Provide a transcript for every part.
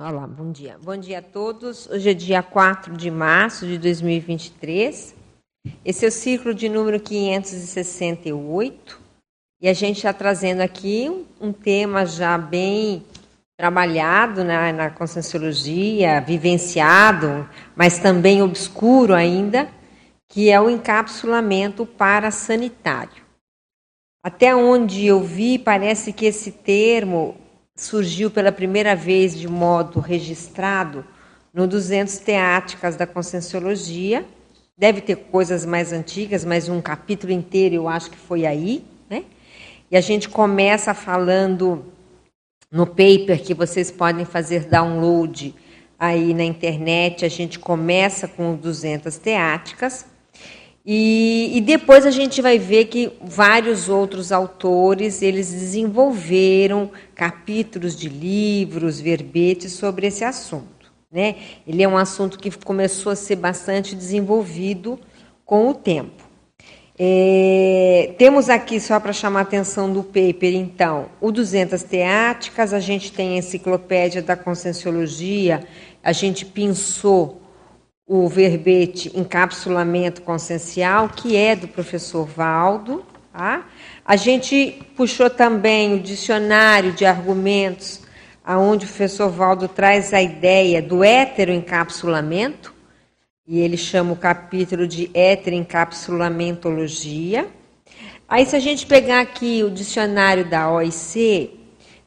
Olá, bom dia. Bom dia a todos. Hoje é dia 4 de março de 2023. Esse é o ciclo de número 568. E a gente está trazendo aqui um tema já bem trabalhado né, na conscienciologia, vivenciado, mas também obscuro ainda, que é o encapsulamento parasanitário. Até onde eu vi, parece que esse termo surgiu pela primeira vez de modo registrado no 200 Teáticas da Conscienciologia. Deve ter coisas mais antigas, mas um capítulo inteiro eu acho que foi aí. Né? E a gente começa falando no paper que vocês podem fazer download aí na internet. A gente começa com 200 teáticas e, e, depois a gente vai ver que vários outros autores eles desenvolveram capítulos de livros, verbetes sobre esse assunto. Né? Ele é um assunto que começou a ser bastante desenvolvido com o tempo. É, temos aqui, só para chamar a atenção do paper, então, o 200 Teáticas, a gente tem a Enciclopédia da Conscienciologia, a gente pensou o verbete encapsulamento consciencial, que é do professor Valdo. Tá? A gente puxou também o dicionário de argumentos, aonde o professor Valdo traz a ideia do heteroencapsulamento, e ele chama o capítulo de heteroencapsulamentologia. Aí, se a gente pegar aqui o dicionário da OIC,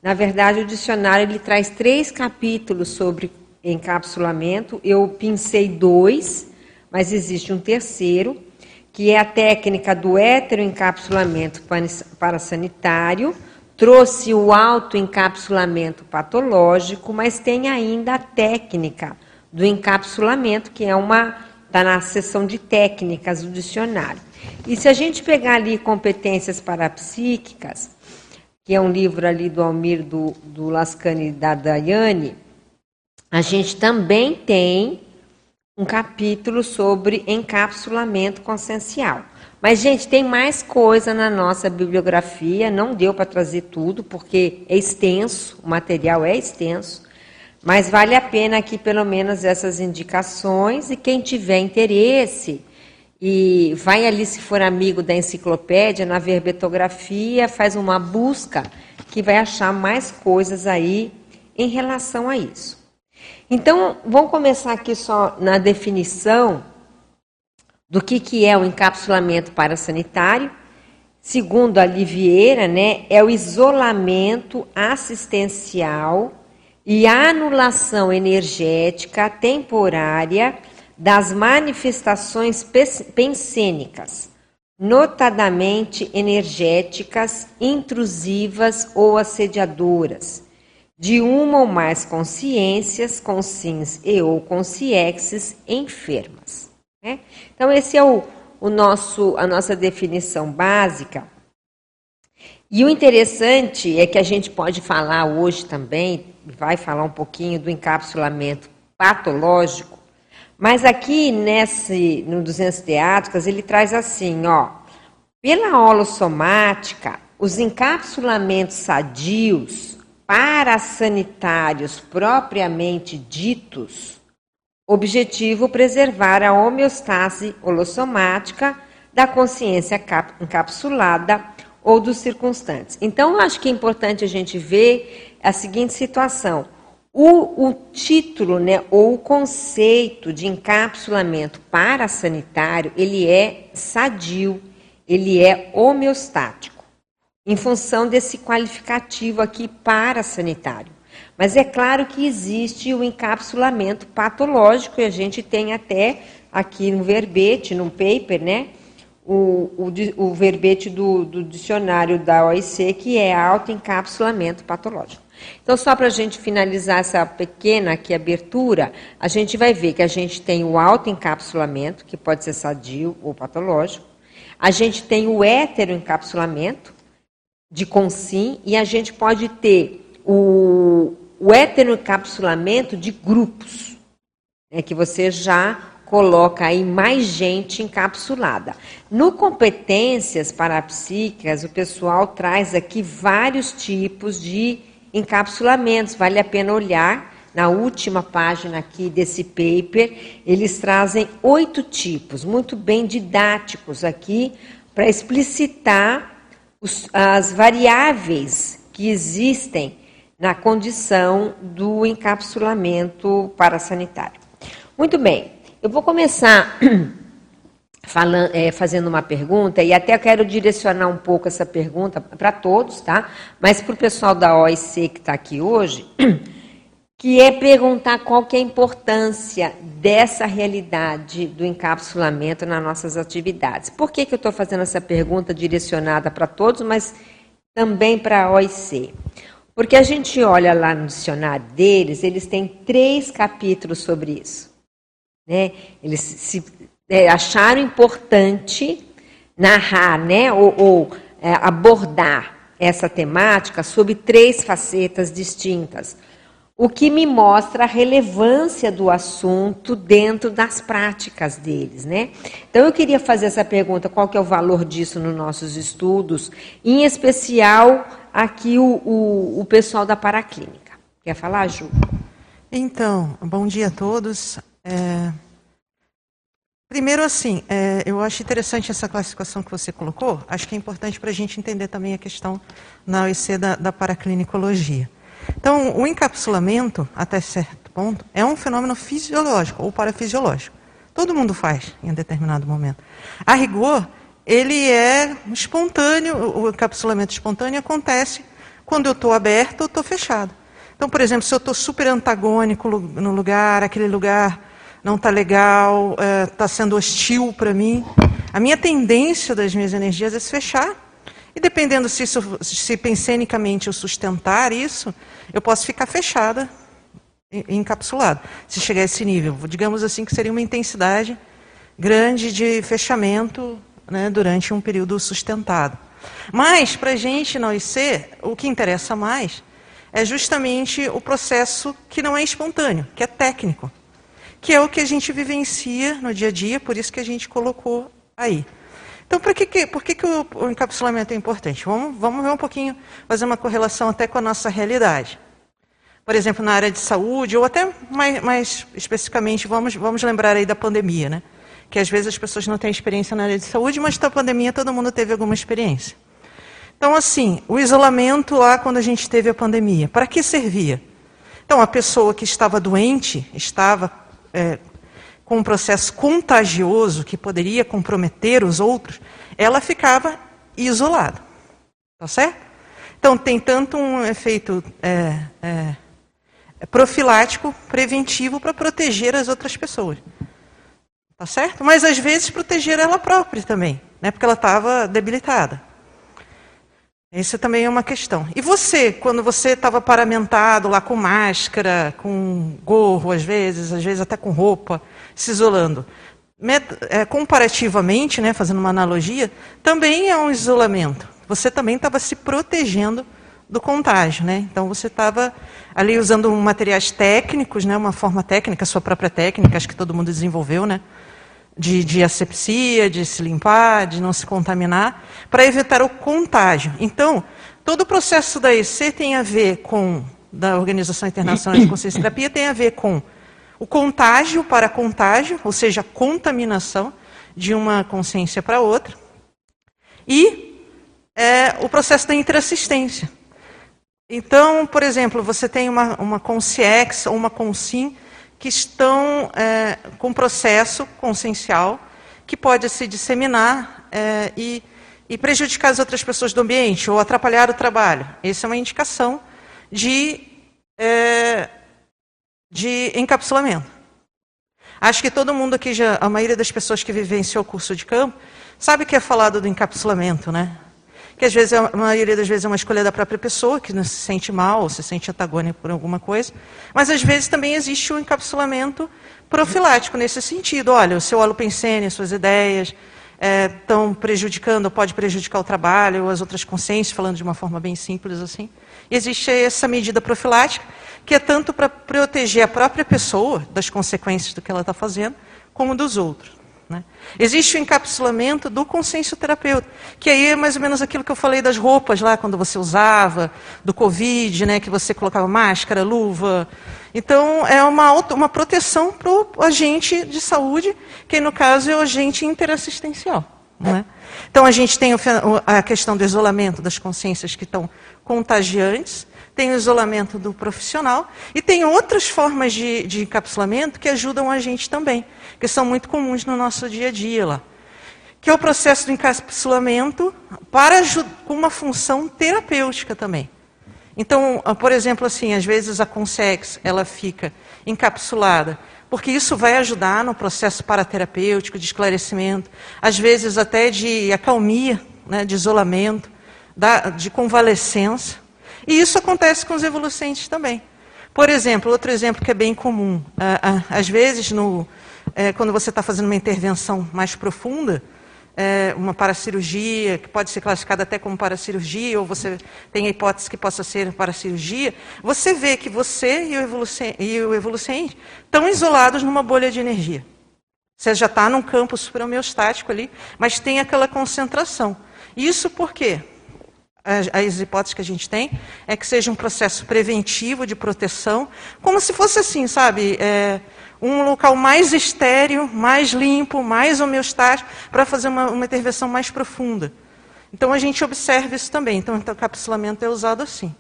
na verdade, o dicionário ele traz três capítulos sobre encapsulamento. Eu pincei dois, mas existe um terceiro, que é a técnica do heteroencapsulamento parasanitário. Trouxe o autoencapsulamento patológico, mas tem ainda a técnica do encapsulamento, que é uma. está na seção de técnicas do dicionário. E se a gente pegar ali competências parapsíquicas, que é um livro ali do Almir do, do Lascani e da Daiane, a gente também tem um capítulo sobre encapsulamento consciencial. Mas, gente, tem mais coisa na nossa bibliografia, não deu para trazer tudo, porque é extenso, o material é extenso, mas vale a pena aqui, pelo menos, essas indicações, e quem tiver interesse, e vai ali, se for amigo da enciclopédia, na verbetografia, faz uma busca, que vai achar mais coisas aí em relação a isso. Então, vamos começar aqui só na definição do que, que é o encapsulamento parasanitário. Segundo a Livieira, né, é o isolamento assistencial e anulação energética temporária das manifestações pensênicas, notadamente energéticas, intrusivas ou assediadoras de uma ou mais consciências, consciências e ou consciexes enfermas. Né? Então, esse é o, o nosso, a nossa definição básica. E o interessante é que a gente pode falar hoje também, vai falar um pouquinho do encapsulamento patológico, mas aqui nesse, no 200 teátricas ele traz assim, ó, pela holossomática, os encapsulamentos sadios parasanitários propriamente ditos, objetivo preservar a homeostase holossomática da consciência encapsulada ou dos circunstantes. Então, eu acho que é importante a gente ver a seguinte situação. O, o título, né, ou o conceito de encapsulamento parasanitário, ele é sadio, ele é homeostático em função desse qualificativo aqui para sanitário. Mas é claro que existe o encapsulamento patológico, e a gente tem até aqui no verbete, no paper, né? O, o, o verbete do, do, dicionário da OIC, que é autoencapsulamento patológico. Então, só para a gente finalizar essa pequena aqui abertura, a gente vai ver que a gente tem o autoencapsulamento, que pode ser sadio ou patológico, a gente tem o heteroencapsulamento, de consim e a gente pode ter o, o heteroencapsulamento de grupos, né, que você já coloca aí mais gente encapsulada. No competências parapsíquicas, o pessoal traz aqui vários tipos de encapsulamentos, vale a pena olhar, na última página aqui desse paper, eles trazem oito tipos, muito bem didáticos aqui, para explicitar os, as variáveis que existem na condição do encapsulamento parasanitário. Muito bem, eu vou começar falando, é, fazendo uma pergunta, e até quero direcionar um pouco essa pergunta para todos, tá? Mas para o pessoal da OIC que está aqui hoje, que é perguntar qual que é a importância dessa realidade do encapsulamento nas nossas atividades. Por que, que eu estou fazendo essa pergunta direcionada para todos, mas também para a OIC? Porque a gente olha lá no dicionário deles, eles têm três capítulos sobre isso. Né? Eles se é, acharam importante narrar, né, ou, ou é, abordar essa temática sob três facetas distintas, o que me mostra a relevância do assunto dentro das práticas deles, né? Então eu queria fazer essa pergunta: qual que é o valor disso nos nossos estudos, em especial aqui o, o, o pessoal da paraclínica. Quer falar, Ju? Então, bom dia a todos. É... Primeiro, assim, é, eu acho interessante essa classificação que você colocou. Acho que é importante para a gente entender também a questão na OIC da, da paraclinicologia. Então, o encapsulamento, até certo ponto, é um fenômeno fisiológico ou parafisiológico. Todo mundo faz em um determinado momento. A rigor, ele é espontâneo, o encapsulamento espontâneo acontece quando eu estou aberto ou estou fechado. Então, por exemplo, se eu estou super antagônico no lugar, aquele lugar não está legal, está é, sendo hostil para mim. A minha tendência das minhas energias é se fechar. E dependendo se, isso, se pensenicamente eu sustentar isso, eu posso ficar fechada, encapsulada. Se chegar a esse nível, digamos assim que seria uma intensidade grande de fechamento né, durante um período sustentado. Mas, para a gente na OIC, o que interessa mais é justamente o processo que não é espontâneo, que é técnico que é o que a gente vivencia no dia a dia, por isso que a gente colocou aí. Então, por que, que, por que, que o, o encapsulamento é importante? Vamos, vamos ver um pouquinho, fazer uma correlação até com a nossa realidade. Por exemplo, na área de saúde, ou até mais, mais especificamente, vamos, vamos lembrar aí da pandemia, né? Que às vezes as pessoas não têm experiência na área de saúde, mas da pandemia todo mundo teve alguma experiência. Então, assim, o isolamento lá quando a gente teve a pandemia, para que servia? Então, a pessoa que estava doente, estava é, com um processo contagioso que poderia comprometer os outros, ela ficava isolada. Tá certo? Então, tem tanto um efeito é, é, profilático, preventivo, para proteger as outras pessoas. Tá certo? Mas, às vezes, proteger ela própria também, né? porque ela estava debilitada. Isso também é uma questão. E você, quando você estava paramentado lá com máscara, com gorro, às vezes, às vezes até com roupa, se isolando, é, comparativamente, né, fazendo uma analogia, também é um isolamento. Você também estava se protegendo do contágio, né? Então você estava ali usando materiais técnicos, né, uma forma técnica, sua própria técnica, acho que todo mundo desenvolveu, né? de, de asepsia, de se limpar, de não se contaminar, para evitar o contágio. Então, todo o processo da EC tem a ver com, da Organização Internacional de Consciência Terapia, tem a ver com o contágio para contágio, ou seja, contaminação de uma consciência para outra, e é, o processo da interassistência. Então, por exemplo, você tem uma, uma consciex ou uma consim que estão é, com processo consciencial que pode se disseminar é, e, e, prejudicar as outras pessoas do ambiente ou atrapalhar o trabalho. Essa é uma indicação de, é, de encapsulamento. Acho que todo mundo aqui, já, a maioria das pessoas que vivenciou o curso de campo, sabe que é falado do encapsulamento, né? que às vezes, é a maioria das vezes é uma escolha da própria pessoa, que não se sente mal, ou se sente antagônica por alguma coisa, mas às vezes também existe um encapsulamento profilático nesse sentido. Olha, o seu alopensene, as suas ideias estão é, prejudicando, pode prejudicar o trabalho, ou as outras consciências, falando de uma forma bem simples assim. Existe essa medida profilática, que é tanto para proteger a própria pessoa das consequências do que ela está fazendo, como dos outros. Né? Existe o encapsulamento do consenso terapeuta, que aí é mais ou menos aquilo que eu falei das roupas lá, quando você usava, do Covid, né, que você colocava máscara, luva, Então, é uma, uma proteção para o agente de saúde, que no caso é o agente interassistencial. É? Então, a gente tem a questão do isolamento das consciências que estão contagiantes, tem o isolamento do profissional e tem outras formas de, de encapsulamento que ajudam a gente também, que são muito comuns no nosso dia a dia lá. Que é o processo do encapsulamento para, com uma função terapêutica também. Então, ah, por exemplo, assim, às vezes a Consex ela fica encapsulada, porque isso vai ajudar no processo paraterapêutico, de esclarecimento, às vezes até de acalmia, né, de isolamento, da, de convalescença. E isso acontece com os evolucentes também. Por exemplo, outro exemplo que é bem comum, às vezes, no, é, quando você está fazendo uma intervenção mais profunda, é, uma paracirurgia, que pode ser classificada até como paracirurgia, ou você tem a hipótese que possa ser paracirurgia, você vê que você e o, evolucente, e o evolucente estão isolados numa bolha de energia. Você já está num campo suprahomeostático ali, mas tem aquela concentração. Isso por quê? As, as hipóteses que a gente tem é que seja um processo preventivo de proteção, como se fosse assim, sabe? É, um local mais estéreo, mais limpo, mais homeostático, para fazer uma, uma, intervenção mais profunda. Então a gente observa isso também. Então o encapsulamento é usado assim.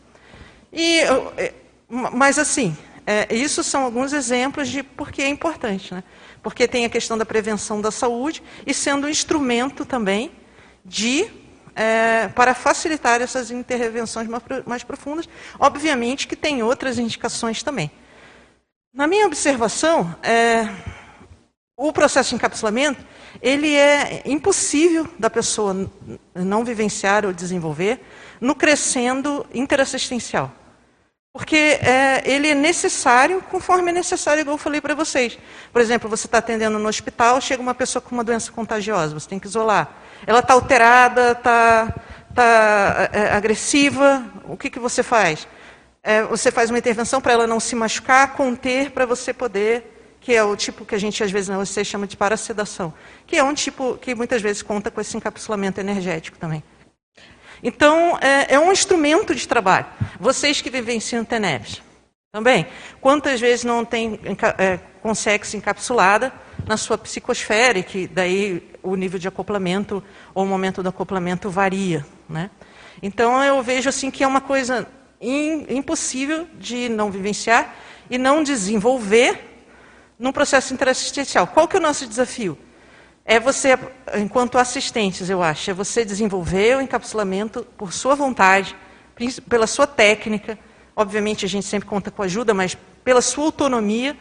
E, é, mas assim, é, isso são alguns exemplos de por que é importante. Né? Porque tem a questão da prevenção da saúde e sendo um instrumento também de é, para facilitar essas intervenções mais, mais profundas. Obviamente que tem outras indicações também. Na minha observação, é, o processo de encapsulamento ele é impossível da pessoa não vivenciar ou desenvolver no crescendo interassistencial. Porque é, ele é necessário conforme é necessário, igual eu falei para vocês. Por exemplo, você está atendendo no hospital, chega uma pessoa com uma doença contagiosa, você tem que isolar. Ela está alterada, está tá, é, agressiva, o que, que você faz? É, você faz uma intervenção para ela não se machucar, conter para você poder, que é o tipo que a gente às vezes não você chama de parasedação, que é um tipo que muitas vezes conta com esse encapsulamento energético também. Então, é, é um instrumento de trabalho. Vocês que vivenciam TENEBS, também. Quantas vezes não tem é, consegue-se encapsulada na sua psicosfera, que daí o nível de acoplamento ou o momento do acoplamento varia, né? Então eu vejo assim que é uma coisa impossível de não vivenciar e não desenvolver num processo interassistencial. Qual que é o nosso desafio? É você, enquanto assistentes, eu acho, é você desenvolver o encapsulamento por sua vontade, pela sua técnica. Obviamente a gente sempre conta com ajuda, mas pela sua autonomia,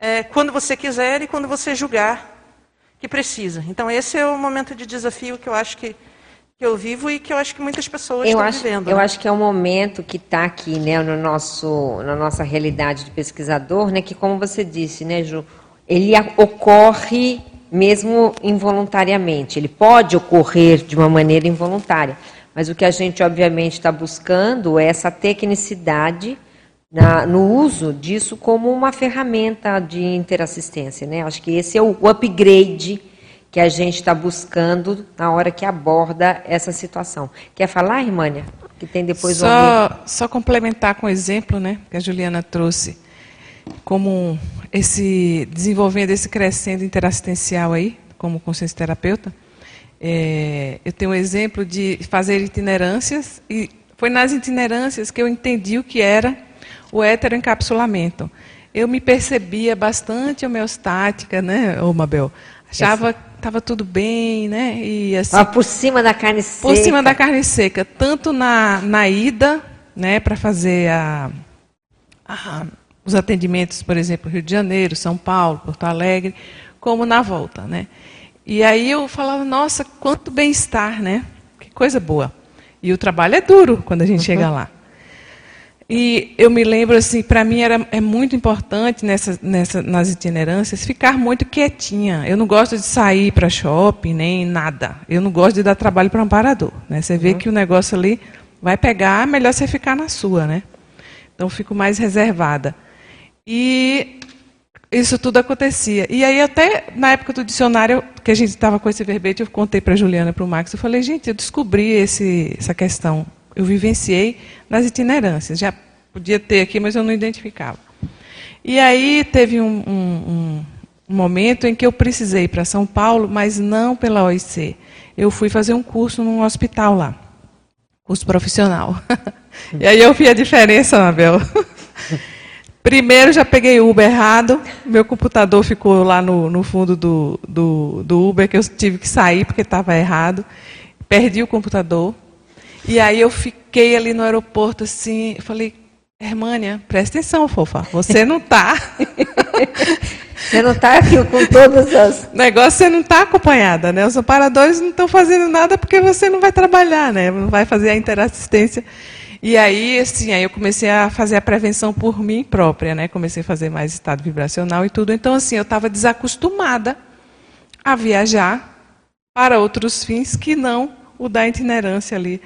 é, quando você quiser e quando você julgar que precisa. Então esse é o momento de desafio que eu acho que que eu vivo e que eu acho que muitas pessoas eu estão acho, vivendo. Eu né? acho que é um momento que está aqui, né, no nosso, na nossa realidade de pesquisador, né, que como você disse, né, Ju, ele ocorre mesmo involuntariamente. Ele pode ocorrer de uma maneira involuntária, mas o que a gente obviamente está buscando é essa tecnicidade na, no uso disso como uma ferramenta de interassistência, né? Acho que esse é o upgrade que a gente está buscando na hora que aborda essa situação. Quer falar, Irmânia? Que tem depois só, só complementar com o exemplo né, que a Juliana trouxe, como esse desenvolvimento desse crescendo interassistencial aí, como consciência terapeuta. É, eu tenho um exemplo de fazer itinerâncias, e foi nas itinerâncias que eu entendi o que era o heteroencapsulamento. Eu me percebia bastante homeostática, né, ô Mabel? Achava estava tudo bem, né? E assim, por cima da carne seca. Por cima da carne seca, tanto na, na ida, né, para fazer a, a, os atendimentos, por exemplo, Rio de Janeiro, São Paulo, Porto Alegre, como na volta, né? E aí eu falava, nossa, quanto bem-estar, né? Que coisa boa. E o trabalho é duro quando a gente uhum. chega lá. E eu me lembro, assim, para mim era, é muito importante nessa, nessa, nas itinerâncias ficar muito quietinha. Eu não gosto de sair para shopping, nem nada. Eu não gosto de dar trabalho para um parador. Né? Você vê uhum. que o negócio ali vai pegar, melhor você ficar na sua. Né? Então, fico mais reservada. E isso tudo acontecia. E aí, até na época do dicionário, que a gente estava com esse verbete, eu contei para a Juliana e para o Max, eu falei, gente, eu descobri esse, essa questão eu vivenciei nas itinerâncias. Já podia ter aqui, mas eu não identificava. E aí teve um, um, um momento em que eu precisei ir para São Paulo, mas não pela OIC. Eu fui fazer um curso num hospital lá, curso profissional. e aí eu vi a diferença, Anabel. Primeiro já peguei o Uber errado, meu computador ficou lá no, no fundo do, do, do Uber, que eu tive que sair porque estava errado. Perdi o computador. E aí eu fiquei ali no aeroporto assim, falei, Hermânia, presta atenção, fofa. Você não está. você não está aqui com todas as. Negócio você não está acompanhada, né? Os operadores não estão fazendo nada porque você não vai trabalhar, né? Não vai fazer a interassistência. E aí, assim, aí eu comecei a fazer a prevenção por mim própria, né? Comecei a fazer mais estado vibracional e tudo. Então, assim, eu estava desacostumada a viajar para outros fins que não o da itinerância ali.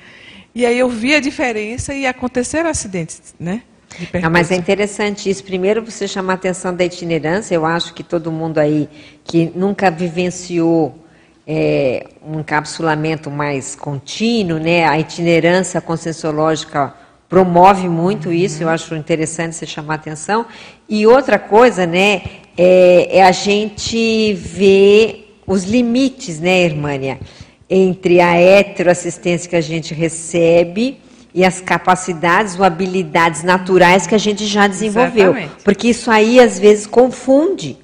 E aí eu vi a diferença e aconteceram acidentes, né? Não, mas é interessante isso. Primeiro, você chamar a atenção da itinerância. Eu acho que todo mundo aí que nunca vivenciou é, um encapsulamento mais contínuo, né? A itinerância conscienciológica promove muito uhum. isso. Eu acho interessante você chamar a atenção. E outra coisa, né? É, é a gente ver os limites, né, Irmânia? Entre a heteroassistência que a gente recebe e as capacidades ou habilidades naturais que a gente já desenvolveu. Exatamente. Porque isso aí às vezes confunde.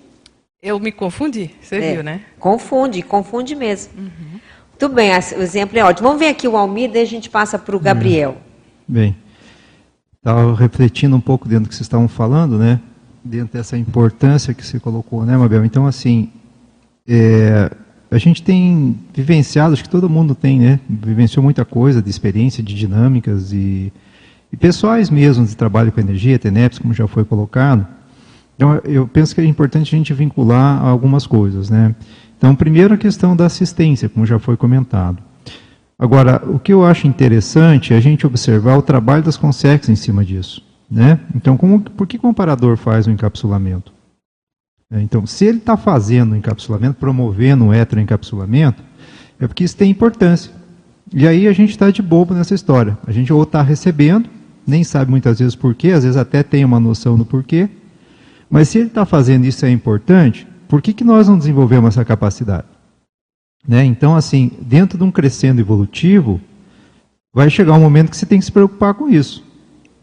Eu me confundi, você é, viu, né? Confunde, confunde mesmo. Uhum. Muito bem, o exemplo é ótimo. Vamos ver aqui o Almir, daí a gente passa para o Gabriel. Hum. Bem, estava refletindo um pouco dentro do que vocês estavam falando, né? Dentro dessa importância que você colocou, né, Mabel? Então, assim, é, a gente tem vivenciado, acho que todo mundo tem, né? Vivenciou muita coisa de experiência, de dinâmicas e, e pessoais mesmo de trabalho com energia, TENEPS, como já foi colocado. Então, eu penso que é importante a gente vincular algumas coisas, né? Então, primeiro a questão da assistência, como já foi comentado. Agora, o que eu acho interessante é a gente observar o trabalho das consex em cima disso, né? Então, como, por que o comparador faz o encapsulamento? É, então, se ele está fazendo o encapsulamento, promovendo o heteroencapsulamento, é porque isso tem importância. E aí a gente está de bobo nessa história. A gente ou está recebendo, nem sabe muitas vezes porquê, às vezes até tem uma noção do porquê. Mas se ele está fazendo isso é importante, por que, que nós não desenvolvemos essa capacidade? Né? Então, assim, dentro de um crescendo evolutivo, vai chegar um momento que você tem que se preocupar com isso.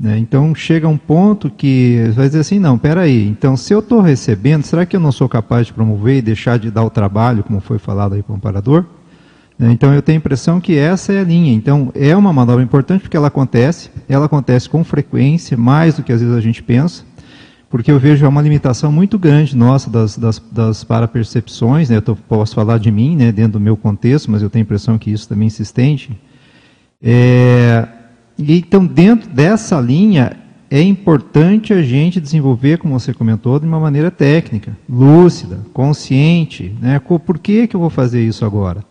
Né? Então chega um ponto que vai dizer assim, não, peraí, então se eu estou recebendo, será que eu não sou capaz de promover e deixar de dar o trabalho, como foi falado aí com o comparador? Né? Então eu tenho a impressão que essa é a linha. Então é uma manobra importante porque ela acontece, ela acontece com frequência, mais do que às vezes a gente pensa, porque eu vejo uma limitação muito grande nossa das, das, das parapercepções, né? eu tô, posso falar de mim, né, dentro do meu contexto, mas eu tenho a impressão que isso também se estende. É, então, dentro dessa linha, é importante a gente desenvolver, como você comentou, de uma maneira técnica, lúcida, consciente. Né? Por que, que eu vou fazer isso agora?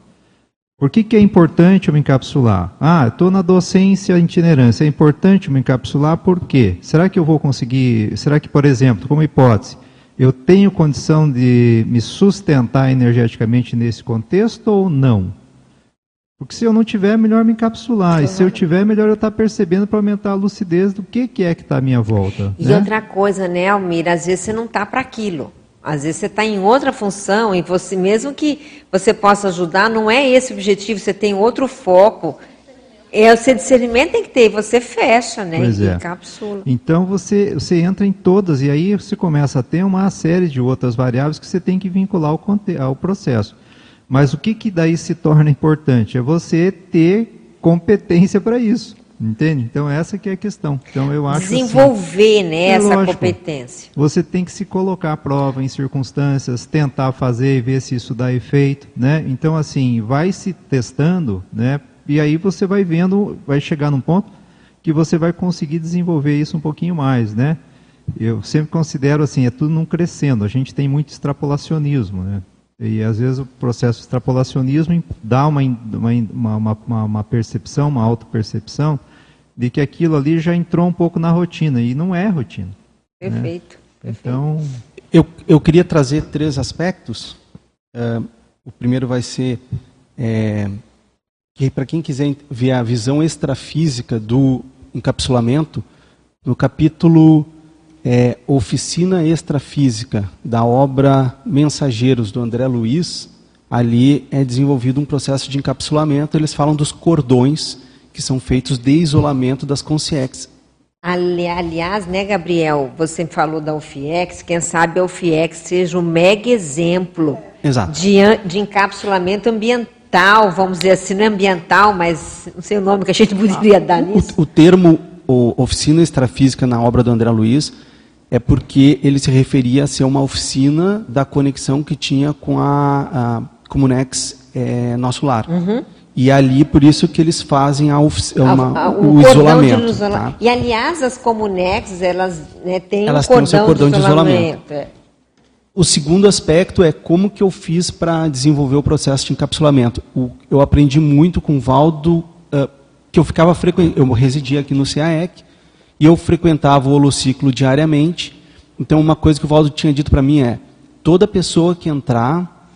Por que, que é importante eu me encapsular? Ah, estou na docência itinerância. É importante eu me encapsular por quê? Será que eu vou conseguir. Será que, por exemplo, como hipótese, eu tenho condição de me sustentar energeticamente nesse contexto ou não? Porque se eu não tiver, é melhor me encapsular. Uhum. E se eu tiver, é melhor eu estar percebendo para aumentar a lucidez do que, que é que está à minha volta. E né? outra coisa, né, Almir? Às vezes você não está para aquilo. Às vezes você está em outra função e você, mesmo que você possa ajudar, não é esse o objetivo, você tem outro foco. É, o seu discernimento tem que ter, você fecha, né? Pois é. Encapsula. Então você, você entra em todas, e aí você começa a ter uma série de outras variáveis que você tem que vincular ao, ao processo. Mas o que, que daí se torna importante? É você ter competência para isso. Entende? Então essa que é a questão. Então eu acho assim, desenvolver assim, né, é essa lógico, competência. Você tem que se colocar à prova em circunstâncias, tentar fazer e ver se isso dá efeito, né? Então assim, vai se testando, né? E aí você vai vendo, vai chegar num ponto que você vai conseguir desenvolver isso um pouquinho mais, né? Eu sempre considero assim, é tudo num crescendo. A gente tem muito extrapolacionismo, né? E às vezes o processo de extrapolacionismo dá uma, uma, uma, uma percepção, uma autopercepção, de que aquilo ali já entrou um pouco na rotina, e não é rotina. Né? Perfeito. Né? Então. Eu, eu queria trazer três aspectos. Uh, o primeiro vai ser é, que, para quem quiser ver a visão extrafísica do encapsulamento, no capítulo é, Oficina Extrafísica, da obra Mensageiros, do André Luiz, ali é desenvolvido um processo de encapsulamento. Eles falam dos cordões que são feitos de isolamento das consciências. Ali, aliás, né, Gabriel, você falou da UFIEX, quem sabe a UFIEX seja um mega exemplo. De, de encapsulamento ambiental, vamos dizer assim, não é ambiental, mas não sei o nome que a gente poderia dar nisso. O, o termo o, oficina extrafísica na obra do André Luiz é porque ele se referia a ser uma oficina da conexão que tinha com a, a Comunex é, Nosso Lar. Uhum. E ali, por isso que eles fazem a, uma, a, a, o, o isolamento. Isola... Tá? E, aliás, as Comunex, elas né, têm elas um cordão, têm o seu cordão de isolamento. De isolamento. É. O segundo aspecto é como que eu fiz para desenvolver o processo de encapsulamento. O, eu aprendi muito com o Valdo, uh, que eu ficava frequent... eu residia aqui no CAEC, e eu frequentava o holociclo diariamente. Então, uma coisa que o Valdo tinha dito para mim é, toda pessoa que entrar,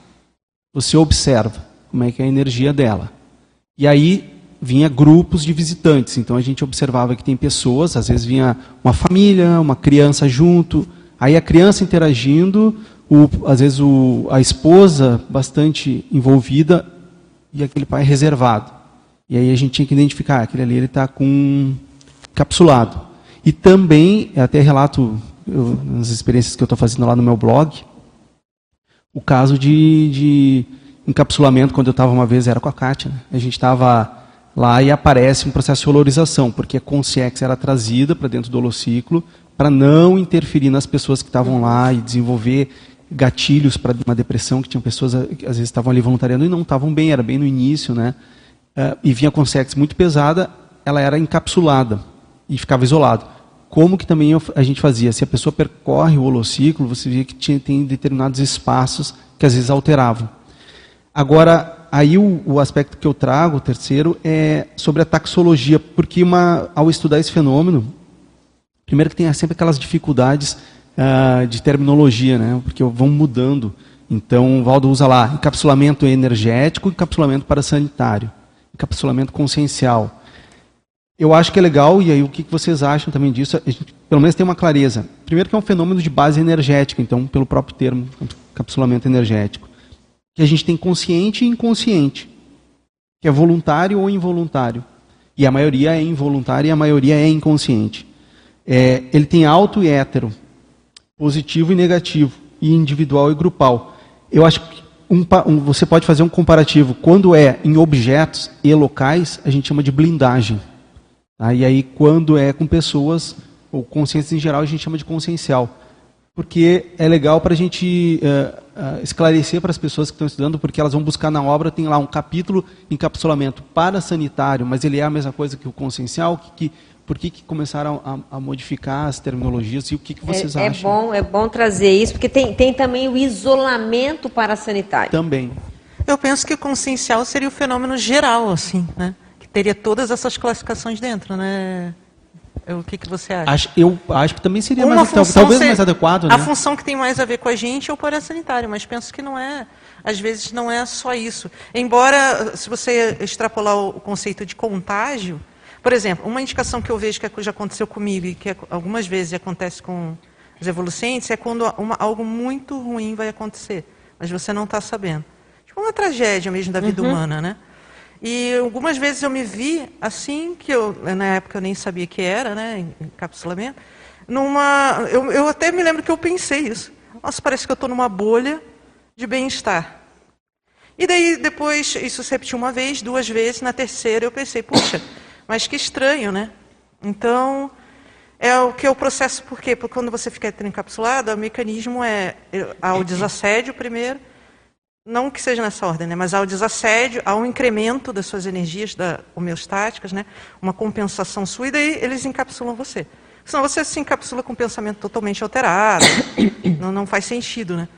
você observa como é que é a energia dela. E aí vinha grupos de visitantes. Então a gente observava que tem pessoas, às vezes vinha uma família, uma criança junto, aí a criança interagindo, o, às vezes o, a esposa bastante envolvida e aquele pai reservado. E aí a gente tinha que identificar, aquele ali ele está com capsulado. E também, até relato eu, nas experiências que eu estou fazendo lá no meu blog, o caso de, de encapsulamento, quando eu estava uma vez, era com a Kátia. Né? A gente estava lá e aparece um processo de olorização, porque a consciex era trazida para dentro do holociclo para não interferir nas pessoas que estavam lá e desenvolver gatilhos para uma depressão, que tinham pessoas que às vezes estavam ali voluntariando e não estavam bem, era bem no início, né? Uh, e vinha com muito pesada, ela era encapsulada e ficava isolado. Como que também a gente fazia? Se a pessoa percorre o holociclo, você via que tinha, tem determinados espaços que às vezes alteravam. Agora, aí o, o, aspecto que eu trago, o terceiro, é sobre a taxologia, porque uma, ao estudar esse fenômeno, primeiro que tem sempre aquelas dificuldades uh, de terminologia, né? porque vão mudando. Então, o Valdo usa lá encapsulamento energético, encapsulamento parasanitário, encapsulamento consciencial. Eu acho que é legal, e aí o que vocês acham também disso? A gente, pelo menos tem uma clareza. Primeiro que é um fenômeno de base energética, então, pelo próprio termo, encapsulamento energético que a gente tem consciente e inconsciente, que é voluntário ou involuntário. E a maioria é involuntária e a maioria é inconsciente. É, ele tem alto e hétero, positivo e negativo, e individual e grupal. Eu acho que um, um, você pode fazer um comparativo. Quando é em objetos e locais, a gente chama de blindagem. Tá? E aí, quando é com pessoas, ou consciências em geral, a gente chama de consciencial. Porque é legal para a gente. Uh, uh, esclarecer para as pessoas que estão estudando, porque elas vão buscar na obra, tem lá um capítulo encapsulamento para sanitário, mas ele é a mesma coisa que o consciencial, que, que por que, que começaram a, a, modificar as terminologias e o que, que vocês é, acham? É bom, é bom trazer isso, porque tem, tem também o isolamento para sanitário. Também. Eu penso que o consciencial seria o fenômeno geral, assim, né? Teria todas essas classificações dentro, né? O que, que você acha? Acho, eu acho que também seria mais, talvez ser, mais adequado. Né? A função que tem mais a ver com a gente é o parasanitário, mas penso que não é, às vezes não é só isso. Embora, se você extrapolar o conceito de contágio, por exemplo, uma indicação que eu vejo que já aconteceu comigo e que algumas vezes acontece com os evolucentes é quando uma, algo muito ruim vai acontecer, mas você não está sabendo. Tipo uma tragédia mesmo da vida uhum. humana, né? E algumas vezes eu me vi assim, que eu, na época eu nem sabia que era, né, encapsulamento, numa, eu, eu até me lembro que eu pensei isso. Nossa, parece que eu estou numa bolha de bem-estar. E daí depois, isso se repetiu uma vez, duas vezes, na terceira eu pensei, puxa, mas que estranho, né? Então, é o que é o processo, por quê? Porque quando você fica encapsulado, o mecanismo é, há o desassédio primeiro, não que seja nessa ordem, né, mas ao desassédio, ao incremento das suas energias da, homeostáticas, né, uma compensação sua, e daí eles encapsulam você. Senão você se encapsula com um pensamento totalmente alterado, não, não faz sentido. Né?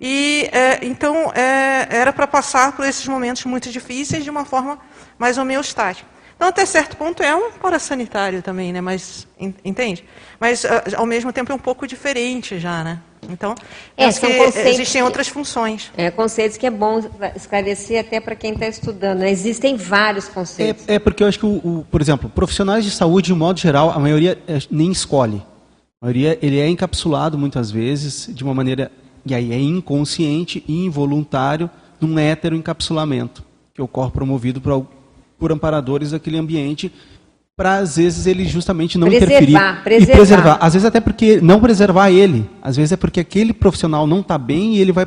E, é, então, é, era para passar por esses momentos muito difíceis de uma forma mais homeostática. Então, até certo ponto, é um parasanitário também, né? mas, entende? Mas, ao mesmo tempo, é um pouco diferente já, né? Então, é, são existem outras funções. É, conceitos que é bom esclarecer até para quem está estudando. Né? Existem vários conceitos. É, é, porque eu acho que, o, o, por exemplo, profissionais de saúde, de modo geral, a maioria é, nem escolhe. A maioria ele é encapsulado muitas vezes de uma maneira e aí é inconsciente e involuntário num heteroencapsulamento que ocorre promovido por, por amparadores daquele ambiente para às vezes ele justamente não preservar, interferir preservar. e preservar. Às vezes até porque não preservar ele, às vezes é porque aquele profissional não está bem e ele vai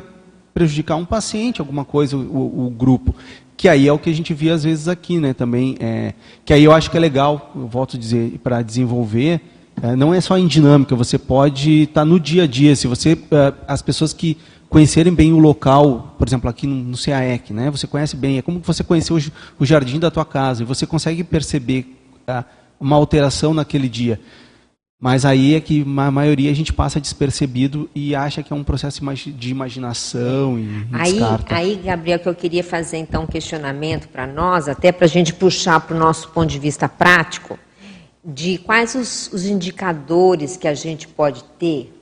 prejudicar um paciente, alguma coisa, o, o, grupo. Que aí é o que a gente vê às vezes aqui, né? Também, é, que aí eu acho que é legal, eu volto a dizer, para desenvolver, é, não é só em dinâmica, você pode estar tá no dia a dia. Se você, é, as pessoas que conhecerem bem o local, por exemplo, aqui no, no CAEC, né? Você conhece bem, é como você conheceu o, o jardim da tua casa e você consegue perceber uma alteração naquele dia. Mas aí é que a maioria a gente passa despercebido e acha que é um processo de imaginação e aí, descarta. Aí, Gabriel, que eu queria fazer então um questionamento para nós, até para a gente puxar para o nosso ponto de vista prático, de quais os, os indicadores que a gente pode ter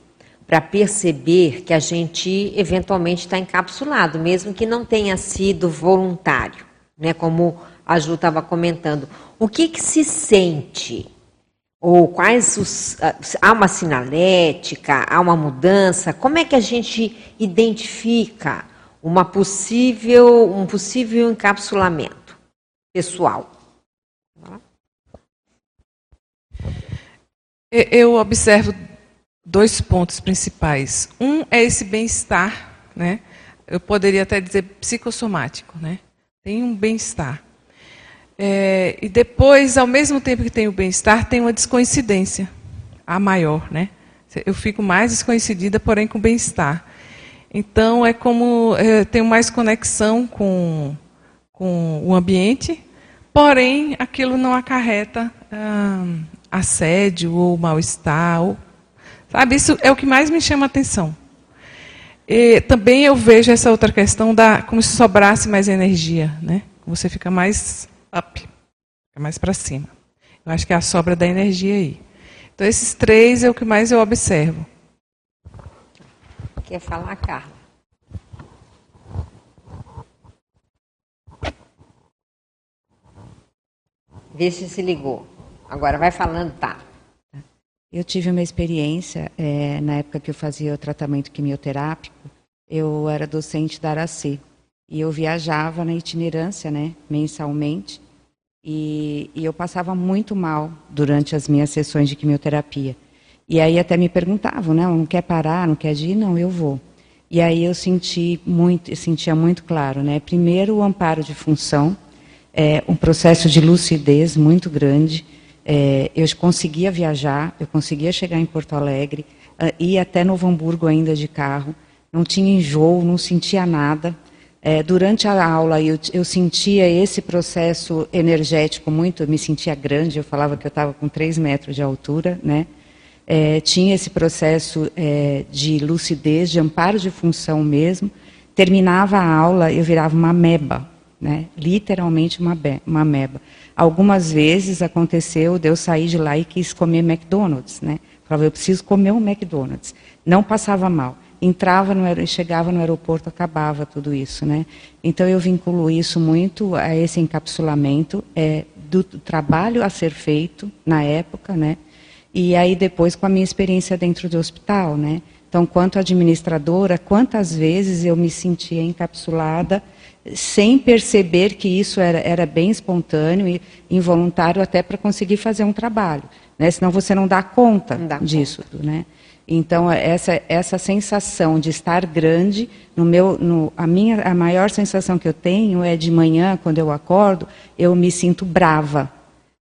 para perceber que a gente eventualmente está encapsulado, mesmo que não tenha sido voluntário, né? Como a Ju estava comentando. O que, que se sente? Ou quais os. Ah, há uma sinalética, há uma mudança? Como é que a gente identifica uma possível, um possível encapsulamento pessoal? Eu observo dois pontos principais. Um é esse bem-estar, né? Eu poderia até dizer psicossomático, né? Tem um bem-estar. É, e depois, ao mesmo tempo que tem o bem-estar, tem uma descoincidência, a maior, né? Eu fico mais descoincidida, porém com bem-estar. Então, é como é, tenho mais conexão com, com o ambiente, porém, aquilo não acarreta ah, assédio ou mal-estar. Sabe, isso é o que mais me chama a atenção. E também eu vejo essa outra questão da como se sobrasse mais energia, né? Você fica mais up, é mais para cima. Eu acho que é a sobra da energia aí. Então, esses três é o que mais eu observo. Quer falar, Carla? Vê se se ligou. Agora vai falando, tá. Eu tive uma experiência, é, na época que eu fazia o tratamento quimioterápico, eu era docente da Araci. E eu viajava na itinerância, né, mensalmente, e, e, eu passava muito mal durante as minhas sessões de quimioterapia. E aí até me perguntavam, né, não quer parar, não quer ir? Não, eu vou. E aí eu senti muito, sentia muito claro, né, primeiro o amparo de função, é, um processo de lucidez muito grande, é, eu conseguia viajar, eu conseguia chegar em Porto Alegre, uh, ir até Novo Hamburgo ainda de carro, não tinha enjoo, não sentia nada, é, durante a aula eu, eu, sentia esse processo energético muito, eu me sentia grande, eu falava que eu estava com 3 metros de altura, né? É, tinha esse processo é, de lucidez, de amparo de função mesmo. Terminava a aula, eu virava uma meba, né? literalmente uma, uma meba. Algumas vezes aconteceu de eu sair de lá e quis comer McDonald's. Né? Falava, eu preciso comer um McDonald's. Não passava mal entrava no chegava no aeroporto, acabava tudo isso, né? Então eu vinculo isso muito a esse encapsulamento é, do trabalho a ser feito na época, né? E aí depois com a minha experiência dentro do hospital, né? Então, quanto administradora, quantas vezes eu me sentia encapsulada sem perceber que isso era, era bem espontâneo e involuntário até para conseguir fazer um trabalho, né? Senão você não dá conta não dá disso, conta. né? Então essa essa sensação de estar grande, no meu, no, a minha a maior sensação que eu tenho é de manhã quando eu acordo, eu me sinto brava,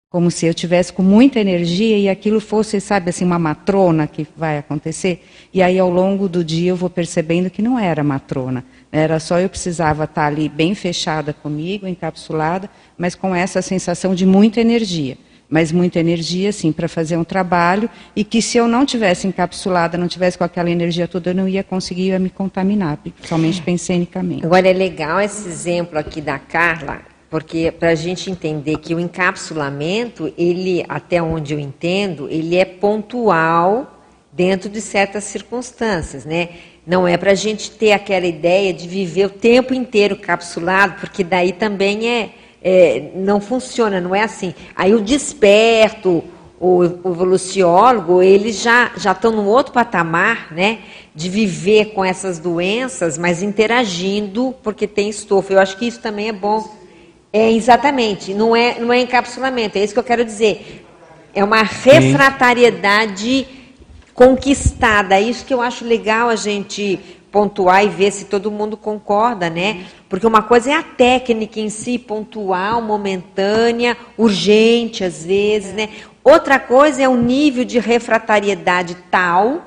como se eu tivesse com muita energia e aquilo fosse, sabe, assim uma matrona que vai acontecer. E aí ao longo do dia eu vou percebendo que não era matrona, era só eu precisava estar ali bem fechada comigo, encapsulada, mas com essa sensação de muita energia mas muita energia, sim, para fazer um trabalho, e que se eu não tivesse encapsulada, não tivesse com aquela energia toda, eu não ia conseguir ia me contaminar, principalmente pensenicamente. Agora, é legal esse exemplo aqui da Carla, porque para a gente entender que o encapsulamento, ele, até onde eu entendo, ele é pontual dentro de certas circunstâncias, né? Não é para a gente ter aquela ideia de viver o tempo inteiro capsulado, porque daí também é é, não funciona, não é assim. Aí o desperto, o evoluciólogo, eles já já estão num outro patamar, né, de viver com essas doenças, mas interagindo porque tem estofo. Eu acho que isso também é bom. É exatamente, não é não é encapsulamento, é isso que eu quero dizer. É uma refratariedade conquistada. É isso que eu acho legal a gente pontuar e ver se todo mundo concorda, né? Porque uma coisa é a técnica em si, pontual, momentânea, urgente às vezes, né? Outra coisa é o nível de refratariedade tal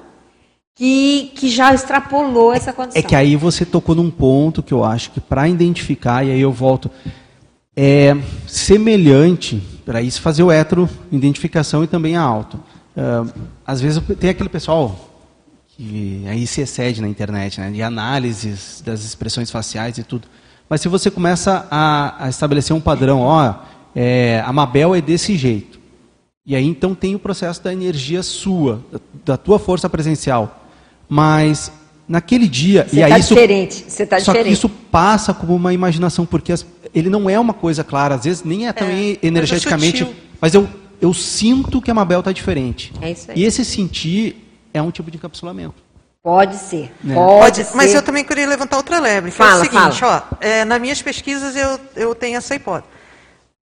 que, que já extrapolou essa condição. É que aí você tocou num ponto que eu acho que para identificar, e aí eu volto, é semelhante, para isso fazer o hetero, identificação e também a auto. Uh, às vezes tem aquele pessoal que aí se excede na internet, né, de análises das expressões faciais e tudo. Mas se você começa a, a estabelecer um padrão, ó, é, a Mabel é desse jeito. E aí então tem o processo da energia sua, da, da tua força presencial. Mas naquele dia você e aí tá isso, diferente, você tá só diferente. que isso passa como uma imaginação porque as, ele não é uma coisa clara, às vezes nem é também é, energeticamente, mas, mas eu eu sinto que a Mabel está diferente. É isso aí. E esse sentir é um tipo de encapsulamento. Pode ser, Né? pode, ser. mas eu também queria levantar outra lebre, que Fala, é o seguinte, fala. ó, é, nas minhas pesquisas eu, eu tenho essa hipótese.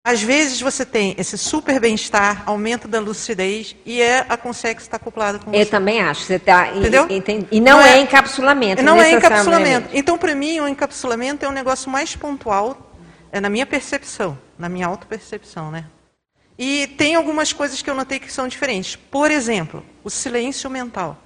Às vezes você tem esse super bem-estar, aumento da lucidez, e é a consegue estar acoplada com Eu você. também acho. Você tá, Entendeu? entende- E, não, Não é, é- encapsulamento. Não é necessariamente. encapsulamento. Então, para mim, o encapsulamento é um negócio mais pontual, é na minha percepção, na minha autopercepção, né? E tem algumas coisas que eu notei que são diferentes. Por exemplo, o silêncio mental.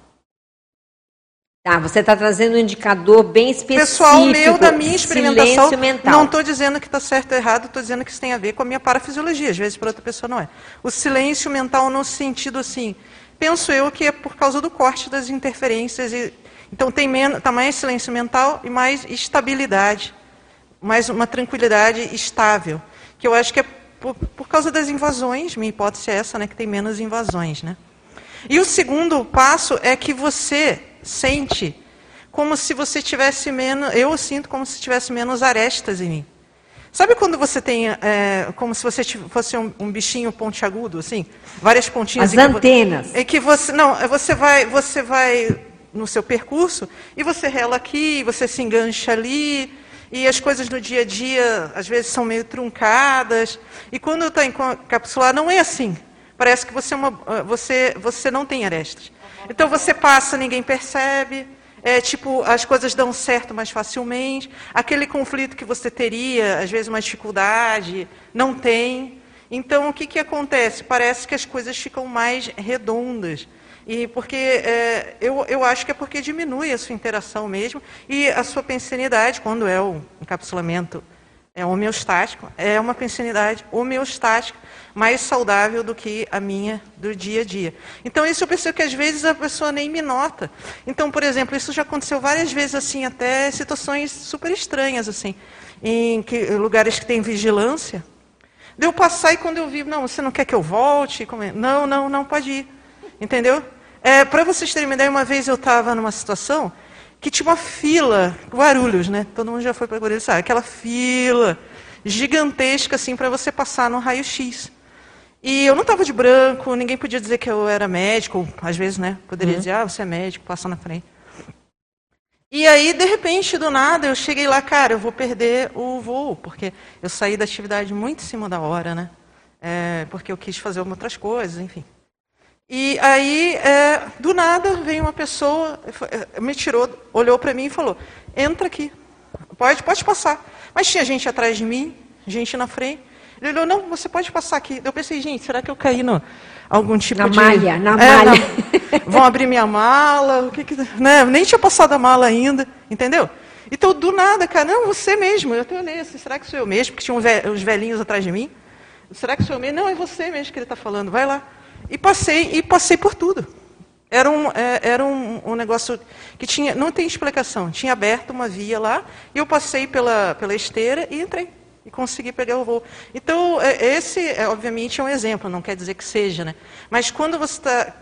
Tá, você está trazendo um indicador bem específico. Pessoal meu, da minha experimentação, não estou dizendo que está certo ou errado, estou dizendo que isso tem a ver com a minha parafisiologia, às vezes para outra pessoa não é. O silêncio mental no sentido assim, penso eu que é por causa do corte das interferências, e, então tem menos, tá mais silêncio mental e mais estabilidade, mais uma tranquilidade estável, que eu acho que é por, por causa das invasões, minha hipótese é essa, né, que tem menos invasões, né. E o segundo passo é que você sente como se você tivesse menos, eu sinto como se tivesse menos arestas em mim. Sabe quando você tem, é, como se você fosse um, um bichinho pontiagudo, assim, várias pontinhas. As em que antenas. É que você, não, é você vai, você vai no seu percurso e você rela aqui, você se engancha ali, e as coisas no dia a dia às vezes são meio truncadas. E quando está encapsulado, não é assim. Parece que você, é uma, você, você não tem arestas. Então você passa, ninguém percebe. É, tipo, as coisas dão certo mais facilmente. Aquele conflito que você teria, às vezes uma dificuldade, não tem. Então, o que, que acontece? Parece que as coisas ficam mais redondas. E porque é, eu, eu acho que é porque diminui a sua interação mesmo e a sua pensanidade, quando é o encapsulamento é homeostático, é uma pensanidade homeostática mais saudável do que a minha do dia a dia. Então isso eu percebo que às vezes a pessoa nem me nota. Então, por exemplo, isso já aconteceu várias vezes assim, até situações super estranhas assim, em que, lugares que tem vigilância. Deu passar e quando eu vi, não, você não quer que eu volte? É? Não, não, não pode ir. Entendeu? É, Para vocês terem uma ideia, uma vez eu estava numa situação que tinha uma fila, Guarulhos, né? Todo mundo já foi para Guarulhos, sabe? Aquela fila gigantesca assim para você passar no raio-x. E eu não estava de branco, ninguém podia dizer que eu era médico, às vezes, né? Poderia dizer, ah, você é médico, passa na frente. E aí, de repente, do nada, eu cheguei lá, cara, eu vou perder o voo, porque eu saí da atividade muito em cima da hora, né? É, porque eu quis fazer outras coisas, enfim. E aí, é, do nada, veio uma pessoa, eh, me tirou, olhou para mim e falou: entra aqui, pode, pode passar. Mas tinha gente atrás de mim, gente na frente. Ele olhou: não, você pode passar aqui. Eu pensei: gente, será que eu caí no algum tipo Na de malha, na É, malha. não. Vão abrir minha mala, o que que, né? Nem tinha passado a mala ainda, entendeu? Então, do nada, cara, não, você mesmo. Eu até olhei assim, será que sou eu mesmo? Porque tinha uns velhinhos atrás de mim. Será que sou eu mesmo? Não, é você mesmo que ele está falando, vai lá. E passei, e passei por tudo. Era um, é, era um, um negócio que tinha, não tem explicação. Tinha aberto uma via lá, e eu passei pela, pela esteira e entrei. E consegui pegar o voo. Então, é, esse, é, obviamente, é um exemplo, não quer dizer que seja, né? Mas quando você está.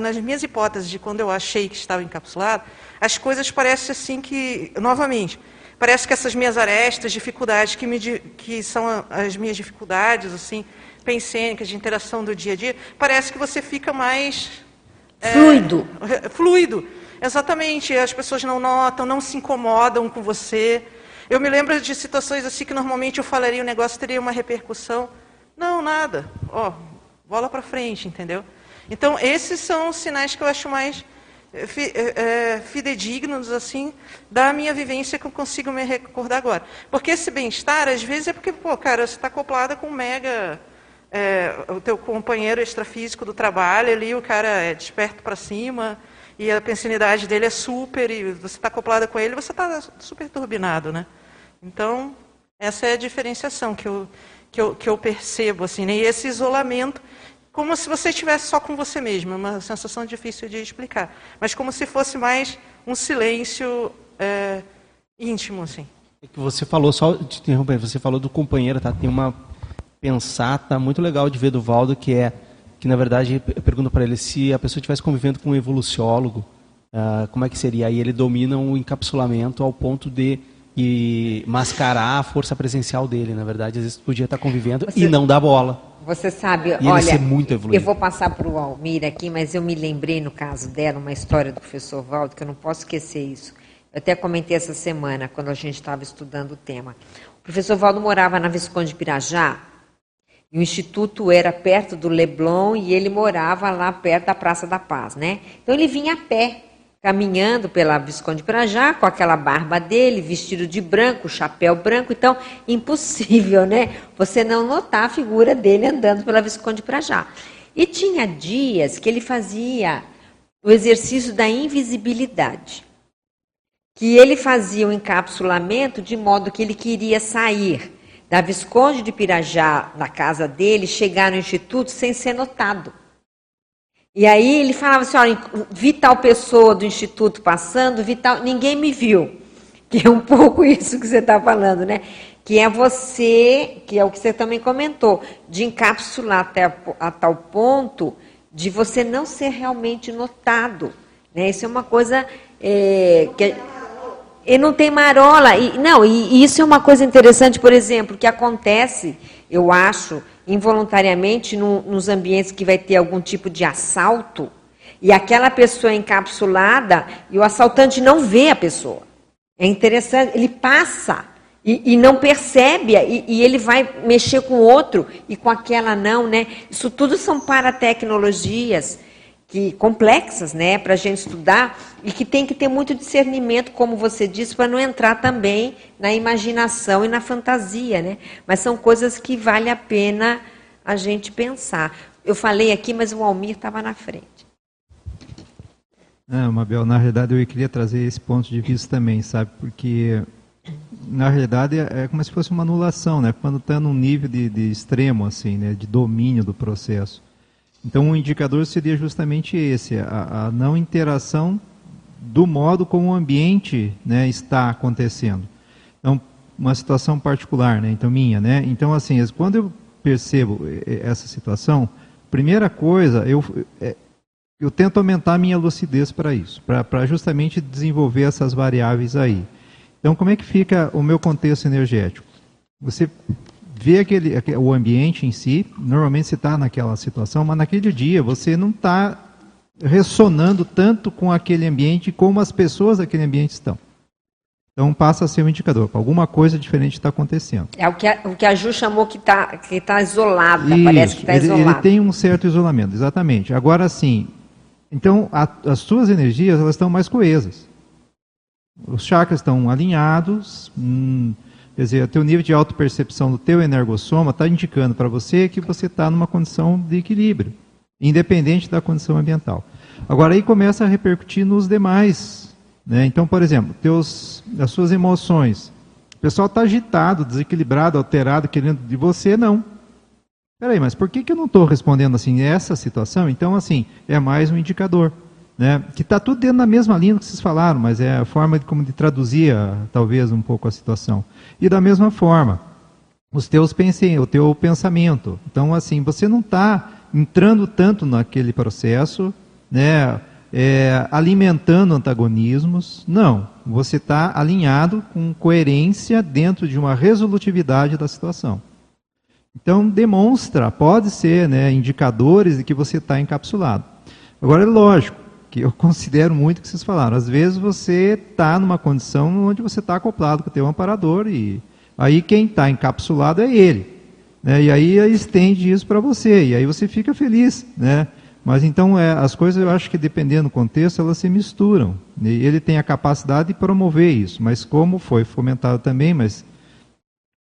Nas minhas hipóteses de quando eu achei que estava encapsulado, as coisas parecem assim que, novamente, Parece que essas minhas arestas, dificuldades, que, me, que são as minhas dificuldades, assim, pensênicas, de interação do dia a dia, parece que você fica mais... É, fluido. É, fluido. Exatamente. As pessoas não notam, não se incomodam com você. Eu me lembro de situações assim que normalmente eu falaria, o negócio teria uma repercussão. Não, nada. Ó, bola para frente, entendeu? Então, esses são os sinais que eu acho mais é, é, fidedignos assim da minha vivência que eu consigo me recordar agora. Porque esse bem-estar, às vezes, é porque, pô, cara, você está acoplada com um mega. É, o teu companheiro extrafísico do trabalho ali, o cara é desperto para cima, e a pensinidade dele é super, e você está acoplada com ele, você está super turbinado, né? Então, essa é a diferenciação que eu, que eu, que eu percebo, assim, né? E esse isolamento, como se você estivesse só com você mesmo, é uma sensação difícil de explicar, mas como se fosse mais um silêncio é, íntimo, assim. É que você falou, só te interromper, você falou do companheiro, tá? Tem uma pensar, tá muito legal de ver do Valdo, que é que na verdade eu pergunto para ele se a pessoa estivesse convivendo com um evoluciólogo, uh, como é que seria? Aí ele domina o encapsulamento ao ponto de e mascarar a força presencial dele, na verdade, às vezes podia estar convivendo você, e não dar bola. Você sabe, e olha, ser muito evoluído. eu vou passar para o Almir aqui, mas eu me lembrei no caso dela uma história do professor Valdo que eu não posso esquecer isso. Eu até comentei essa semana quando a gente estava estudando o tema. O professor Valdo morava na Visconde de Pirajá, e o instituto era perto do Leblon e ele morava lá perto da Praça da Paz, né? Então ele vinha a pé, caminhando pela Visconde Pirajá, com aquela barba dele, vestido de branco, chapéu branco. Então, impossível, né? Você não notar a figura dele andando pela Visconde Pirajá. E tinha dias que ele fazia o exercício da invisibilidade. Que ele fazia o encapsulamento de modo que ele queria sair da Visconde de Pirajá, na casa dele, chegar no instituto sem ser notado. E aí ele falava assim, olha, vi tal pessoa do instituto passando, vi tal, ninguém me viu. Que é um pouco isso que você está falando, né? Que é você, que é o que você também comentou, de encapsular até a, a tal ponto de você não ser realmente notado. Né? Isso é uma coisa é, que e não tem marola. E, não, e, isso é uma coisa interessante, por exemplo, que acontece, eu acho, involuntariamente no, nos ambientes que vai ter algum tipo de assalto, e aquela pessoa é encapsulada e o assaltante não vê a pessoa. É interessante, ele passa e, e não percebe, e, e, ele vai mexer com outro e com aquela não, né? Isso tudo são paratecnologias que complexas, né, para a gente estudar e que tem que ter muito discernimento, como você disse, para não entrar também na imaginação e na fantasia, né? Mas são coisas que vale a pena a gente pensar. Eu falei aqui, mas o Almir estava na frente. Não, Mabel, na realidade eu queria trazer esse ponto de vista também, sabe? Porque na realidade é como se fosse uma anulação, né? Quando está num nível de, de extremo, assim, né? De domínio do processo. Então, o indicador seria justamente esse, a, a não interação do modo como o ambiente né, está acontecendo. Então, uma situação particular, né, então minha, né? Então, assim, quando eu percebo essa situação, primeira coisa, eu, é, eu tento aumentar a minha lucidez para isso, para justamente desenvolver essas variáveis aí. Então, como é que fica o meu contexto energético? Você vê aquele, o ambiente em si, normalmente você está naquela situação, mas naquele dia você não está ressonando tanto com aquele ambiente como as pessoas daquele ambiente estão. Então passa a ser um indicador, alguma coisa diferente está acontecendo. É o que a, o que a Ju chamou que está que tá isolada, Isso, parece que está isolada. Ele tem um certo isolamento, exatamente. Agora sim, então a, as suas energias elas estão mais coesas. Os chakras estão alinhados, hum, Quer dizer, o teu nível de autopercepção do teu energossoma está indicando para você que você está numa condição de equilíbrio, independente da condição ambiental. Agora aí começa a repercutir nos demais. Né? Então, por exemplo, teus, as suas emoções. O pessoal está agitado, desequilibrado, alterado, querendo de você, não. Peraí, mas por que, que eu não estou respondendo assim? Essa situação, então, assim, é mais um indicador. Né? Que está tudo dentro da mesma linha que vocês falaram, mas é a forma de, como de traduzir, talvez, um pouco a situação. E da mesma forma, os teus pensem, o teu pensamento. Então, assim, você não está entrando tanto naquele processo, né? é, alimentando antagonismos. Não, você está alinhado com coerência dentro de uma resolutividade da situação. Então, demonstra, pode ser, né, indicadores de que você está encapsulado. Agora, é lógico que eu considero muito que vocês falaram. Às vezes você está numa condição onde você está acoplado com o teu amparador e aí quem está encapsulado é ele. Né? E aí estende isso para você, e aí você fica feliz. Né? Mas então é, as coisas eu acho que dependendo do contexto elas se misturam. E ele tem a capacidade de promover isso, mas como foi fomentado também, mas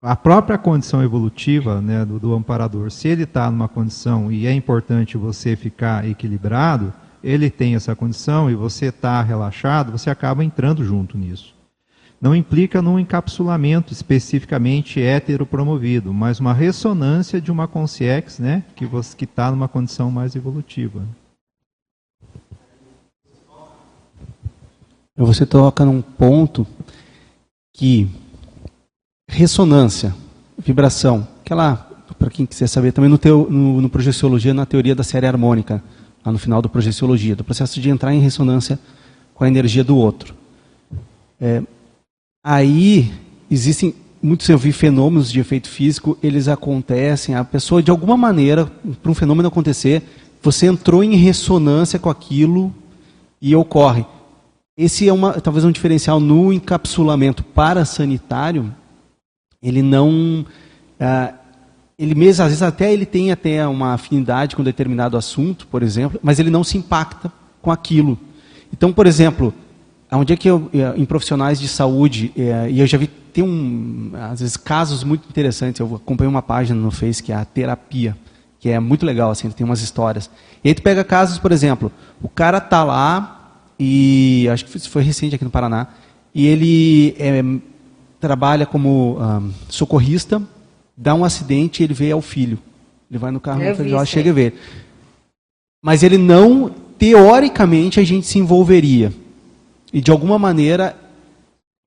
a própria condição evolutiva né, do, do amparador, se ele está numa condição e é importante você ficar equilibrado, ele tem essa condição e você está relaxado, você acaba entrando junto nisso. Não implica num encapsulamento especificamente heteropromovido, mas uma ressonância de uma consciex né, que está numa condição mais evolutiva. Você toca num ponto que ressonância, vibração, aquela, para quem quiser saber, também no, teu, no, no Projeciologia, na teoria da série harmônica, lá no final do Projeciologia, do processo de entrar em ressonância com a energia do outro. É, aí existem muitos eu vi fenômenos de efeito físico, eles acontecem, a pessoa de alguma maneira, para um fenômeno acontecer, você entrou em ressonância com aquilo e ocorre. Esse é uma, talvez um diferencial no encapsulamento parasanitário, ele não ah, ele mesmo às vezes até ele tem até uma afinidade com determinado assunto, por exemplo, mas ele não se impacta com aquilo. Então, por exemplo, onde é que eu eh, em profissionais de saúde é, e eu já vi tem um às vezes casos muito interessantes. Eu acompanhei uma página no Face que é a terapia, que é muito legal assim, tem umas histórias. E aí tu pega casos, por exemplo, o cara tá lá e acho que foi recente aqui no Paraná e ele é, trabalha como um, socorrista, dá um acidente e ele vê ao filho. Ele vai no carro e chega a ver. Mas ele não, teoricamente, a gente se envolveria. E de alguma maneira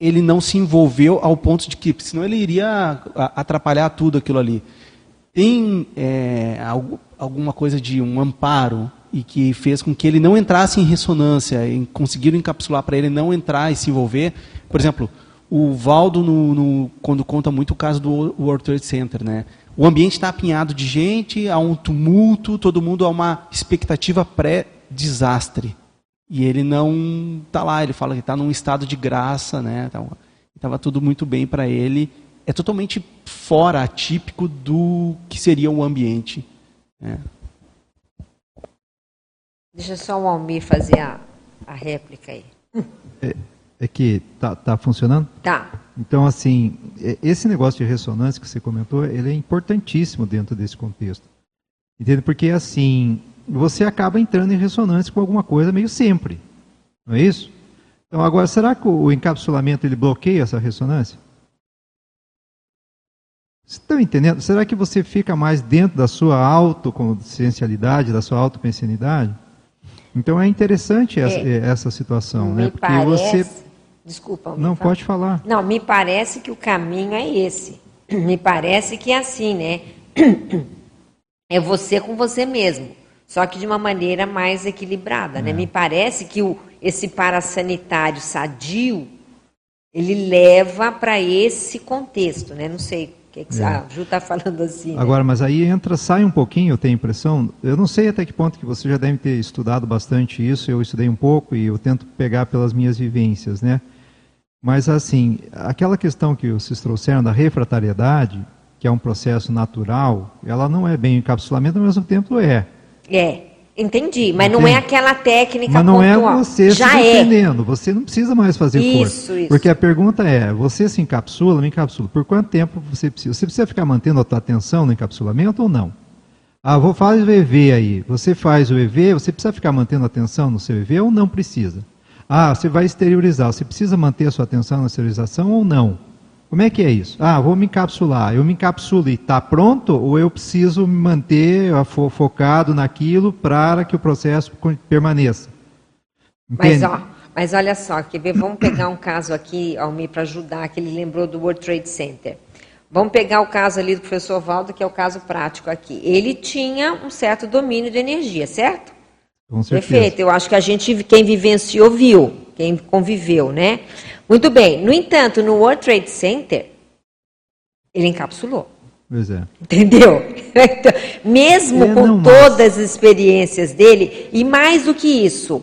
ele não se envolveu ao ponto de que, senão ele iria atrapalhar tudo aquilo ali. Tem é, alguma coisa de um amparo e que fez com que ele não entrasse em ressonância, e conseguiram encapsular para ele não entrar e se envolver. Por exemplo, o Valdo, no, no, quando conta muito o caso do World Trade Center, né? O ambiente está apinhado de gente, há um tumulto, todo mundo há uma expectativa pré-desastre. E ele não está lá, ele fala que está num estado de graça, né? Estava tudo muito bem para ele. É totalmente fora, atípico do que seria o ambiente. Né? Deixa só o Almir fazer a, a réplica aí. É, é que tá, tá funcionando? Tá. Então, assim, é, esse negócio de ressonância que você comentou, ele é importantíssimo dentro desse contexto. Entende? Porque, assim, você acaba entrando em ressonância com alguma coisa meio sempre. Não é isso? Então, agora, será que o encapsulamento ele bloqueia essa ressonância? Vocês estão entendendo? Será que você fica mais dentro da sua autoconsciencialidade, da sua autopensionidade? Então é interessante essa, é, essa situação, né? Porque parece... você Desculpa. Não, fala. pode falar. Não, me parece que o caminho é esse. Me parece que é assim, né? É você com você mesmo. Só que de uma maneira mais equilibrada, né? é. né? Me parece que o, esse parasanitário sadio, ele leva para esse contexto, né? Não sei o que, que é. a Ju está falando assim. Né? Agora, mas aí entra, sai um pouquinho, eu tenho a impressão, eu não sei até que ponto que você já deve ter estudado bastante isso, eu estudei um pouco e eu tento pegar pelas minhas vivências, né? Mas, assim, aquela questão que vocês trouxeram da refratariedade, que é um processo natural, ela não é bem encapsulamento, ao mesmo tempo é. É, entendi. Mas Entende? não é aquela técnica Mas não é pontual. é você Já se defendendo. É. Você não precisa mais fazer isso, força. Isso. Porque a pergunta é, você se encapsula, me encapsula. Por quanto tempo você precisa? Você precisa ficar mantendo a tua atenção no encapsulamento ou não? Ah, vou fazer o EV aí. Você faz o EV, você precisa ficar mantendo a atenção no seu EV ou não precisa? Ah, você vai exteriorizar. Você precisa manter a sua atenção na exteriorização ou não? Como é que é isso? Ah, vou me encapsular. Eu me encapsulo e está pronto? Ou eu preciso me manter focado naquilo para que o processo permaneça? Mas, ó, mas olha só, quer ver? vamos pegar um caso aqui, Almir, para ajudar, que ele lembrou do World Trade Center. Vamos pegar o caso ali do professor Valdo, que é o caso prático aqui. Ele tinha um certo domínio de energia, certo? Com certeza. Perfeito. Eu acho que a gente, quem vivenciou, viu. Quem conviveu, né? Muito bem. No entanto, no World Trade Center, ele encapsulou. Pois é. Entendeu? Então, mesmo É, com todas as experiências dele, e mais do que isso,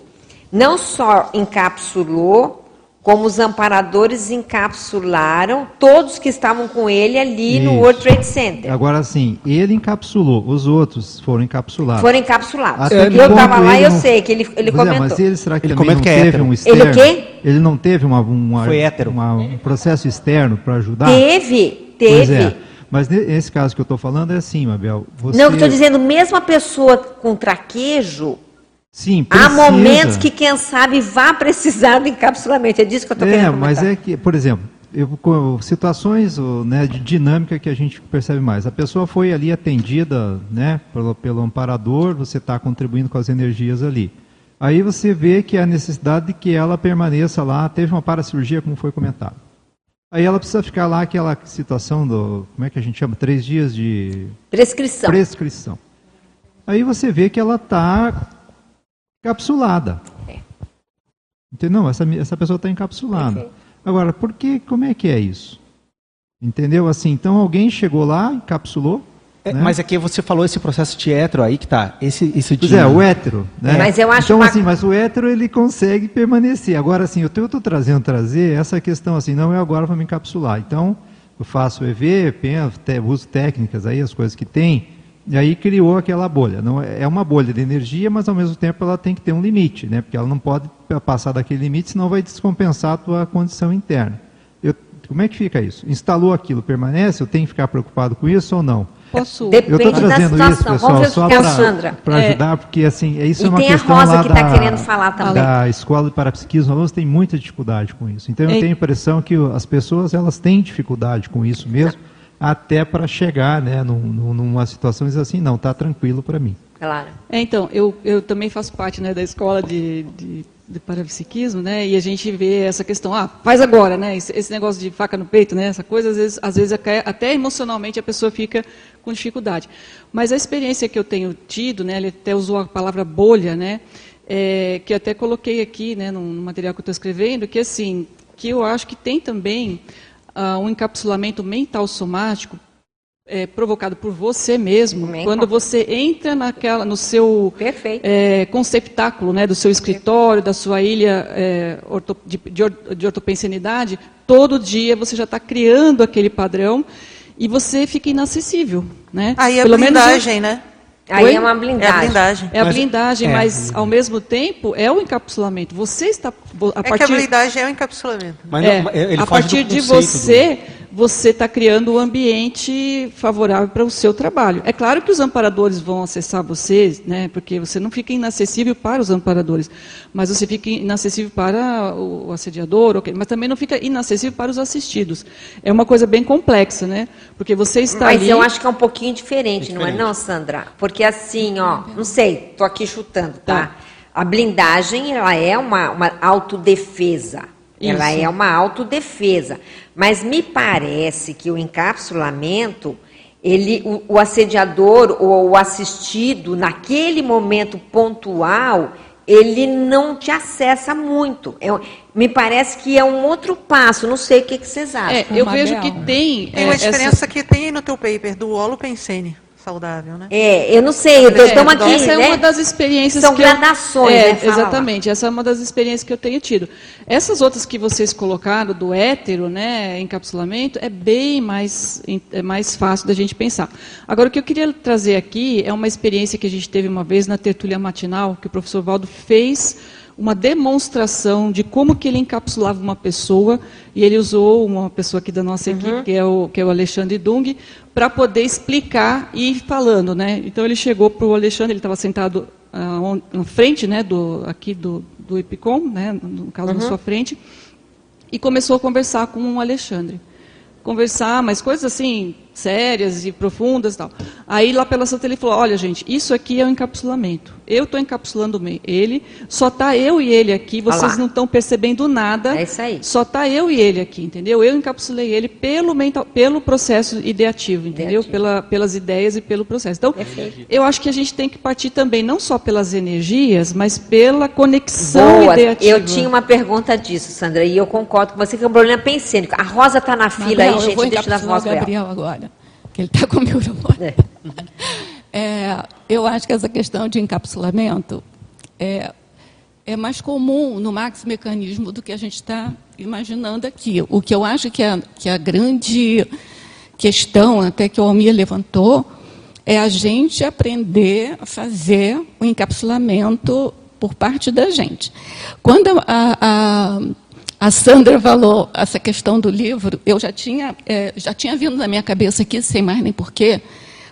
não só encapsulou, como os amparadores encapsularam todos que estavam com ele ali no Isso. World Trade Center. Agora sim, ele encapsulou, os outros foram encapsulados. Foram encapsulados. Até eu estava lá e ele eu não- sei que ele, ele Pois é, comentou. mas ele será que Ele também não que é teve hétero. um Ele externo? o quê? Ele não teve uma, uma- Foi hétero. uma- um processo externo para ajudar? Teve, Pois teve. é. Mas ne- nesse caso que eu estou falando é assim, Mabel. Você... Não, eu estou dizendo, mesmo a pessoa com traquejo, Sim, há precisa. momentos que, quem sabe, vá precisar do encapsulamento. É disso que eu estou É, querendo mas comentar. é que, por exemplo, eu, com- situações né, de dinâmica que a gente percebe mais. A pessoa foi ali atendida né, pelo, pelo amparador, você está contribuindo com as energias ali. Aí você vê que há necessidade de que ela permaneça lá, teve uma paracirurgia, como foi comentado. Aí ela precisa ficar lá, aquela situação do, como é que a gente chama? Três dias de Prescrição. prescrição. Aí você vê que ela está encapsulada. É. Entendeu? Não, essa, essa pessoa está encapsulada. Perfeito. Agora, por que, como é que é isso? Entendeu? Assim, então alguém chegou lá, encapsulou. É, né? Mas aqui você falou esse processo de hétero aí que tá. Esse, esse Pois de... é, o hétero, né? Mas eu acho então, uma- assim, mas o hétero ele consegue permanecer. Agora, assim, o que eu estou trazendo trazer essa questão assim, não é agora para me encapsular. Então, eu faço EV, penso, te- uso técnicas aí, as coisas que tem, e aí criou aquela bolha. Não é é uma bolha de energia, mas ao mesmo tempo ela tem que ter um limite, né? Porque ela não pode passar daquele limite, senão vai descompensar a tua condição interna. Eu- como é que fica isso? Instalou aquilo, permanece? Eu tenho que ficar preocupado com isso ou não? Posso? Depende Eu estou da trazendo situação. isso, pessoal, Vamos ver só o que a para. É. ajudar, porque assim, isso E é uma tem a questão Rosa lá que da, tá querendo falar também. da escola de parapsiquismo. Alunos têm muita dificuldade com isso. Então eu Ei. tenho a impressão que as pessoas elas têm dificuldade com isso mesmo, até para chegar né, num- num- numa situação e dizer assim, não, está tranquilo para mim. Claro. É, então, eu, eu também faço parte né, da escola de, de, de parapsiquismo, né, e a gente vê essa questão, ah, faz agora, né, esse, esse negócio de faca no peito, né, essa coisa, às vezes, às vezes até, até emocionalmente a pessoa fica com dificuldade. Mas a experiência que eu tenho tido, né, ele até usou a palavra bolha, né, é, que eu até coloquei aqui, né, no, no material que eu estou escrevendo, que assim, que eu acho que tem também ah, um encapsulamento mental somático é, provocado por você mesmo, quando você entra naquela, no seu Perfeito. é, conceptáculo, né, do seu escritório, da sua ilha é, orto, de, de, ortopensenidade, todo dia você já está criando aquele padrão e você fica inacessível. Né? Aí é Pelo menos eu- blindagem, né? Aí Oi? é uma É a blindagem. blindagem. é a Mas- blindagem, é, mas ao mesmo tempo é o encapsulamento. Você está a É que partir a blindagem é o encapsulamento. Mas é, não, ele a partir de você, você está criando um ambiente favorável para o seu trabalho. É claro que os amparadores vão acessar você, né, porque você não fica inacessível para os amparadores, mas você fica inacessível para o assediador, ok, mas também não fica inacessível para os assistidos. É uma coisa bem complexa, né? Porque você está Mas ali. eu acho que é um pouquinho diferente, É não é diferente. não, Sandra? Porque assim, ó, não sei, tô aqui chutando, tá? Tá. A blindagem, ela é uma, uma autodefesa. Ela Isso. é uma autodefesa. Mas me parece que o encapsulamento, ele, o, o assediador ou o assistido, naquele momento pontual, ele não te acessa muito. É um- me parece que é um outro passo. Não sei o que, que vocês acham. É, eu vejo que tem. Tem é, uma essa- diferença que tem no teu paper do holopensene saudável, né? É, eu não sei, É, estamos aqui, essa né? é uma das experiências São que eu- gradações, é, né? Fala lá. Exatamente, essa é uma das experiências que eu tenho tido. Essas outras que vocês colocaram, do hétero, né, encapsulamento, é bem mais, é mais fácil da gente pensar. Agora, o que eu queria trazer aqui é uma experiência que a gente teve uma vez na tertúlia matinal, que o professor Valdo fez uma demonstração de como que ele encapsulava uma pessoa, e ele usou uma pessoa aqui da nossa equipe, que é o, que é o Alexandre Dung, para poder explicar e ir falando. Né? Então ele chegou para o Alexandre, ele estava sentado ah, na frente né, do, aqui do, do Epicom, né, no caso na sua frente, e começou a conversar com o Alexandre. Conversar, mas coisas assim, sérias e profundas e tal. Aí lá pela Santa ele falou, olha gente, isso aqui é o um encapsulamento. Eu estou encapsulando ele, só tá eu e ele aqui, vocês Olá. não estão percebendo nada. É isso aí. Só tá eu e ele aqui, entendeu? Eu encapsulei ele pelo mental, pelo processo ideativo, entendeu? Ideativo. Pela, pelas ideias e pelo processo. Então, Perfeito. eu acho que a gente tem que partir também não só pelas energias, mas pela conexão Boa. ideativa. Eu tinha uma pergunta disso, Sandra, e eu concordo com você que é um problema pensênico. A Rosa está na fila Gabriel, aí, gente, deixa eu dar encapsular voz. Gabriel agora, que ele está com o microfone. É. É, eu acho que essa questão de encapsulamento é, é mais comum no maximecanismo do que a gente está imaginando aqui. O que eu acho que é, que é a grande questão, até que o Almir levantou, é a gente aprender a fazer o encapsulamento por parte da gente. Quando a, a, a Sandra falou essa questão do livro, eu já tinha, é, já tinha vindo na minha cabeça aqui, sem mais nem porquê,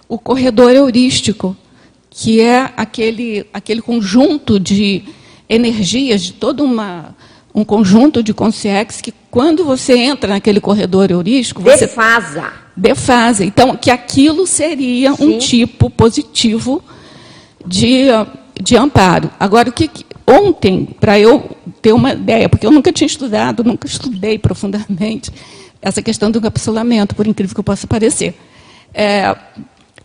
o corredor heurístico, que é aquele, aquele conjunto de energias, de todo uma, um conjunto de consciências que, quando você entra naquele corredor heurístico, você Defasa. defasa. Então, que aquilo seria um Sim. tipo positivo de, de amparo. Agora, o que- ontem, para eu ter uma ideia, porque eu nunca tinha estudado, nunca estudei profundamente essa questão do encapsulamento, por incrível que possa parecer. É,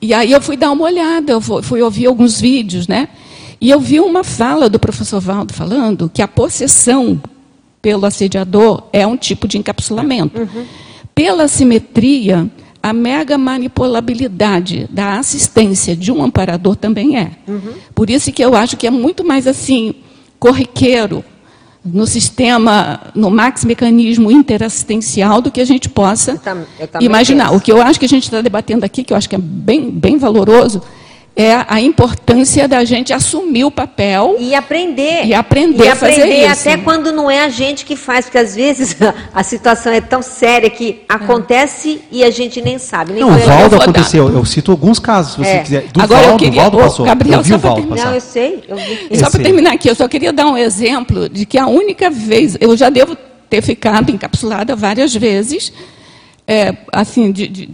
e aí eu fui dar uma olhada, eu fui, ouvir alguns vídeos, né? E eu vi uma fala do professor Valdo falando que a possessão pelo assediador é um tipo de encapsulamento. Pela simetria, a mega manipulabilidade da assistência de um amparador também é. Por isso que eu acho que é muito mais assim corriqueiro no sistema, no max mecanismo interassistencial do que a gente possa Eu tam- eu imaginar. penso. O que eu acho que a gente está debatendo aqui, que eu acho que é bem, bem valoroso, é a importância da gente assumir o papel E aprender. E aprender E a fazer aprender isso. até quando não é a gente que faz, porque às vezes a situação é tão séria que acontece e a gente nem sabe. Nem Não, o Valdo aconteceu. Eu cito alguns casos, se você É. quiser. Do Agora, eu Valdo, queria- o Valdo passou. Gabriel, eu vi só o pra Valdo terminar. passar. Não, eu sei. Eu vi. Eu Só para terminar aqui, eu só queria dar um exemplo de que a única vez, eu já devo ter ficado encapsulada várias vezes, é, assim, de- de-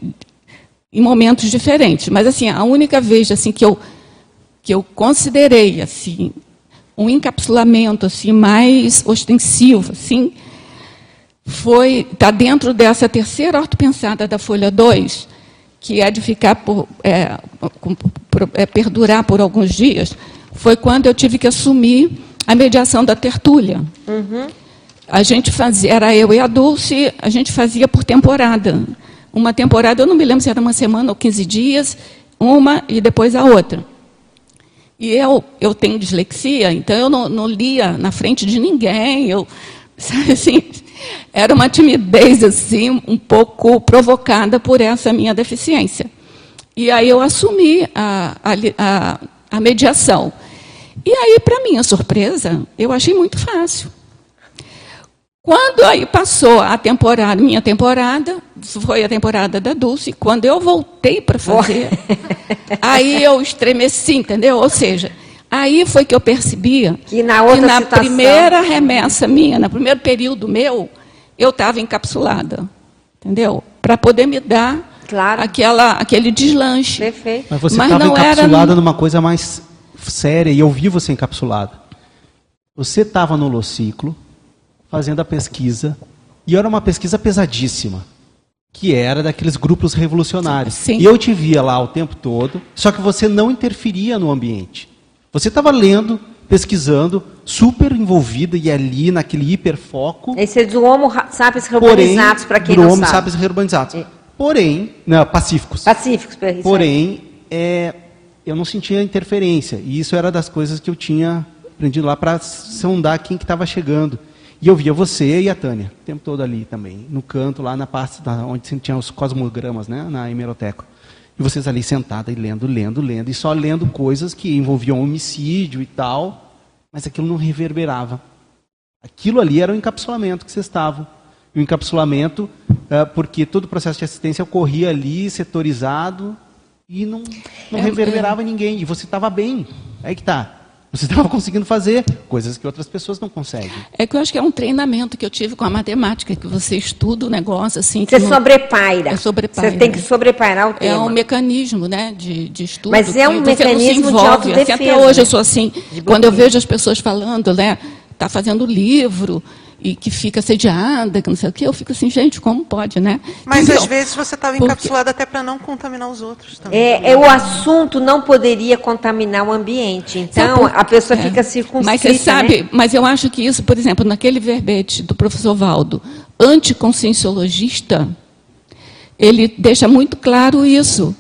em momentos diferentes, mas assim, a única vez assim que eu que eu considerei assim um encapsulamento assim mais ostensivo, assim, foi está dentro dessa terceira ortopensada da folha 2, que é de ficar por, é, por- é, perdurar por alguns dias, foi quando eu tive que assumir a mediação da tertúlia. A gente fazia, era eu e a Dulce, a gente fazia por temporada. Uma temporada, eu não me lembro se era uma semana ou 15 dias, uma e depois a outra. E eu, eu tenho dislexia, então eu não, não lia na frente de ninguém. Eu, sabe assim, era uma timidez assim, um pouco provocada por essa minha deficiência. E aí eu assumi a, a a, a mediação. E aí, para minha surpresa, eu achei muito fácil. Quando aí passou a temporada, minha temporada, foi a temporada da Dulce, quando eu voltei para fazer, aí eu estremeci, entendeu? Ou seja, aí foi que eu percebia Que na outra na situação- primeira remessa minha, no primeiro período meu, eu estava encapsulada, entendeu? Para poder me dar Claro. aquela, aquele deslanche. Perfeito. Mas você Mas estava não era- encapsulada numa coisa mais séria, e eu vi você encapsulada. Você estava no Lociclo, fazendo a pesquisa, e era uma pesquisa pesadíssima, que era daqueles grupos revolucionários. Sim. E eu te via lá o tempo todo, só que você não interferia no ambiente. Você estava lendo, pesquisando, super envolvida e ali naquele hiperfoco. Esse é do Homo sapiens urbanizados, para quem do não Homo sabe. sapiens urbanizados. É. Porém, não, pacíficos. Pacíficos, aí. Porém, é, eu não sentia interferência. E isso era das coisas que eu tinha aprendido lá para sondar quem que estava chegando. E eu via você e a Tânia, o tempo todo ali também, no canto, lá na parte da, onde tinha os cosmogramas, né, na hemeroteca. E vocês ali sentada e lendo, lendo, lendo, e só lendo coisas que envolviam homicídio e tal, mas aquilo não reverberava. Aquilo ali era o encapsulamento que vocês estavam. E o encapsulamento, eh, porque todo o processo de assistência ocorria ali, setorizado, e não, não reverberava ninguém. E você estava bem. Aí que tá. Você estava conseguindo fazer coisas que outras pessoas não conseguem. É que eu acho que é um treinamento que eu tive com a matemática, que você estuda o negócio assim. Você não- sobrepaira. É sobrepaira. Você tem que sobrepairar o É tema. um mecanismo né, de, de estudo. Mas é um que você não se mecanismo de envolve. autodefesa, Assim, até hoje eu sou assim. Quando eu vejo as pessoas falando, né? Está fazendo livro e que fica assediada, que não sei o quê, eu fico assim, gente, como pode, né? Mas Entendeu? às vezes você estava Porque- encapsulado até para não contaminar os outros também. É, é, o assunto não poderia contaminar o ambiente. Então, por- a pessoa é. fica circunscrita. Mas você sabe, né? mas eu acho que isso, por exemplo, naquele verbete do professor Valdo, anticonscienciologista, ele deixa muito claro isso,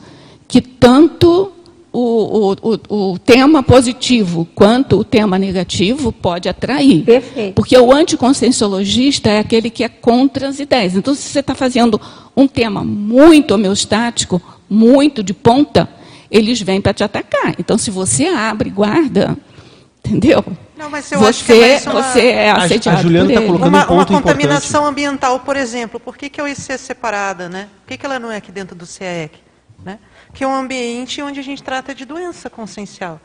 que tanto o, o, o, o tema positivo quanto o tema negativo pode atrair. Perfeito. Porque o anticonscienciologista é aquele que é contra as ideias. Então, se você está fazendo um tema muito homeostático, muito de ponta, eles vêm para te atacar. Então, se você abre e guarda, entendeu? Não, mas eu você, acho que é uma- você é A- a assediado Juliana tá ele. colocando- Uma, um ponto uma importante. contaminação ambiental, por exemplo, por que, que a OIC é separada, né? Por que, que ela não é aqui dentro do CAEC? Né? Que é um ambiente onde a gente trata de doença consciencial.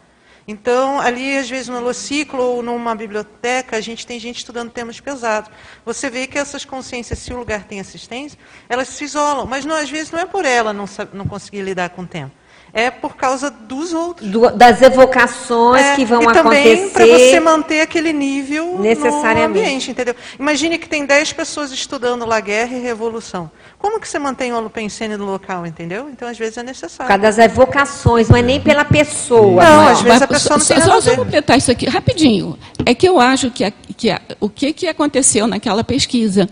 Então, ali, às vezes, no holociclo ou numa biblioteca, a gente tem gente estudando temas pesados. Você vê que essas consciências, se o lugar tem assistência, elas se isolam. Mas, não, às vezes, não é por ela não, não conseguir lidar com o tema. É por causa dos outros. Do- das evocações É, que vão e também acontecer. para você manter aquele nível Necessariamente. no ambiente, entendeu? Imagine que tem 10 pessoas estudando lá guerra e revolução. Como que você mantém o holopensene no local, entendeu? Então, às vezes, é Por necessário. causa das evocações, não é nem pela pessoa. Não, não. às vezes a pessoa não só, tem só, só completar isso aqui rapidinho. É que eu acho que, a- que a- o que, que aconteceu naquela pesquisa,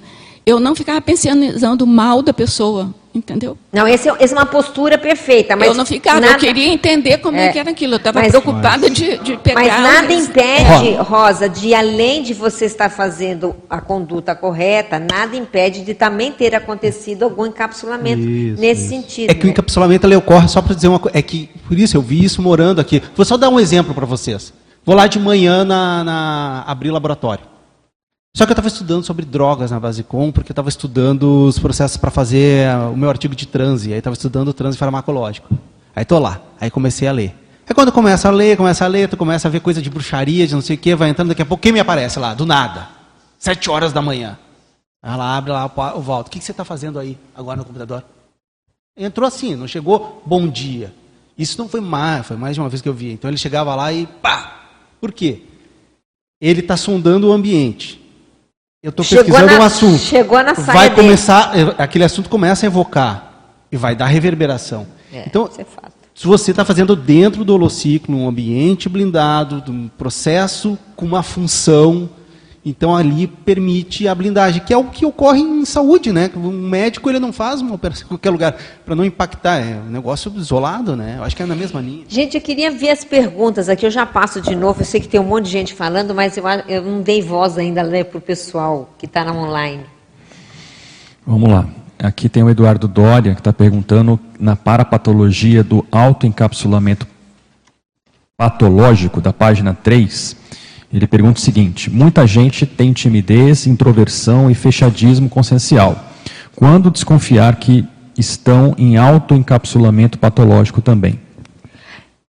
eu não ficava pensando mal da pessoa, entendeu? Não, esse é, essa é uma postura perfeita. Mas eu não ficava, nada- eu queria entender como é, É, que era aquilo. Eu estava mas- preocupada de, de pegar. Mas nada os- impede, Rosa, de além de você estar fazendo a conduta correta, nada impede de também ter acontecido algum encapsulamento Isso, nesse isso. sentido. É que o né? encapsulamento ele ocorre só para dizer uma coisa. É que, por isso, eu vi isso morando aqui. Vou só dar um exemplo para vocês. Vou lá de manhã na, na abrir laboratório. Só que eu estava estudando sobre drogas na Basicom, porque eu estava estudando os processos para fazer ah, o meu artigo de transe. Aí estava estudando o transe farmacológico. Aí tô lá. Aí comecei a ler. Aí quando começa a ler, começa a ler, tu começa a ver coisa de bruxaria, de não sei o quê, vai entrando, daqui a pouco quem me aparece lá? Do nada. Sete horas da manhã. Ela abre lá o Valdo. O que, que você está fazendo aí agora no computador? Entrou assim, não chegou bom dia. Isso não foi mais, foi mais de uma vez que eu vi. Então ele chegava lá e pá! Por quê? Ele está sondando o ambiente. Eu estou pesquisando na- um assunto. chegou na saia Vai dele. começar, aquele assunto começa a evocar e vai dar reverberação. É, então, é se você está fazendo dentro do holociclo, num ambiente blindado, de um processo com uma função, então ali permite a blindagem, que é o que ocorre em saúde, né? Um médico ele não faz uma operação em qualquer lugar para não impactar, é um negócio isolado, né? Eu acho que é na mesma linha. Gente, eu queria ver as perguntas aqui. Eu já passo de novo. Eu sei que tem um monte de gente falando, mas eu, eu não dei voz ainda né, para o pessoal que está na online. Vamos lá. Aqui tem o Eduardo Dória, que está perguntando na parapatologia do autoencapsulamento patológico, da página 3. Ele pergunta o seguinte: muita gente tem timidez, introversão e fechadismo consciencial. Quando desconfiar que estão em autoencapsulamento patológico também?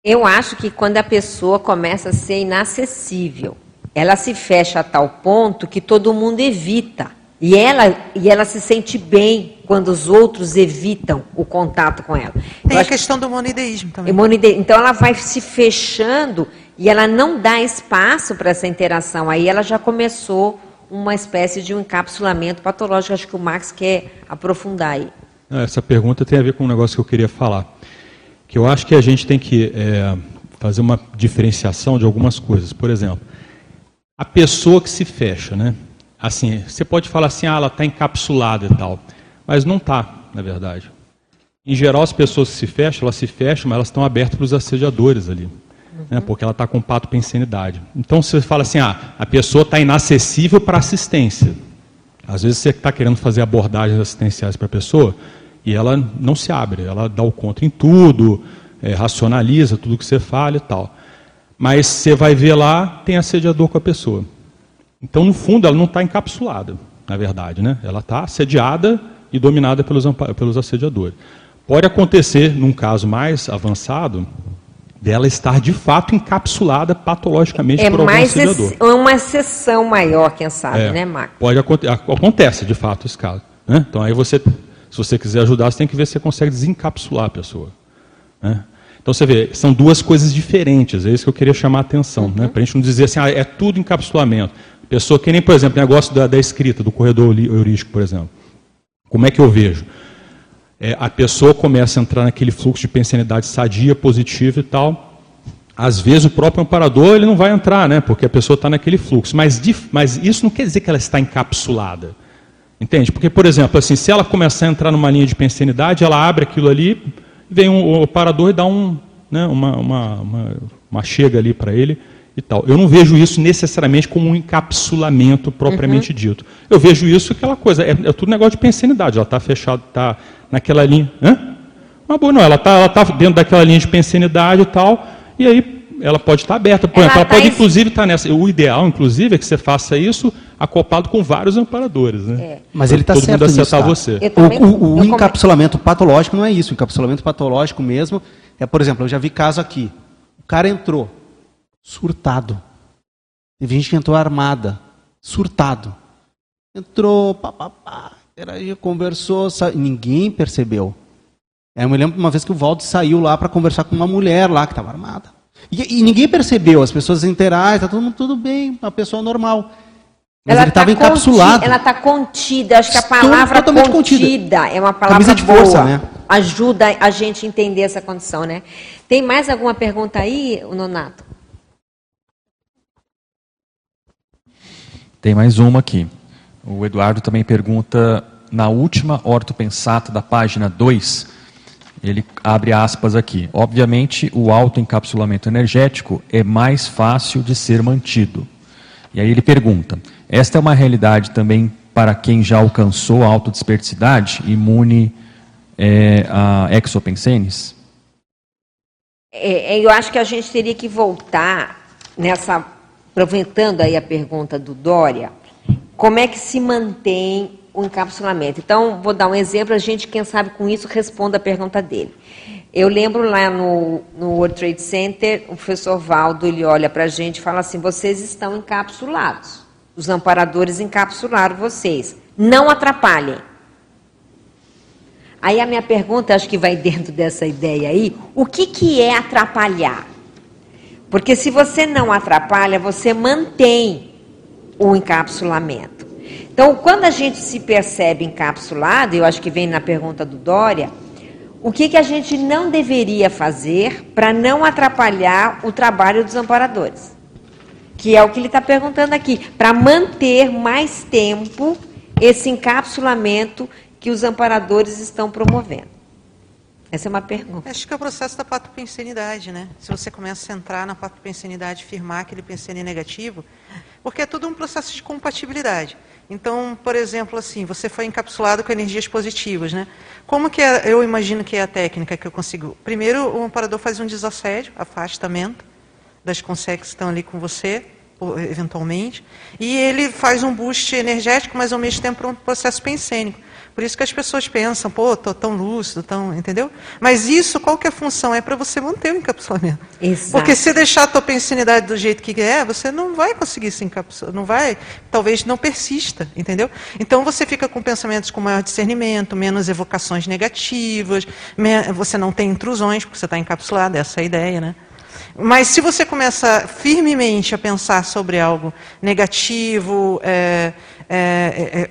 Eu acho que quando a pessoa começa a ser inacessível, ela se fecha a tal ponto que todo mundo evita. E ela, e ela se sente bem quando os outros evitam o contato com ela. Tem Eu a questão do monoideísmo também. Então ela vai se fechando e ela não dá espaço para essa interação. Aí ela já começou uma espécie de um encapsulamento patológico. Acho que o Max quer aprofundar aí. Essa pergunta tem a ver com um negócio que eu queria falar. Que eu acho que a gente tem que é, fazer uma diferenciação de algumas coisas. Por exemplo, a pessoa que se fecha, né? Assim, você pode falar assim, ah, ela está encapsulada e tal. Mas não está, na verdade. Em geral, as pessoas que se fecham, elas se fecham, mas elas estão abertas para os assediadores ali. Né, porque ela está com pato para insanidade. Então, você fala assim, ah, a pessoa está inacessível para assistência. Às vezes você está querendo fazer abordagens assistenciais para a pessoa e ela não se abre, ela dá o conta em tudo, eh, racionaliza tudo que você fala e tal. Mas você vai ver lá, tem assediador com a pessoa. Então, no fundo, ela não está encapsulada, na verdade. Né? Ela está assediada e dominada pelos, pelos assediadores. Pode acontecer, num caso mais avançado, dela estar de fato encapsulada patologicamente É por algum mais auxiliador. ex- uma exceção maior, quem sabe, É, né, Marco? Pode aconte- ac- acontece de fato esse caso. né? Então aí você, se você quiser ajudar, você tem que ver se você consegue desencapsular a pessoa. né? Então você vê, são duas coisas diferentes, é isso que eu queria chamar a atenção, né? para a gente não dizer assim, ah, é tudo encapsulamento. Pessoa que nem, por exemplo, o negócio da, da escrita, do corredor heurístico, por exemplo. Como é que eu vejo? É, a pessoa começa a entrar naquele fluxo de pensanidade sadia, positiva e tal. Às vezes o próprio amparador ele não vai entrar, né? Porque a pessoa está naquele fluxo. Mas, mas isso não quer dizer que ela está encapsulada. Entende? Porque, por exemplo, assim, se ela começar a entrar numa linha de pensanidade, ela abre aquilo ali, vem um, o parador e dá um, né, uma, uma, uma, uma chega ali para ele e tal. Eu não vejo isso necessariamente como um encapsulamento propriamente dito. Eu vejo isso aquela coisa, é, é tudo negócio de pensanidade. Ela está fechada, está naquela linha. Hã? Mas, bom, não, ela está ela tá dentro daquela linha de pensanidade e tal, e aí ela pode estar aberta. Por Ela exemplo, ela tá pode, em- inclusive, estar nessa. O ideal, inclusive, é que você faça isso acoplado com vários amparadores. Né? Mas ele está certo mundo nisso. tá? você. Também- O, o- o eu come- encapsulamento patológico não é isso. O encapsulamento patológico mesmo é, por exemplo, eu já vi caso aqui. O cara entrou surtado. Teve gente que entrou armada, surtado. Entrou, papapá, conversou, sa... ninguém percebeu. É, eu me lembro uma vez que o Valdo saiu lá para conversar com uma mulher lá que estava armada. E, e ninguém percebeu, as pessoas interagem, tá todo mundo tudo bem, uma pessoa normal. Mas ele tá estava encapsulado. conti- Ela está contida. Acho que a palavra contida, contida. é uma palavra Camisa de boa. força, né? Ajuda a gente a entender essa condição, né? Tem mais alguma pergunta aí, Nonato? Tem mais uma aqui. O Eduardo também pergunta, na última ortopensata da página 2, ele abre aspas aqui. Obviamente, o autoencapsulamento energético é mais fácil de ser mantido. E aí ele pergunta, esta é uma realidade também para quem já alcançou a autodesperticidade, imune é, a exopensenes? É, é, eu acho que a gente teria que voltar nessa, aproveitando aí a pergunta do Dória, como é que se mantém o encapsulamento? Então, vou dar um exemplo, a gente, quem sabe com isso, responda a pergunta dele. Eu lembro lá no, no World Trade Center, o professor Valdo, ele olha para a gente e fala assim, vocês estão encapsulados. Os amparadores encapsularam vocês. Não atrapalhem. Aí a minha pergunta, acho que vai dentro dessa ideia aí, o que, que é atrapalhar? Porque se você não atrapalha, você mantém o encapsulamento. Então, quando a gente se percebe encapsulado, eu acho que vem na pergunta do Dória, o que, que a gente não deveria fazer para não atrapalhar o trabalho dos amparadores? Que é o que ele está perguntando aqui, para manter mais tempo esse encapsulamento que os amparadores estão promovendo. Essa é uma pergunta. Acho que é o processo da patopensenidade, né? Se você começa a entrar na patopensenidade, firmar aquele pensene negativo, porque é tudo um processo de compatibilidade. Então, por exemplo, assim, você foi encapsulado com energias positivas, né? Como que é, eu imagino que é a técnica que eu consigo? Primeiro, o amparador faz um desassédio, afastamento das consegues que estão ali com você, eventualmente, e ele faz um boost energético, mas ao mesmo tempo um processo pensênico. Por isso que as pessoas pensam, pô, tô tão lúcido, tão, entendeu? Mas isso, qual que é a função? É para você manter o encapsulamento. Exato. Porque se deixar a tua pensinidade do jeito que é, você não vai conseguir se encapsular, não vai, talvez não persista, entendeu? Então você fica com pensamentos com maior discernimento, menos evocações negativas, você não tem intrusões, porque você está encapsulado, essa é a ideia, né? Mas se você começa firmemente a pensar sobre algo negativo, é, é, é,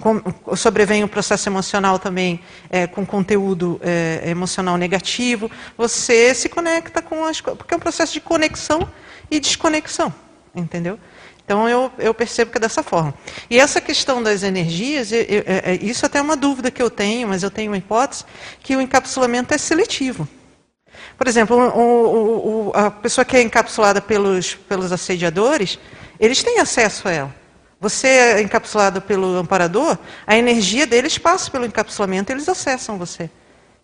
com- sobrevém o processo emocional também é, com conteúdo é, emocional negativo, você se conecta com as porque é um processo de conexão e desconexão, entendeu? Então eu, eu percebo que é dessa forma. E essa questão das energias, eu- eu- é- é- isso até é uma dúvida que eu tenho, mas eu tenho uma hipótese que o encapsulamento é seletivo. Por exemplo, o- o- o- a pessoa que é encapsulada pelos, pelos assediadores, eles têm acesso a ela. Você é encapsulado pelo amparador, a energia deles passa pelo encapsulamento, eles acessam você.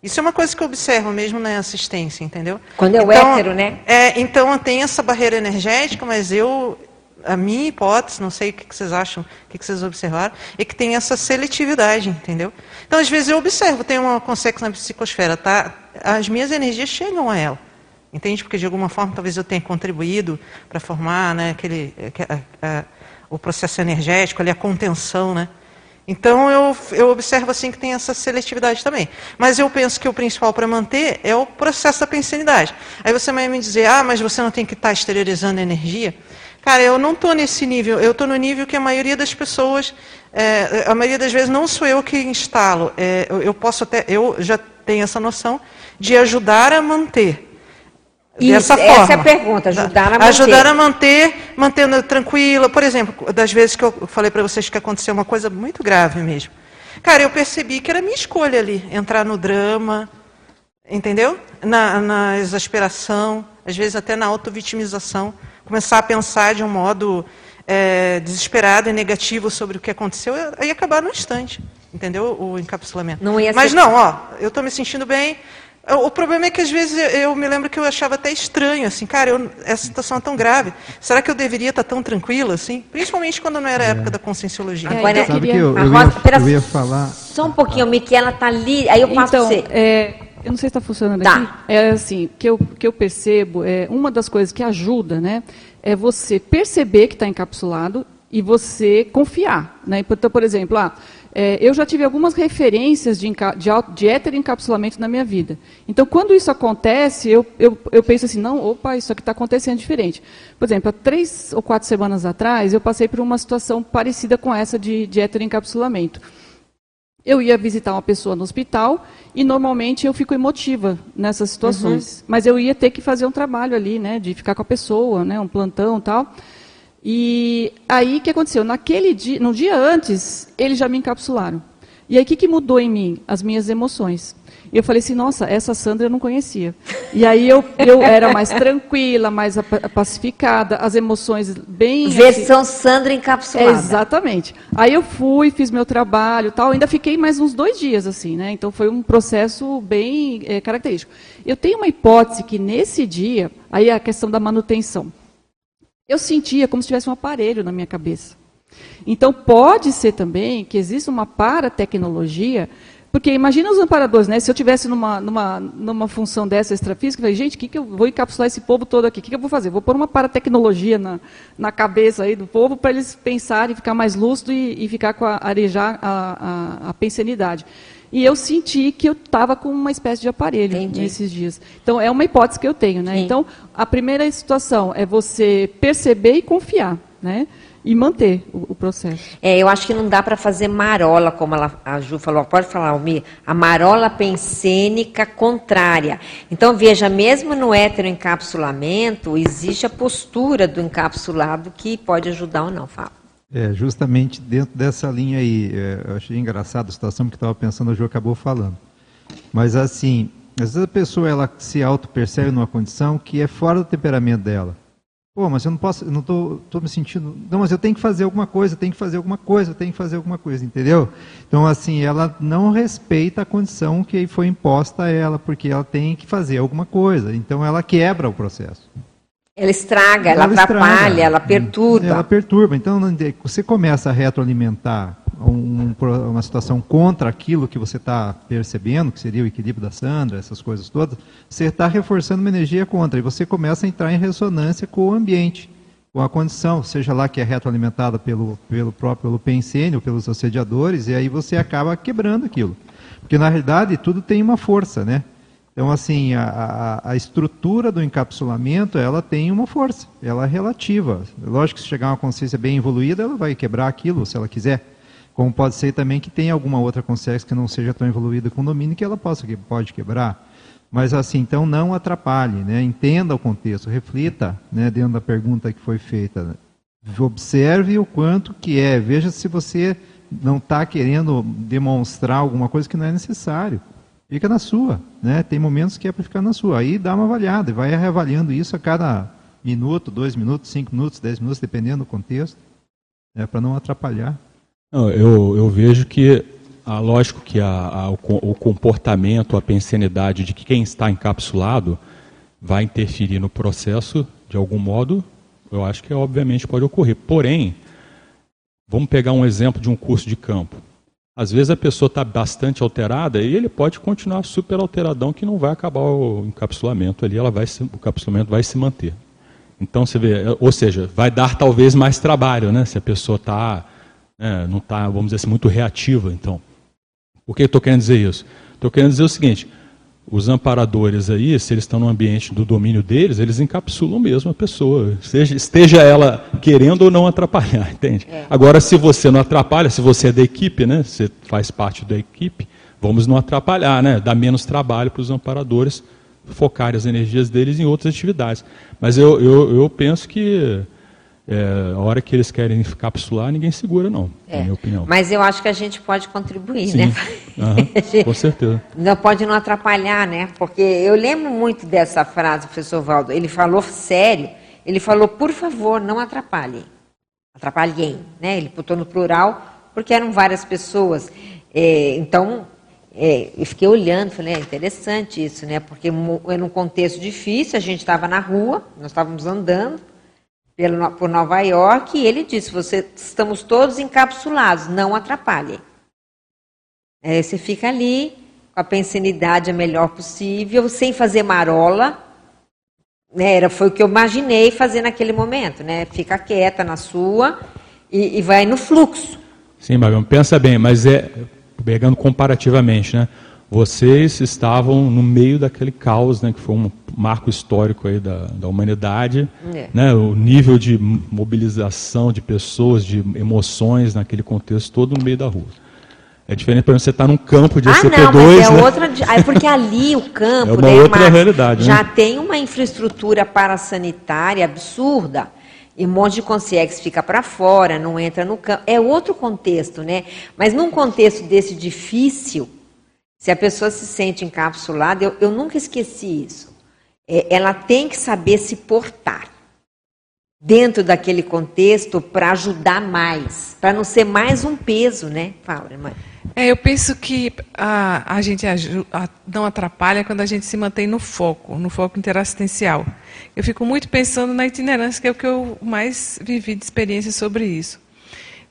Isso é uma coisa que eu observo mesmo na assistência, entendeu? Quando é o hétero, né? É, então tem essa barreira energética, mas eu, a minha hipótese, não sei o que vocês acham, o que que vocês observaram, é que tem essa seletividade, entendeu? Então, às vezes eu observo, tem uma consex na psicosfera, tá? As minhas energias chegam a ela. Entende? Porque de alguma forma talvez eu tenha contribuído para formar né, aquele, a, a, o processo energético, ali, a contenção, né? Então eu, eu observo assim que tem essa seletividade também. Mas eu penso que o principal para manter é o processo da pensanidade. Aí você vai me dizer, ah, mas você não tem que estar tá exteriorizando energia. Cara, eu não estou nesse nível, eu estou no nível que a maioria das pessoas, é, a maioria das vezes não sou eu que instalo. É, eu posso até, eu já tenho essa noção de ajudar a manter. Isso, dessa forma. Essa é a pergunta, ajudar a manter. Ajudar a manter, mantendo tranquila. Por exemplo, das vezes que eu falei para vocês que aconteceu uma coisa muito grave mesmo. Cara, eu percebi que era minha escolha ali, entrar no drama, entendeu? Na, na exasperação, às vezes até na auto-vitimização. Começar a pensar de um modo é, desesperado e negativo sobre o que aconteceu, aí acabar no instante, entendeu? O encapsulamento. Não Mas não, ó, eu estou me sentindo bem, o problema é que às vezes eu me lembro que eu achava até estranho, assim, cara, eu, essa situação é tão grave. Será que eu deveria estar tão tranquila, assim? Principalmente quando não era a época é. da conscienciologia. Agora, eu queria... eu, eu, ia, eu ia falar. Só um pouquinho, Miquela está ali, aí eu passo então, você. É, eu não sei se está funcionando tá. aqui. É assim, que eu, que eu percebo, é, uma das coisas que ajuda, né, é você perceber que está encapsulado e você confiar. Né? Então, por exemplo, ah, é, eu já tive algumas referências de, de, de heteroencapsulamento na minha vida. Então, quando isso acontece, eu, eu, eu penso assim, não, opa, isso aqui está acontecendo diferente. Por exemplo, há três ou quatro semanas atrás, eu passei por uma situação parecida com essa de, de heteroencapsulamento. Eu ia visitar uma pessoa no hospital e normalmente eu fico emotiva nessas situações. Uhum. Mas eu ia ter que fazer um trabalho ali, né, de ficar com a pessoa, né, um plantão e tal. E aí o que aconteceu? Naquele dia, no dia antes, eles já me encapsularam. E aí o que, que mudou em mim? As minhas emoções. E eu falei assim, nossa, essa Sandra eu não conhecia. E aí eu, eu era mais tranquila, mais pacificada, as emoções bem... Versão assim, Sandra encapsulada. Exatamente. Aí eu fui, fiz meu trabalho tal, ainda fiquei mais uns dois dias assim, né? Então foi um processo bem é, característico. Eu tenho uma hipótese que nesse dia, aí é a questão da manutenção. Eu sentia como se tivesse um aparelho na minha cabeça. Então, pode ser também que exista uma paratecnologia, porque imagina os amparadores, né? Se eu tivesse numa, numa, numa função dessa extrafísica, eu falei, gente, o que, que eu vou encapsular esse povo todo aqui? O que, que eu vou fazer? Vou pôr uma paratecnologia na, na cabeça aí do povo para eles pensarem, ficar mais lúcido e, e ficar com a, arejar a, a, a pensanidade. E eu senti que eu estava com uma espécie de aparelho Entendi. nesses dias. Então, é uma hipótese que eu tenho. Né? Então, a primeira situação é você perceber e confiar. Né? e manter o, o, processo. É, eu acho que não dá para fazer marola, como ela, a Ju falou. Pode falar, Almir? A marola pensênica contrária. Então, veja, mesmo no heteroencapsulamento, existe a postura do encapsulado que pode ajudar ou não. Fala. É, justamente dentro dessa linha aí, é, eu achei engraçado a situação porque estava pensando, o Ju acabou falando. Mas assim, às vezes a pessoa ela se auto-percebe numa condição que é fora do temperamento dela. Pô, mas eu não posso, eu não tô, tô me sentindo. Não, mas eu tenho que fazer alguma coisa, eu tenho que fazer alguma coisa, eu tenho que fazer alguma coisa, entendeu? Então, assim, ela não respeita a condição que foi imposta a ela, porque ela tem que fazer alguma coisa. Então, ela quebra o processo. Ela estraga, ela, ela atrapalha, estraga. ela perturba. Ela perturba. Então, você começa a retroalimentar um, uma situação contra aquilo que você está percebendo, que seria o equilíbrio da Sandra, essas coisas todas, você está reforçando uma energia contra. E você começa a entrar em ressonância com o ambiente, com a condição, seja lá que é retroalimentada pelo, pelo próprio pelo pensênio, pelos assediadores, e aí você acaba quebrando aquilo. Porque, na realidade, tudo tem uma força, né? Então, assim, a, a, estrutura do encapsulamento, ela tem uma força, ela é relativa. Lógico que se chegar uma consciência bem evoluída, ela vai quebrar aquilo, se ela quiser. Como pode ser também que tenha alguma outra consciência que não seja tão evoluída com o domínio que ela possa, que pode quebrar. Mas assim, então não atrapalhe, né? entenda o contexto, reflita né, dentro da pergunta que foi feita. Observe o quanto que é, veja se você não está querendo demonstrar alguma coisa que não é necessário. Fica na sua, né? Tem momentos que é para ficar na sua. Aí dá uma avaliada e vai reavaliando isso a cada minuto, dois minutos, cinco minutos, dez minutos, dependendo do contexto, né? para não atrapalhar. Não, eu, eu vejo que, ah, lógico que a, a, o, o comportamento, a pensenidade de que quem está encapsulado vai interferir no processo de algum modo, eu acho que obviamente pode ocorrer. Porém, vamos pegar um exemplo de um curso de campo. Às vezes a pessoa está bastante alterada e ele pode continuar super alteradão que não vai acabar o encapsulamento ali, ela vai se, o encapsulamento vai se manter. Então você vê, ou seja, vai dar talvez mais trabalho, né? Se a pessoa tá, né, não está, vamos dizer assim, muito reativa. Então, por que eu estou querendo dizer isso? Estou querendo dizer o seguinte: os amparadores aí, se eles estão no ambiente do domínio deles, eles encapsulam mesmo a pessoa, seja, esteja ela querendo ou não atrapalhar, entende? É. Agora, se você não atrapalha, se você é da equipe, né, você faz parte da equipe, vamos não atrapalhar, né, dar menos trabalho para os amparadores focarem as energias deles em outras atividades. Mas eu, eu, eu penso que é, a hora que eles querem encapsular, ninguém segura, não, é. na minha opinião. Mas eu acho que a gente pode contribuir, Sim. né? Uhum, com certeza. Não pode não atrapalhar, né? Porque eu lembro muito dessa frase, professor Valdo. Ele falou sério, ele falou, por favor, não atrapalhem. Atrapalhem, né? Ele botou no plural, porque eram várias pessoas. É, então, é, eu fiquei olhando, falei, é interessante isso, né? Porque era um contexto difícil, a gente estava na rua, nós estávamos andando, pelo, por Nova York e ele disse: você, estamos todos encapsulados, não atrapalhem. É, você fica ali com a pensinidade a melhor possível, sem fazer marola. Né, era, foi o que eu imaginei fazer naquele momento, né? Fica quieta na sua e, e vai no fluxo. Sim, Mariam, pensa bem, mas é pegando comparativamente, né? Vocês estavam no meio daquele caos, né, que foi um marco histórico aí da, da humanidade, é. né, o nível de mobilização de pessoas, de emoções naquele contexto todo no meio da rua. É diferente para você estar tá num campo de ah, SCP-2, não, mas é né? outra, é porque ali o campo, é uma né, outra realidade, já né? tem uma infraestrutura parasanitária absurda. E um monte de consciência fica para fora, não entra no campo. É outro contexto, né? Mas num contexto desse difícil, se a pessoa se sente encapsulada, eu, eu nunca esqueci isso. É, ela tem que saber se portar dentro daquele contexto para ajudar mais, para não ser mais um peso, né? Fala, irmã. É, eu penso que a, a gente ajuda, não atrapalha quando a gente se mantém no foco, no foco interassistencial. Eu fico muito pensando na itinerância, que é o que eu mais vivi de experiência sobre isso.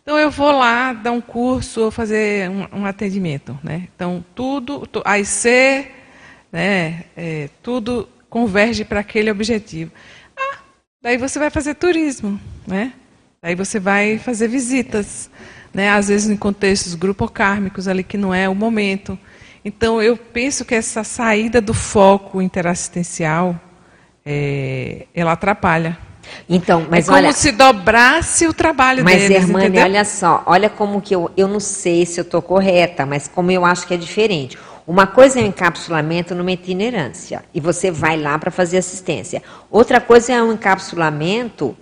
Então eu vou lá dar um curso ou fazer um, um atendimento, né? Então tudo, a IC, né? É, tudo converge para aquele objetivo. Ah, daí você vai fazer turismo, né? Daí você vai fazer visitas, né? Às vezes em contextos grupocármicos ali que não é o momento. Então eu penso que essa saída do foco interassistencial, é, ela atrapalha. Então, mas é como olha, se dobrasse o trabalho mas, deles, Hermane, entendeu? olha só, olha como que eu, eu não sei se eu estou correta, mas como eu acho que é diferente. Uma coisa é o um encapsulamento numa itinerância, e você vai lá para fazer assistência. Outra coisa é um encapsulamento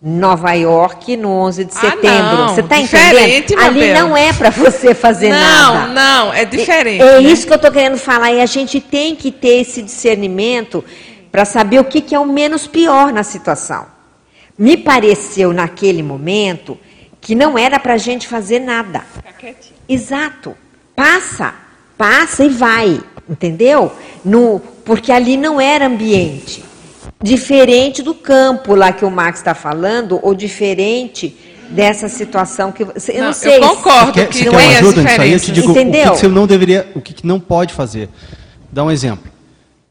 Nova York no 11 de Ah, setembro. não, você está diferente, entendendo? Ali não é para você fazer não, nada. não, é diferente. É, né? isso que eu estou querendo falar, e a gente tem que ter esse discernimento para saber o que, que é o menos pior na situação. Me pareceu naquele momento que não era para a gente fazer nada. Exato. Passa, passa e vai, entendeu? No, porque ali não era ambiente. Diferente do campo lá que o Max está falando, ou diferente dessa situação que você. Eu não, Não, sei. eu concordo Quer, que você não é ajuda nisso aí? Eu te digo o que Entendeu? que você não deveria, o que que não pode fazer. Dá um exemplo.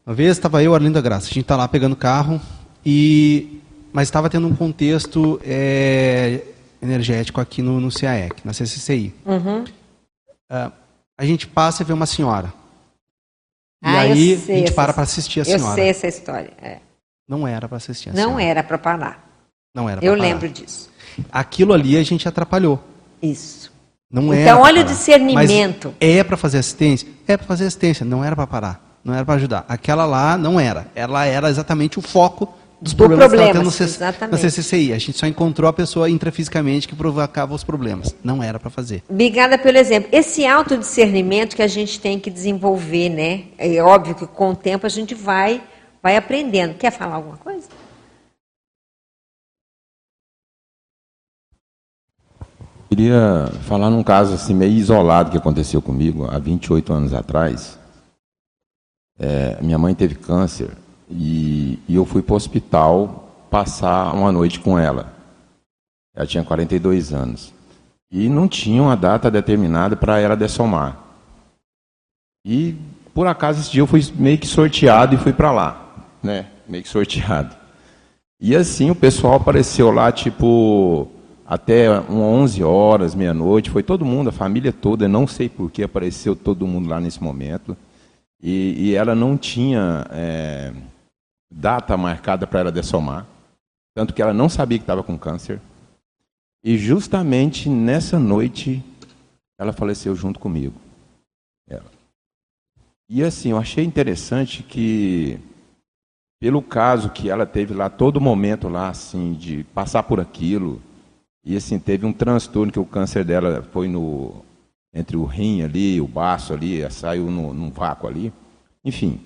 Uma vez estava eu e a Arlinda Graça, a gente está lá pegando carro, e, mas estava tendo um contexto é, energético aqui no, no CAEC, na CCCI. Uhum. Ah, a gente passa e vê uma senhora. E Ah, eu aí a gente essa- para para assistir a Eu senhora. sei essa história. é. Não era para assistir a Não senhora. era para parar. Não era Eu parar. lembro disso. Aquilo ali a gente atrapalhou. Isso. Não Então, olha o discernimento. Mas é para fazer assistência? É para fazer assistência, não era para parar. Não era para ajudar. Aquela lá não era. Ela era exatamente o foco dos Do problemas que problema, ela tendo no CCCI. A gente só encontrou a pessoa intrafisicamente que provocava os problemas. Não era para fazer. Obrigada pelo exemplo. Esse autodiscernimento que a gente tem que desenvolver, né? É óbvio que com o tempo a gente vai, vai aprendendo. Quer falar alguma coisa? Queria falar num caso assim meio isolado que aconteceu comigo há 28 anos atrás. É, minha mãe teve câncer e, e eu fui para o hospital passar uma noite com ela. Ela tinha 42 anos. E não tinha uma data determinada para ela dessomar. E, por acaso, esse dia eu fui meio que sorteado e fui para lá. Né? Meio que sorteado. E assim o pessoal apareceu lá, tipo, até 11 horas, meia-noite. Foi todo mundo, a família toda. Não sei por que apareceu todo mundo lá nesse momento. E, e ela não tinha é, data marcada para ela dessomar. Tanto que ela não sabia que estava com câncer. E justamente nessa noite, ela faleceu junto comigo. Ela. E assim, eu achei interessante que, pelo caso que ela teve lá, todo momento lá, assim, de passar por aquilo, e assim, teve um transtorno que o câncer dela foi no entre o rim ali, o baço ali, saiu no, num vácuo ali. Enfim,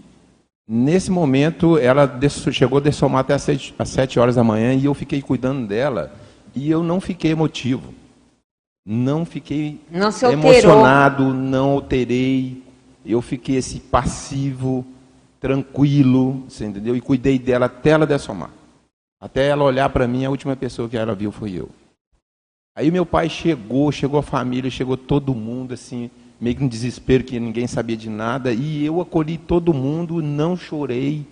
nesse momento ela chegou a dessomar até às sete, às sete horas da manhã e eu fiquei cuidando dela e eu não fiquei emotivo. Não fiquei não emocionado, não alterei. Eu fiquei esse passivo, tranquilo, você entendeu? E cuidei dela até ela dessomar. Até ela olhar para mim, a última pessoa que ela viu foi eu. Aí meu pai chegou, chegou a família, chegou todo mundo, assim, meio que um desespero que ninguém sabia de nada. E eu acolhi todo mundo, não chorei.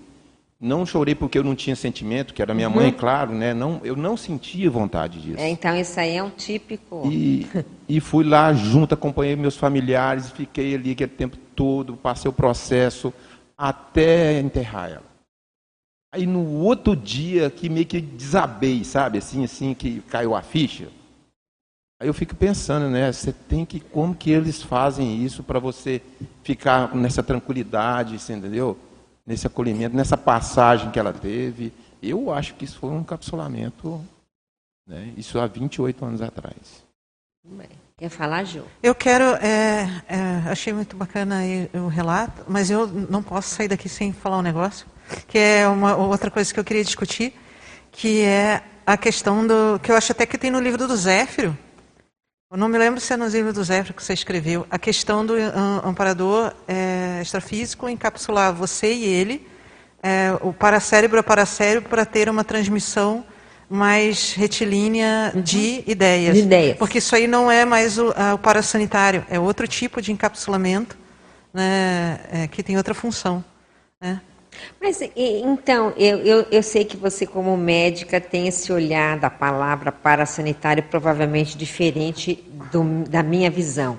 Não chorei porque eu não tinha sentimento, que era minha uhum. mãe, claro, né? Não, eu não sentia vontade disso. É, então isso aí é um típico. E, e fui lá junto, acompanhei meus familiares, fiquei ali aquele tempo todo, passei o processo até enterrar ela. Aí no outro dia que meio que desabei, sabe? Assim, assim, que caiu a ficha. Aí eu fico pensando, né? Você tem que como que eles fazem isso para você ficar nessa tranquilidade, você entendeu? Nesse acolhimento, nessa passagem que ela teve. Eu acho que isso foi um encapsulamento, né? Isso há 28 anos atrás. Bem, quer falar, Gil? Eu quero, é, é, achei muito bacana o relato, mas eu não posso sair daqui sem falar um negócio, que é uma outra coisa que eu queria discutir, que é a questão do que eu acho até que tem no livro do Zéfiro, eu não me lembro se é no livro do Zé que você escreveu, a questão do amparador é, extrafísico encapsular você e ele, é, o paracérebro a paracérebro, para ter uma transmissão mais retilínea de ideias. De ideias. Porque isso aí não é mais o, a, o parasanitário, é outro tipo de encapsulamento né, é, que tem outra função. Né? Mas então, eu, eu, eu, sei que você, como médica, tem esse olhar da palavra parasanitário provavelmente diferente do, da minha visão.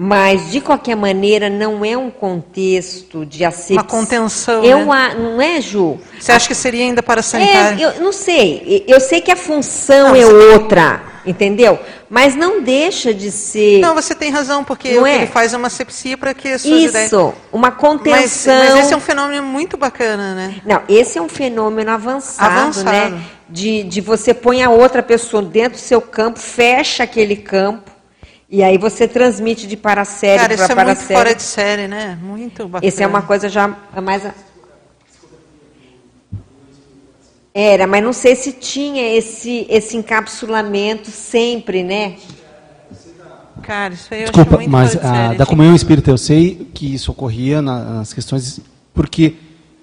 Mas, de qualquer maneira, não é um contexto de asepsia. Uma contenção. Eu, né? Não é, Ju? Você acha que seria ainda parasanitário? É, eu não sei. Eu sei que a função não, é outra. Entendeu? Mas não deixa de ser. Não, você tem razão, porque é? ele faz é uma sepsia para que as suas Isso, ideias... uma contenção. Mas, mas, esse é um fenômeno muito bacana, né? Não, esse é um fenômeno avançado, avançado. né? De, de você põe a outra pessoa dentro do seu campo, fecha aquele campo. E aí você transmite de paracérebro para paracérebro. Cara, isso é muito fora de série, né? Muito bacana. Esse é uma coisa já mais Era, mas não sei se tinha esse, esse encapsulamento sempre, né? Cara, isso aí eu Desculpa, acho muito mas a, da comunhão espírita eu sei que isso ocorria nas questões, porque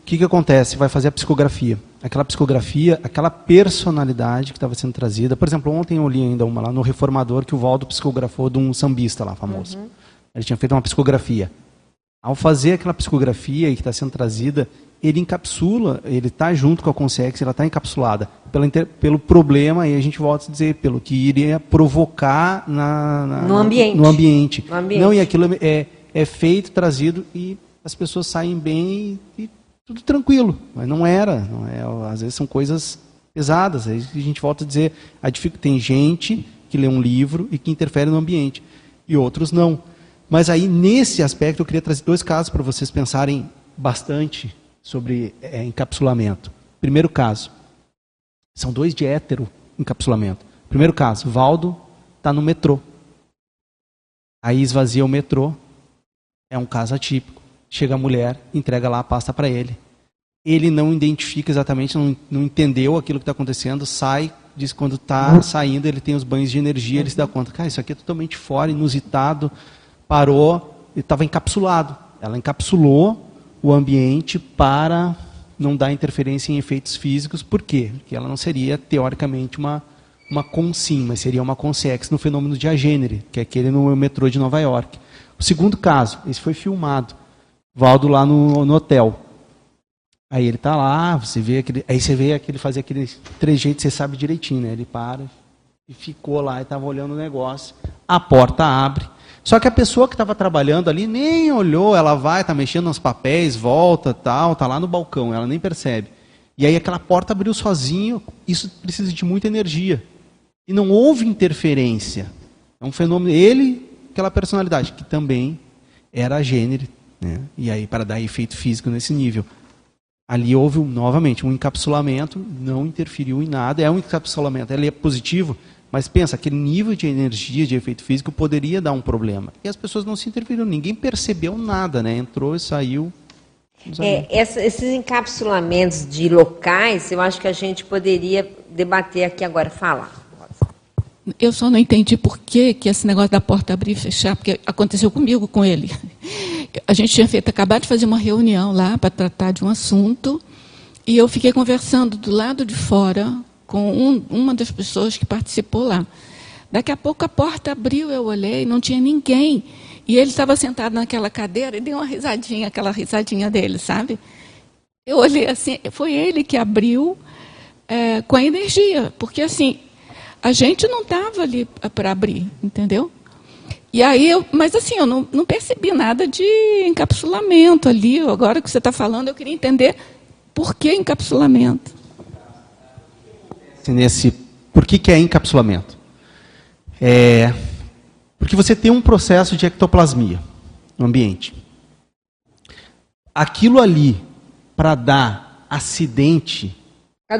o que, que acontece? Vai fazer a psicografia. Aquela psicografia, aquela personalidade que estava sendo trazida. Por exemplo, ontem eu li ainda uma lá no Reformador que o Valdo psicografou de um sambista lá, famoso. Uhum. Ele tinha feito uma psicografia. Ao fazer aquela psicografia que está sendo trazida, ele encapsula, ele está junto com a Consex, ela está encapsulada pelo, pelo problema, e a gente volta a dizer, pelo que iria provocar na, na no, ambiente. no, ambiente. no ambiente. Não, e aquilo é, é feito, trazido, e as pessoas saem bem e, e tudo tranquilo. Mas não era, não é, às vezes são coisas pesadas. Aí a gente volta a dizer, a tem gente que lê um livro e que interfere no ambiente, e outros não. Mas aí, nesse aspecto, eu queria trazer dois casos para vocês pensarem bastante sobre é, encapsulamento. Primeiro caso, são dois de hétero encapsulamento. Primeiro caso, Valdo está no metrô. Aí esvazia o metrô, é um caso atípico. Chega a mulher, entrega lá a pasta para ele. Ele não identifica exatamente, não, não entendeu aquilo que está acontecendo, sai, diz quando está saindo, ele tem os banhos de energia, ele se dá conta, cara, isso aqui é totalmente fora, inusitado, parou, e estava encapsulado. Ela encapsulou o ambiente para não dar interferência em efeitos físicos. Por quê? Porque ela não seria, teoricamente, uma, uma consim, mas seria uma consiex no fenômeno de agênere, que é aquele no metrô de Nova York. O segundo caso, esse foi filmado. Valdo lá no, no hotel. Aí ele tá lá, você vê aquele, aí você vê aquele fazer aquele trejeito, você sabe direitinho, né? Ele para e ficou lá e estava olhando o negócio. A porta abre. Só que a pessoa que estava trabalhando ali nem olhou, ela vai, está mexendo nos papéis, volta, tal, tá lá no balcão, ela nem percebe. E aí aquela porta abriu sozinho, isso precisa de muita energia. E não houve interferência. É um fenômeno. Ele, aquela personalidade, que também era gênero, né? e aí para dar efeito físico nesse nível. Ali houve, novamente, um encapsulamento, não interferiu em nada. É um encapsulamento, ele é positivo, mas pensa, aquele nível de energia, de efeito físico, poderia dar um problema. E as pessoas não se interferiram, ninguém percebeu nada, né? Entrou e saiu. É, essa, esses encapsulamentos de locais, eu acho que a gente poderia debater aqui agora, falar. Eu só não entendi por que, que esse negócio da porta abrir e fechar, porque aconteceu comigo com ele. A gente tinha feito, acabado de fazer uma reunião lá para tratar de um assunto, e eu fiquei conversando do lado de fora com um, uma das pessoas que participou lá. Daqui a pouco a porta abriu, eu olhei, não tinha ninguém. E ele estava sentado naquela cadeira e deu uma risadinha, aquela risadinha dele, sabe? Eu olhei assim, foi ele que abriu é, com a energia, porque assim, a gente não estava ali para abrir, entendeu? E aí, eu, mas assim, eu não, não percebi nada de encapsulamento ali. Agora que você está falando, eu queria entender por que encapsulamento. Nesse, por que, que é encapsulamento? É, porque você tem um processo de ectoplasmia no ambiente. Aquilo ali, para dar acidente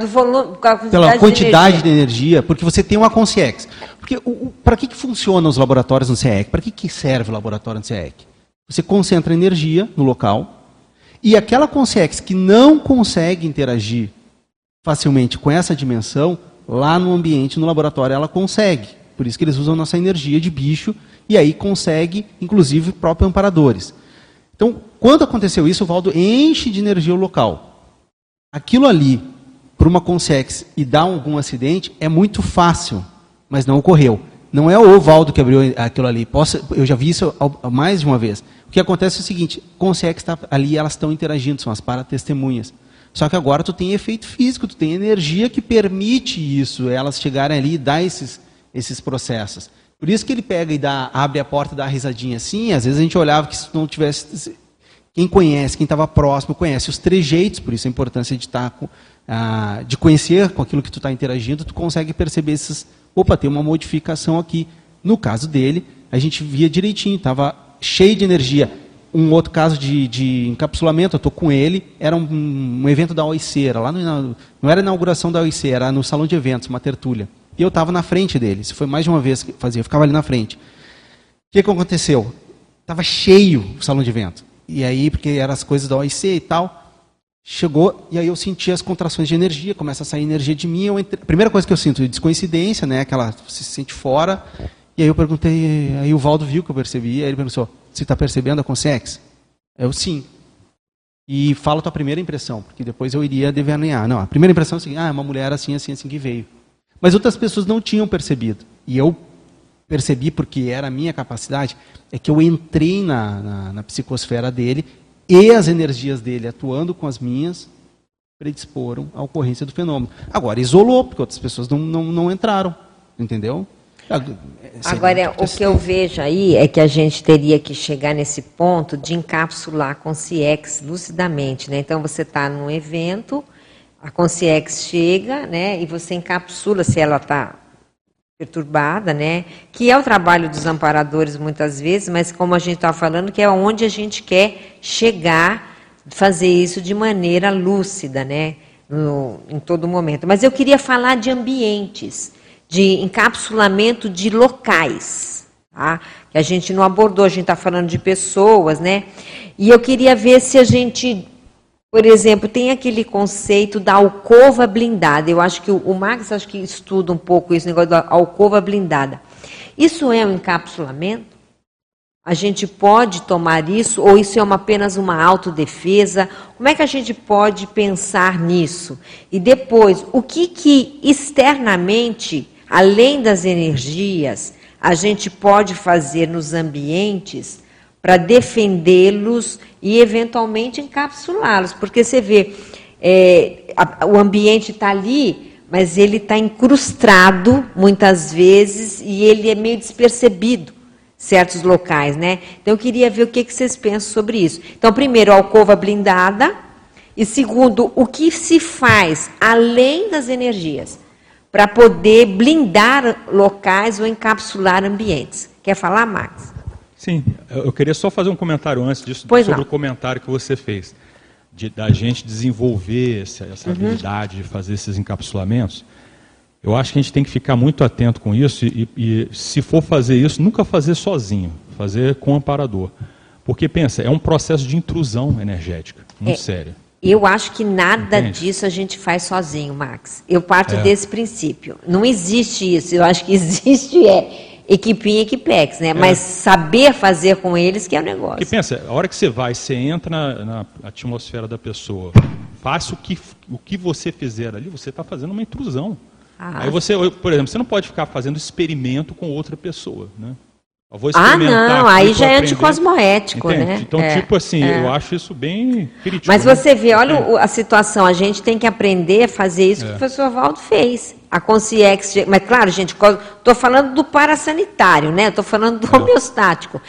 Volume, pela quantidade de energia. de energia. porque você tem uma consciex. Porque para que, que funciona os laboratórios no CEEC? Para que, que serve o laboratório no CEEC? Você concentra energia no local e aquela consciex que não consegue interagir facilmente com essa dimensão, lá no ambiente, no laboratório, ela consegue. Por isso que eles usam nossa energia de bicho e aí consegue, inclusive, próprios amparadores. Então, quando aconteceu isso, o Valdo enche de energia o local. Aquilo ali para uma Consex e dar algum acidente é muito fácil, mas não ocorreu. Não é o Valdo que abriu aquilo ali. Posso, eu já vi isso mais de uma vez. O que acontece é o seguinte: Consex está ali, elas estão interagindo, são as para-testemunhas. Só que agora tu tem efeito físico, tu tem energia que permite isso, elas chegarem ali e dar esses, esses processos. Por isso que ele pega e dá, abre a porta e dá a risadinha assim. Às vezes a gente olhava que se não tivesse. Quem conhece, quem estava próximo, conhece os trejeitos, por isso a importância de estar com, ah, de conhecer com aquilo que tu está interagindo, tu consegue perceber esses. Opa, tem uma modificação aqui. No caso dele, a gente via direitinho, estava cheio de energia. Um outro caso de, de encapsulamento, eu estou com ele, era um, um, evento da OIC, era lá no, não era a inauguração da OIC, era no salão de eventos, uma tertúlia. E eu estava na frente dele, isso foi mais de uma vez que fazia, eu ficava ali na frente. O que, que aconteceu? Estava cheio o salão de evento. E aí, porque eram as coisas da OIC e tal, Chegou e aí eu senti as contrações de energia, começa a sair energia de mim. Entre... A primeira coisa que eu sinto descoincidência, né? Aquela você se sente fora. E aí eu perguntei, aí o Valdo viu que eu percebi, aí ele perguntou: "Você está percebendo a Consex?" Eu sim. E fala a tua primeira impressão, porque depois eu iria devanear. Não, a primeira impressão é assim: ah, é uma mulher assim, assim, assim que veio. Mas outras pessoas não tinham percebido. E eu percebi, porque era a minha capacidade, é que eu entrei na, na, na psicosfera dele e as energias dele atuando com as minhas predisporam a ocorrência do fenômeno. Agora, isolou, porque outras pessoas não, não, não entraram, entendeu? Agora, o que eu vejo aí é que a gente teria que chegar nesse ponto de encapsular a Conciex lucidamente. Né? Então, você está num evento, a Conciex chega né, e você encapsula, se ela está perturbada, né? Que é o trabalho dos amparadores muitas vezes, mas como a gente está falando, que é onde a gente quer chegar, fazer isso de maneira lúcida, né? No, em todo momento. Mas eu queria falar de ambientes, de encapsulamento de locais, tá? Que a gente não abordou, a gente está falando de pessoas, né? E eu queria ver se a gente por exemplo, tem aquele conceito da alcova blindada. Eu acho que o, Max acho que estuda um pouco esse negócio da alcova blindada. Isso é um encapsulamento? A gente pode tomar isso ou isso é uma, apenas uma autodefesa? Como é que a gente pode pensar nisso? E depois, o que que externamente além das energias, a gente pode fazer nos ambientes para defendê-los e eventualmente encapsulá-los? Porque você vê, é, a, o ambiente está ali, mas ele está incrustado muitas vezes e ele é meio despercebido certos locais, né? Então eu queria ver o que, que vocês pensam sobre isso. Então, primeiro, alcova blindada, e segundo, o que se faz além das energias para poder blindar locais ou encapsular ambientes. Quer falar, Max? Sim, eu queria só fazer um comentário antes disso Pois sobre não. o comentário que você fez de, da gente desenvolver essa, essa Uhum. habilidade de fazer esses encapsulamentos. Eu acho que a gente tem que ficar muito atento com isso e, e, se for fazer isso, nunca fazer sozinho, fazer com amparador. Porque, pensa, é um processo de intrusão energética, muito É. sério. Eu acho que nada Entende? disso a gente faz sozinho, Max. Eu parto É. desse princípio. Não existe isso. Eu acho que existe é equipinha e equipex, né? Mas saber fazer com eles que é o negócio. Porque pensa, a hora que você vai, você entra na, na atmosfera da pessoa, faça o que, o que você fizer ali, você está fazendo uma intrusão. Ah. Aí você, por exemplo, você não pode ficar fazendo experimento com outra pessoa, né? Eu vou Ah, experimentar não, aqui aí já é anticosmoético, Entende? né? Então, É, tipo assim, é. eu acho isso bem crítico. Mas né? você vê, olha o- a situação, a gente tem que aprender a fazer isso que É. o professor Valdo fez. A Conciex, mas claro, gente, estou falando do parasanitário, né? Estou falando É. do homeostático.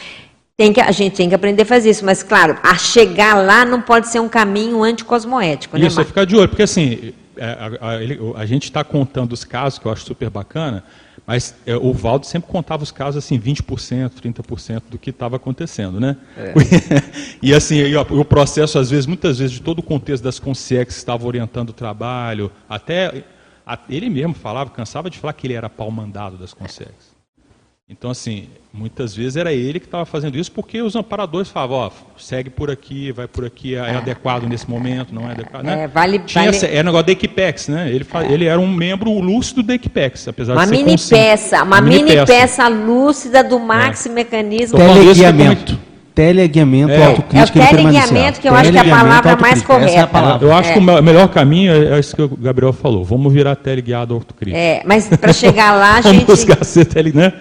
Tem que, a gente tem que aprender a fazer isso, mas claro, a chegar lá não pode ser um caminho anticosmoético, né, Isso, é ficar de olho, porque assim, é, a, a- ele- a gente está contando os casos, que eu acho super bacana, mas é, o Valdo sempre contava os casos assim, 20%, 30% do que estava acontecendo, né? e assim, e, ó, o processo, às vezes, muitas vezes, de todo o contexto das consciências que estavam orientando o trabalho, até a- ele mesmo falava, cansava de falar que ele era pau mandado das consciências. Então, assim, muitas vezes era ele que estava fazendo isso, porque os amparadores falavam, ó, segue por aqui, vai por aqui, é, adequado nesse momento, não é adequado. Né? É, vale- Tinha vale- essa- era negócio da Equipex, né? Ele, fa- ele era um membro lúcido da Equipex, apesar Uma de ser mini consciente. peça, uma mini peça lúcida do maxi mecanismo. Teleguiamento. Teleguiamento, É. autocrítica É o teleguiamento que eu acho que é a palavra mais. Essa é a correta. palavra. Eu acho É. que o me- melhor caminho é isso que o Gabriel falou. Vamos virar teleguiado autocrítico. É, mas para chegar lá, a Vamos gente. buscar ser tele, né?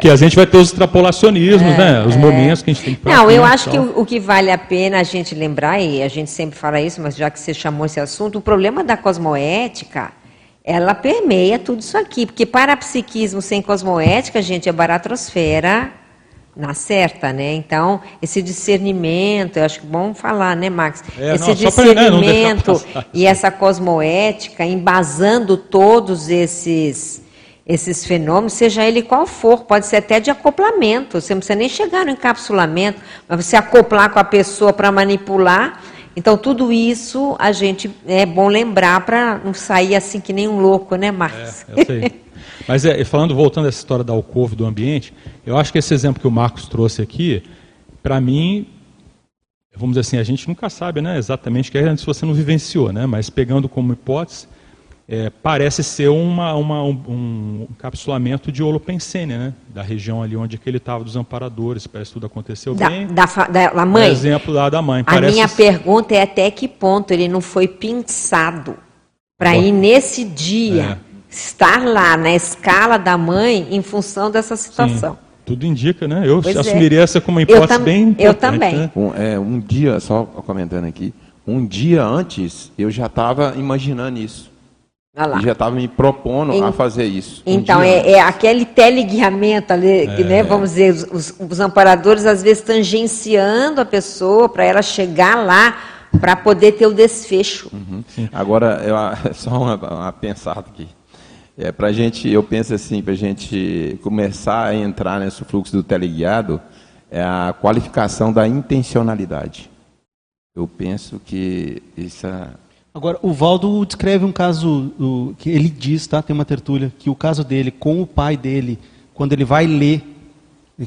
Que a gente vai ter os extrapolacionismos, né? Os momentos que a gente tem que É, Não, eu praticar acho que o, o que vale a pena a gente lembrar, e a gente sempre fala isso, mas já que você chamou esse assunto, o problema da cosmoética, ela permeia tudo isso aqui. Porque parapsiquismo sem cosmoética, gente, é baratrosfera na certa, né? Então, esse discernimento, eu acho que é bom falar, né, Max? É, esse não, pra, né, discernimento e essa cosmoética, embasando todos esses esses fenômenos, seja ele qual for, pode ser até de acoplamento, você não precisa nem chegar no encapsulamento, mas você acoplar com a pessoa para manipular. Então, tudo isso a gente é bom lembrar para não sair assim que nem um louco, né, Marcos? É, eu sei. Mas é, falando, voltando a essa história da alcove do ambiente, eu acho que esse exemplo que o Marcos trouxe aqui, para mim, vamos dizer assim, a gente nunca sabe né, exatamente o que é se você não vivenciou, né? mas pegando como hipótese, é, parece ser uma, uma- um, um encapsulamento de Holopensene, né? da região ali onde ele estava, dos amparadores, parece que tudo aconteceu Da, bem. da, da- da mãe, exemplo lá da mãe. a Parece minha pergunta é até que ponto ele não foi pinçado para ir nesse dia, estar lá na escala da mãe em função dessa situação. Tudo indica, né? Eu Pois é. assumiria essa como uma Eu hipótese bem eu importante, também. né? Um, é, um dia, só comentando aqui, um dia antes eu já estava imaginando isso. E já estava me propondo Em- a fazer isso. Um Então, dia é, é aquele teleguiamento ali, que, É. né, vamos dizer, os, os- os amparadores às vezes tangenciando a pessoa para ela chegar lá para poder ter o desfecho. Uhum. Agora, eu, só uma, uma pensada aqui. É, pra gente, eu penso assim, para a gente começar a entrar nesse fluxo do teleguiado, é a qualificação da intencionalidade. Eu penso que isso é, Agora, o Valdo descreve um caso que ele diz, tá? Tem uma tertúlia, que o caso dele com o pai dele, quando ele vai ler,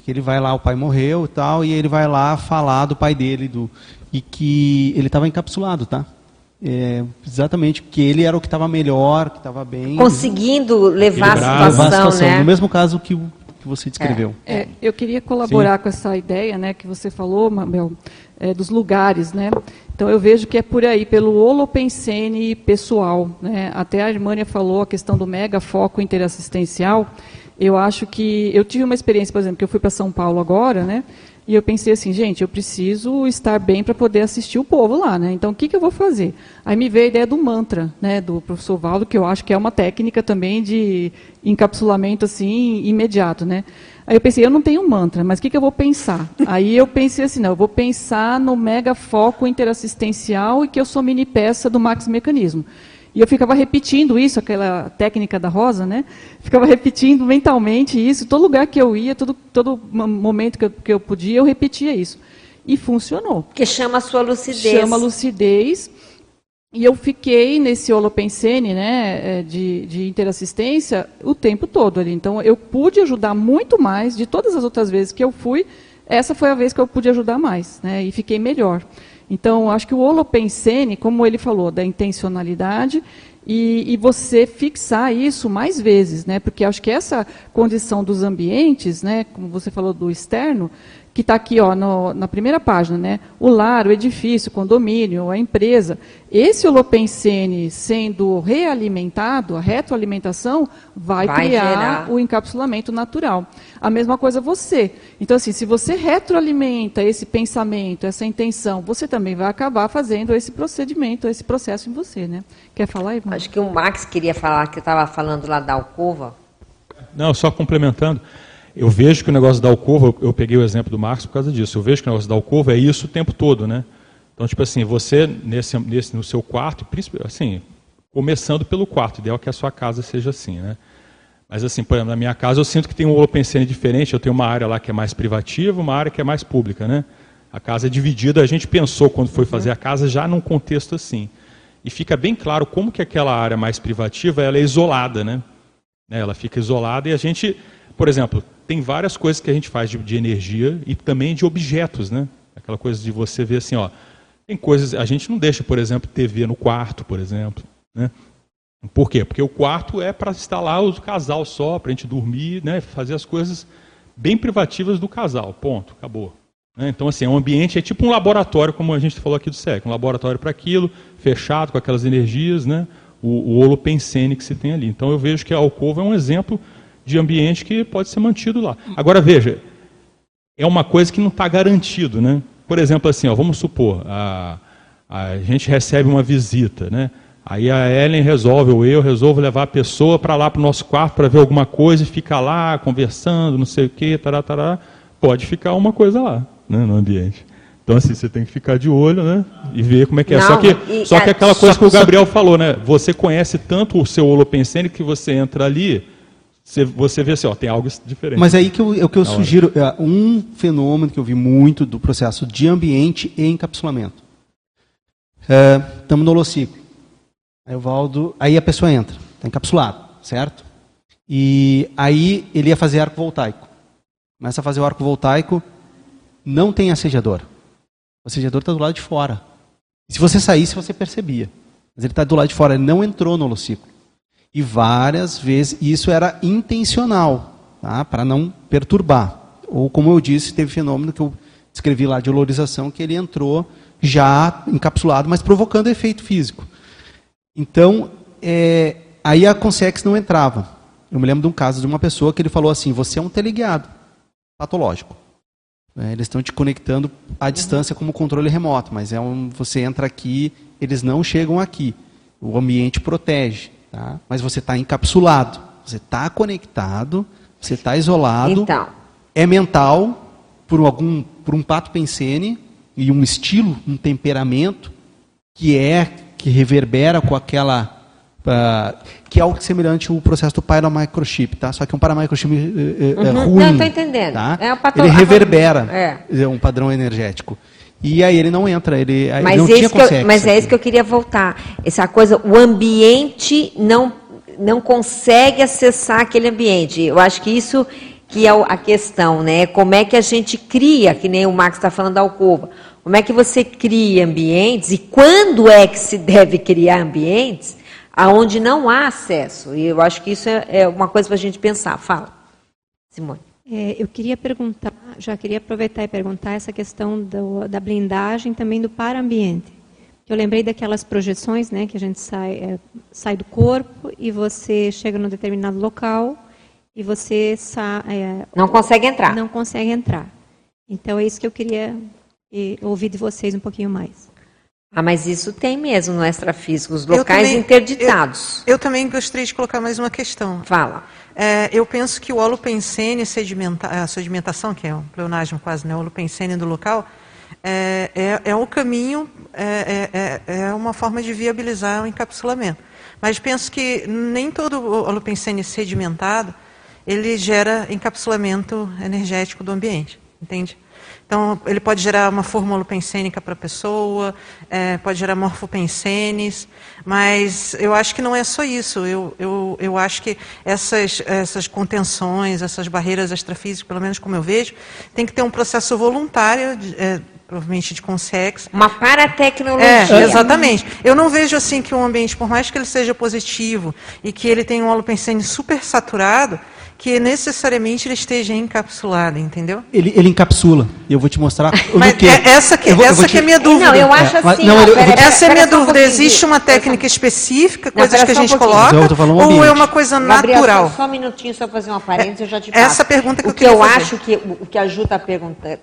que ele vai lá, o pai morreu e tal, e ele vai lá falar do pai dele, do, e que ele estava encapsulado, tá? É, exatamente, que ele era o que estava melhor, que estava bem. Conseguindo levar a situação, levar a situação. né? No mesmo caso que o, que você descreveu. É, eu queria colaborar Sim. com essa ideia né, que você falou, Mabel, é, dos lugares. Né? Então, eu vejo que é por aí, pelo holopensene pessoal. Né? Até a Irmânia falou a questão do mega foco interassistencial. Eu acho que... Eu tive uma experiência, por exemplo, que eu fui para São Paulo agora, né? E eu pensei assim, gente, eu preciso estar bem para poder assistir o povo lá, né? Então, o que, que eu vou fazer? Aí me veio a ideia do mantra, né, do professor Valdo, que eu acho que é uma técnica também de encapsulamento assim imediato, né? Aí eu pensei, eu não tenho mantra, mas o que, que eu vou pensar? Aí eu pensei assim, não, eu vou pensar no mega foco interassistencial e que eu sou mini peça do Max Mecanismo. E eu ficava repetindo isso, aquela técnica da Rosa, né? Ficava repetindo mentalmente isso. Todo lugar que eu ia, todo, todo momento que eu, que eu podia, eu repetia isso. E funcionou. Porque chama a sua lucidez. Chama a lucidez. E eu fiquei nesse holopensene né, é, de, de interassistência o tempo todo ali. Então, eu pude ajudar muito mais de todas as outras vezes que eu fui. Essa foi a vez que eu pude ajudar mais, né, e fiquei melhor. Então, acho que o holopensene, como ele falou, da intencionalidade e, e, você fixar isso mais vezes, né? Porque acho que essa condição dos ambientes, né? Como você falou do externo, que está aqui ó, no, na primeira página, né? o lar, o edifício, o condomínio, a empresa. Esse holopensene sendo realimentado, a retroalimentação, vai, vai criar gerar. o encapsulamento natural. A mesma coisa você. Então, assim, se você retroalimenta esse pensamento, essa intenção, você também vai acabar fazendo esse procedimento, esse processo em você. Né? Quer falar, Ivan? Acho que o Max queria falar, que eu estava falando lá da alcova. Não, só complementando. Eu vejo que o negócio da alcova, eu peguei o exemplo do Marcos por causa disso, eu vejo que o negócio da alcova é isso o tempo todo, né? Então, tipo assim, você nesse, nesse, no seu quarto, assim, começando pelo quarto, ideal é que a sua casa seja assim, né? Mas assim, por exemplo, na minha casa eu sinto que tem um OpenCN diferente, eu tenho uma área lá que é mais privativa, uma área que é mais pública, né? A casa é dividida, a gente pensou quando foi fazer a casa já num contexto assim. E fica bem claro como que aquela área mais privativa, ela é isolada, né? Ela fica isolada e a gente, por exemplo, tem várias coisas que a gente faz de, de, energia e também de objetos, né? Aquela coisa de você ver assim, ó, tem coisas, a gente não deixa, por exemplo, TV no quarto, por exemplo, né? Por quê? Porque o quarto é para instalar o casal só, para a gente dormir, né? Fazer as coisas bem privativas do casal, ponto, acabou. Né? Então, assim, é ambiente é tipo um laboratório, como a gente falou aqui do SEC, um laboratório para aquilo, fechado, com aquelas energias, né? O, o holopensene que se tem ali. Então, eu vejo que a alcova é um exemplo de ambiente que pode ser mantido lá. Agora, veja, é uma coisa que não está garantido. Né? Por exemplo, assim, ó, vamos supor, a, a gente recebe uma visita, né? Aí a Ellen resolve, ou eu resolvo levar a pessoa para lá para o nosso quarto para ver alguma coisa e ficar lá conversando, não sei o quê, tará, tará. Pode ficar uma coisa lá, né, no ambiente. Então, assim, você tem que ficar de olho, né? E ver como é que é. Não, só que, e, só que aquela coisa que o Gabriel falou, né? Você conhece tanto o seu holopensene que você entra ali, você, você vê assim, ó, tem algo diferente. Mas aí que eu, é o que eu sugiro, é um fenômeno que eu vi muito do processo de ambiente e encapsulamento. Estamos é, no holociclo. Aí o Valdo, aí a pessoa entra, está encapsulado, certo? E aí ele ia fazer arco voltaico. Começa a fazer o arco voltaico, não tem assediador. O assediador está do lado de fora. E se você saísse, você percebia. Mas ele está do lado de fora, ele não entrou no holociclo. E várias vezes, isso era intencional, tá? para não perturbar. Ou, como eu disse, teve fenômeno que eu descrevi lá de olorização, que ele entrou já encapsulado, mas provocando efeito físico. Então, é, aí a Consex não entrava. Eu me lembro de um caso de uma pessoa que ele falou assim: você é um teleguiado patológico. É, eles estão te conectando à distância como controle remoto, mas é um, você entra aqui, eles não chegam aqui. O ambiente protege. Tá? Mas você está encapsulado, você está conectado, você está isolado. Então. É mental, por, algum, por um pato pensene e um estilo, um temperamento que é, que reverbera com aquela. Uh, que é algo semelhante ao processo do Pyramicrochip, tá? Só que um Pyramicrochip uh, uh, uhum. ruim. Não, estou entendendo. Tá? É Ele reverbera é. um padrão energético. E aí ele não entra, ele mas não tinha consegue. Mas é isso que eu queria voltar. Essa coisa, o ambiente não, não consegue acessar aquele ambiente. Eu acho que isso que é a questão, né? Como é que a gente cria, que nem o Max está falando da alcova, como é que você cria ambientes e quando é que se deve criar ambientes aonde não há acesso? E eu acho que isso é, é uma coisa para a gente pensar. Fala, Simone. É, eu queria perguntar, já queria aproveitar e perguntar essa questão do, da blindagem também do para-ambiente. Eu lembrei daquelas projeções, né, que a gente sai, é, sai do corpo e você chega num determinado local e você sa, é, não consegue entrar. Não consegue entrar. Então é isso que eu queria e, ouvir de vocês um pouquinho mais. Ah, mas isso tem mesmo no extrafísico, os locais também, interditados. Eu, eu, também gostaria de colocar mais uma questão. Fala. É, eu penso que o holopensene, sedimenta, a sedimentação, que é um pleonasmo quase, né, o holopensene do local, é, é, é o caminho, é, é, é, é uma forma de viabilizar o encapsulamento. Mas penso que nem todo holopensene sedimentado, ele gera encapsulamento energético do ambiente, entende? Então, ele pode gerar uma fórmula pensênica para a pessoa, é, pode gerar morfopensenes, mas eu acho que não é só isso. Eu, eu, eu acho que essas, essas contenções, essas barreiras extrafísicas, pelo menos como eu vejo, tem que ter um processo voluntário, de, é, provavelmente de consex. Uma paratecnologia. É, exatamente. Eu não vejo assim que um ambiente, por mais que ele seja positivo e que ele tenha um holopensene super saturado, que necessariamente ele esteja encapsulado, entendeu? Ele, ele encapsula. E eu vou te mostrar Mas que. É essa que, vou, essa que é a minha dúvida. Não, eu acho é, assim. Não, ó, pera, essa é a minha dúvida. Um Existe uma técnica específica, coisas que a gente um coloca, ou é uma coisa Gabriel, natural? Só um minutinho, só fazer uma parênteses, eu já te passo. Essa pergunta que o eu queria eu fazer. acho que o que a Ju está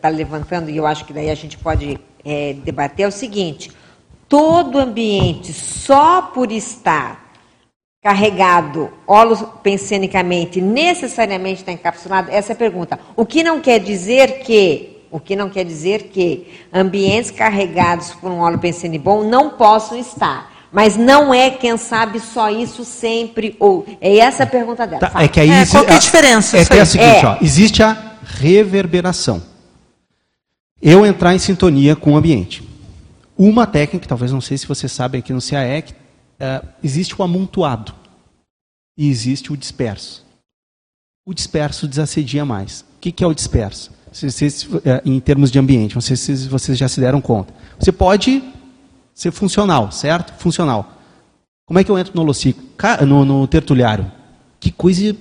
tá levantando, e eu acho que daí a gente pode é, debater, é o seguinte: todo ambiente, só por estar carregado holopensenicamente necessariamente está encapsulado? Essa é a pergunta. O que não quer dizer que, o que não quer dizer que ambientes carregados por um holopensene bom não possam estar. Mas não é, quem sabe, só isso sempre, ou é essa a pergunta dela. Tá, é que aí é, qual que é a diferença? É, é a seguinte, é. Ó, existe a reverberação. Eu entrar em sintonia com o ambiente. Uma técnica, talvez não sei se vocês sabem aqui no CAEC, é, existe o amontoado e existe o disperso. O disperso desassedia mais. O que, que é o disperso? É, em termos de ambiente, não sei se vocês já se deram conta. Você pode ser funcional, certo? Funcional. Como é que eu entro no holociclo? No, no tertuliário. Que coisa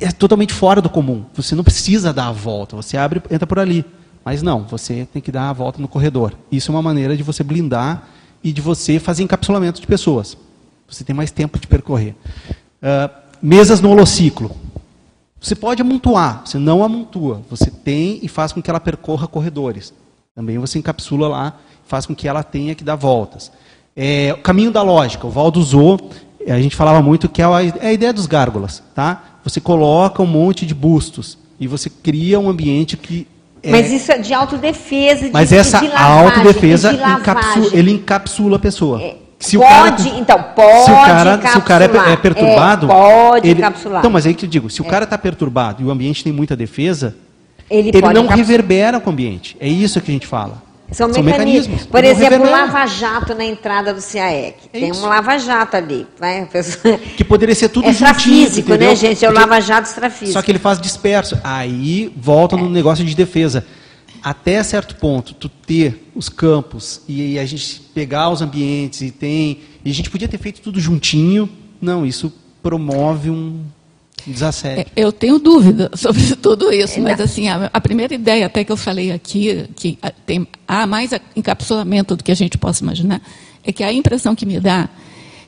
é totalmente fora do comum. Você não precisa dar a volta. Você abre, entra por ali. Mas não, você tem que dar a volta no corredor. Isso é uma maneira de você blindar e de você fazer encapsulamento de pessoas. Você tem mais tempo de percorrer. Uh, mesas no holociclo. Você pode amontoar, você não amontoa. Você tem e faz com que ela percorra corredores. Também você encapsula lá, faz com que ela tenha que dar voltas. É, o caminho da lógica, o Valdo usou, a gente falava muito que é a, é ideia dos gárgulas. Tá? Você coloca um monte de bustos e você cria um ambiente que mas isso é de autodefesa, de, Mas essa de lavagem, autodefesa, de encapsula, ele encapsula a pessoa. É, se pode, o cara, então, pode se o cara, se o cara é, é perturbado... É, pode ele, encapsular. Então, mas aí que eu digo, se o cara está perturbado e o ambiente tem muita defesa, ele, ele não reverbera com o ambiente. É isso que a gente fala. São, São mecanismos. mecanismos. Por exemplo, o lava-jato na entrada do CIAEC. É Tem um lava-jato ali. Vai, pessoa... Que poderia ser tudo é juntinho, extrafísico, né, gente? É o lava-jato extrafísico. Só que ele faz disperso. Aí volta é. no negócio de defesa até certo ponto, tu ter os campos e a gente pegar os ambientes e tem. E a gente podia ter feito tudo juntinho. Não, isso promove um desassédio. É, eu tenho dúvida sobre tudo isso, mas assim, a, a, primeira ideia até que eu falei aqui, que tem, há mais encapsulamento do que a gente possa imaginar, é que a impressão que me dá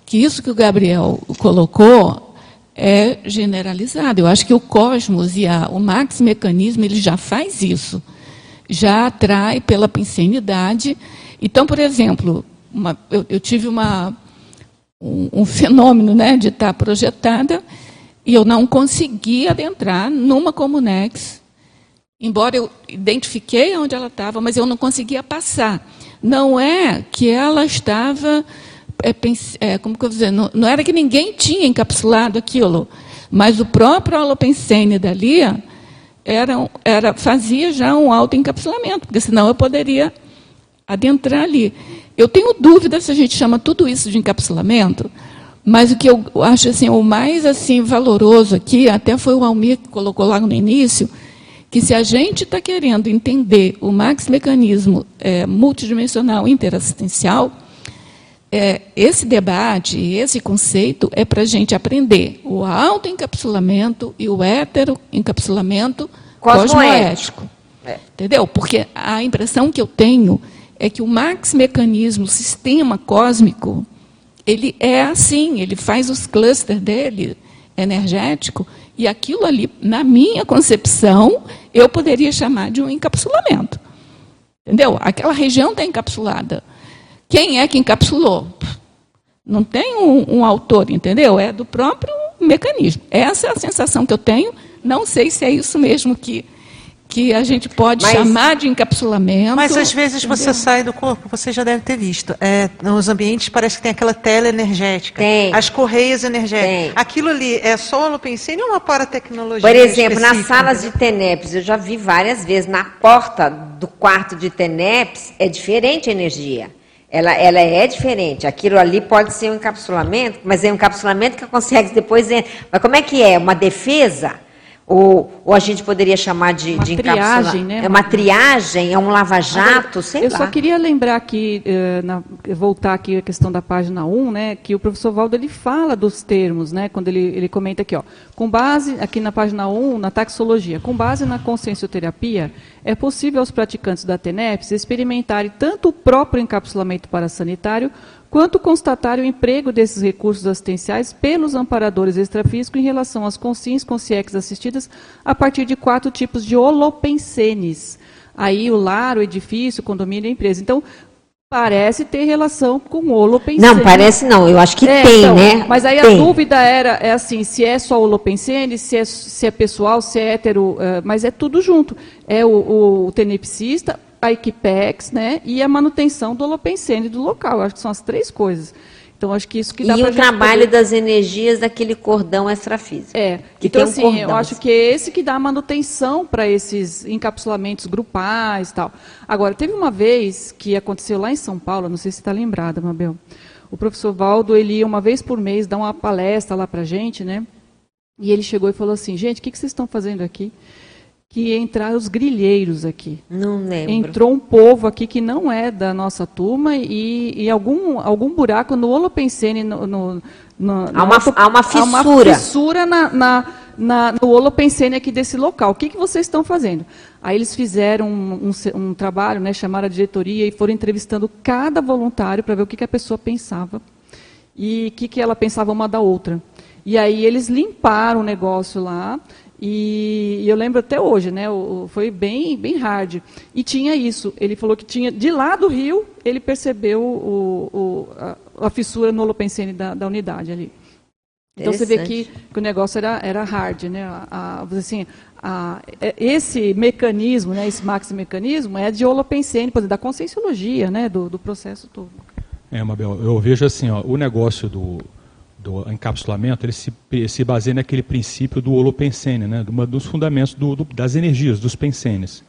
que isso que o Gabriel colocou é generalizado. Eu acho que o cosmos e a, o max mecanismo ele já faz isso já atrai pela pensenidade. Então, por exemplo, uma, eu, eu, tive uma, um, um, fenômeno né, de estar projetada e eu não consegui adentrar numa Comunex, embora eu identifiquei onde ela estava, mas eu não conseguia passar. Não é que ela estava, é, é, como que eu vou dizer, não, não, era que ninguém tinha encapsulado aquilo, mas o próprio holopensene dali era, era, fazia já um autoencapsulamento, porque senão eu poderia adentrar ali. Eu tenho dúvida se a gente chama tudo isso de encapsulamento, mas o que eu acho assim, o mais assim valoroso aqui, até foi o Almir que colocou lá no início, que se a gente está querendo entender o max mecanismo é, multidimensional interassistencial, é, esse debate, esse conceito é para a gente aprender o autoencapsulamento e o heteroencapsulamento cosmoético. cosmoético. É. Entendeu? Porque a impressão que eu tenho é que o max mecanismo, o sistema cósmico, ele é assim, ele faz os clusters dele energético e aquilo ali, na minha concepção, eu poderia chamar de um encapsulamento. Entendeu? Aquela região está encapsulada. Quem é que encapsulou? Não tem um, um, autor, entendeu? É do próprio mecanismo. Essa é a sensação que eu tenho. Não sei se é isso mesmo que que a gente pode mas, chamar de encapsulamento. Mas às vezes entendeu? você sai do corpo, você já deve ter visto. É, nos ambientes parece que tem aquela tela energética. Tem. As correias energéticas. Tem. Aquilo ali é só holopensene ou uma paratecnologia Por exemplo, nas salas de TENEPS, eu já vi várias vezes, na porta do quarto de TENEPS é diferente a energia. Ela, ela é diferente. Aquilo ali pode ser um encapsulamento, mas é um encapsulamento que consegue depois... Mas como é que é? Uma defesa? Ou, ou a gente poderia chamar de, uma de triagem, né? É uma triagem, é um lava-jato, sei eu lá. Eu só queria lembrar aqui, eh, na, voltar aqui a questão da página 1, né, que o professor Valdo ele fala dos termos, né, quando ele, ele comenta aqui, ó, com base, aqui na página 1, na taxologia, com base na consciencioterapia, é possível aos praticantes da TENEPS experimentarem tanto o próprio encapsulamento parasanitário, quanto constatar o emprego desses recursos assistenciais pelos amparadores extrafísicos em relação às consciências consciex assistidas a partir de quatro tipos de holopensenes. Aí o lar, o edifício, o condomínio e a empresa. Então, parece ter relação com o holopensene. Não, parece não, eu acho que é, tem, então, né? Mas aí tem. a dúvida era, é assim, se é só holopensene, se é, se é pessoal, se é hétero, uh, mas é tudo junto. É o, o tenepsista, a Equipex, né, e a manutenção do holopensene do local. Eu acho que são as três coisas. Então, acho que isso que dá E o trabalho poder... das energias daquele cordão extrafísico. É. então, assim, um eu acho que é esse que dá manutenção para esses encapsulamentos grupais e tal. Agora, teve uma vez que aconteceu lá em São Paulo, não sei se está lembrada, Mabel. O professor Valdo, ele ia uma vez por mês dar uma palestra lá para gente, né? E ele chegou e falou assim, gente, o que, que vocês estão fazendo aqui? Que entraram os grilheiros aqui. Não lembro. Entrou um povo aqui que não é da nossa turma e, e algum, algum buraco no Holopensene. No, no, no, há, uma, há uma fissura. Há uma fissura na, na, na, no Holopensene aqui desse local. O que, que vocês estão fazendo? Aí eles fizeram um, um, um trabalho, né, chamaram a diretoria e foram entrevistando cada voluntário para ver o que, que a pessoa pensava e o que, que ela pensava uma da outra. E aí eles limparam o negócio lá e, e, eu lembro até hoje, né? O, foi bem, bem hard. E tinha isso. Ele falou que tinha de lá do rio ele percebeu o, o, a, a, fissura no holopensene da, da unidade ali. Então você vê que, que, o negócio era, era hard, né? A, a, assim, a, é, esse mecanismo, né? Esse maxi mecanismo é de holopensene, por exemplo, da conscienciologia, né? Do, do processo todo. É, Mabel, eu vejo assim, ó, o negócio do, do encapsulamento, ele se, se baseia naquele princípio do holopensene, né, um dos fundamentos do, do, das energias, dos pensenes,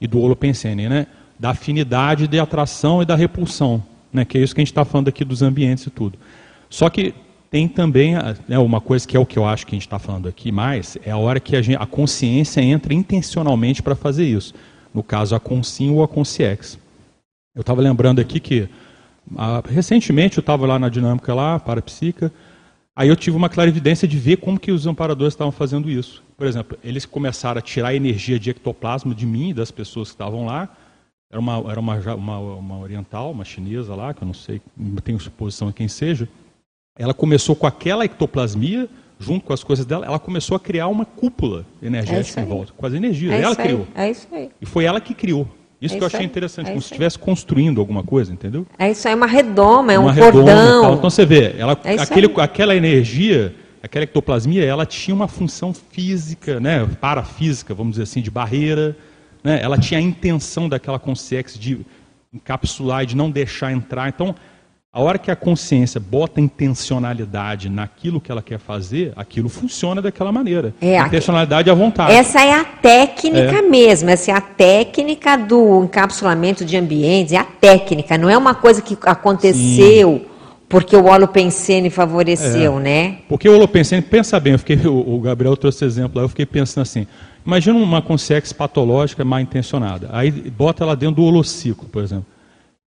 e do holopensene, né, da afinidade de atração e da repulsão, né, que é isso que a gente está falando aqui dos ambientes e tudo. Só que tem também né, uma coisa que é o que eu acho que a gente está falando aqui mais, é a hora que a, gente, a consciência entra intencionalmente para fazer isso. No caso, a consim ou a consciex. Eu estava lembrando aqui que, ah, recentemente, eu estava lá na dinâmica lá, parapsíquica, Aí eu tive uma clarividência de ver como que os amparadores estavam fazendo isso. Por exemplo, eles começaram a tirar a energia de ectoplasma de mim e das pessoas que estavam lá. Era uma, era uma, uma, uma oriental, uma chinesa lá, que eu não sei, não tenho suposição de quem seja. Ela começou com aquela ectoplasmia, junto com as coisas dela, ela começou a criar uma cúpula energética é em volta, com as energias. É ela criou. É isso aí. E foi ela que criou. Isso é que eu achei interessante, é como se estivesse construindo alguma coisa, entendeu? É isso aí, uma redoma, é uma um redoma cordão. Então você vê, ela, é aquele, aquela energia, aquela ectoplasmia, ela tinha uma função física, né, parafísica, vamos dizer assim, de barreira. Né, ela tinha a intenção daquela consciência de encapsular e de não deixar entrar. Então, a hora que a consciência bota intencionalidade naquilo que ela quer fazer, aquilo funciona daquela maneira. É, a intencionalidade à vontade. Essa é a técnica é. mesmo, essa é a técnica do encapsulamento de ambientes, é a técnica, não é uma coisa que aconteceu Sim. porque o holopensene favoreceu, é. né? Porque o holopensene, pensa bem, eu fiquei, o Gabriel trouxe exemplo lá, eu fiquei pensando assim, imagina uma consciência patológica mal intencionada, aí bota ela dentro do holociclo, por exemplo.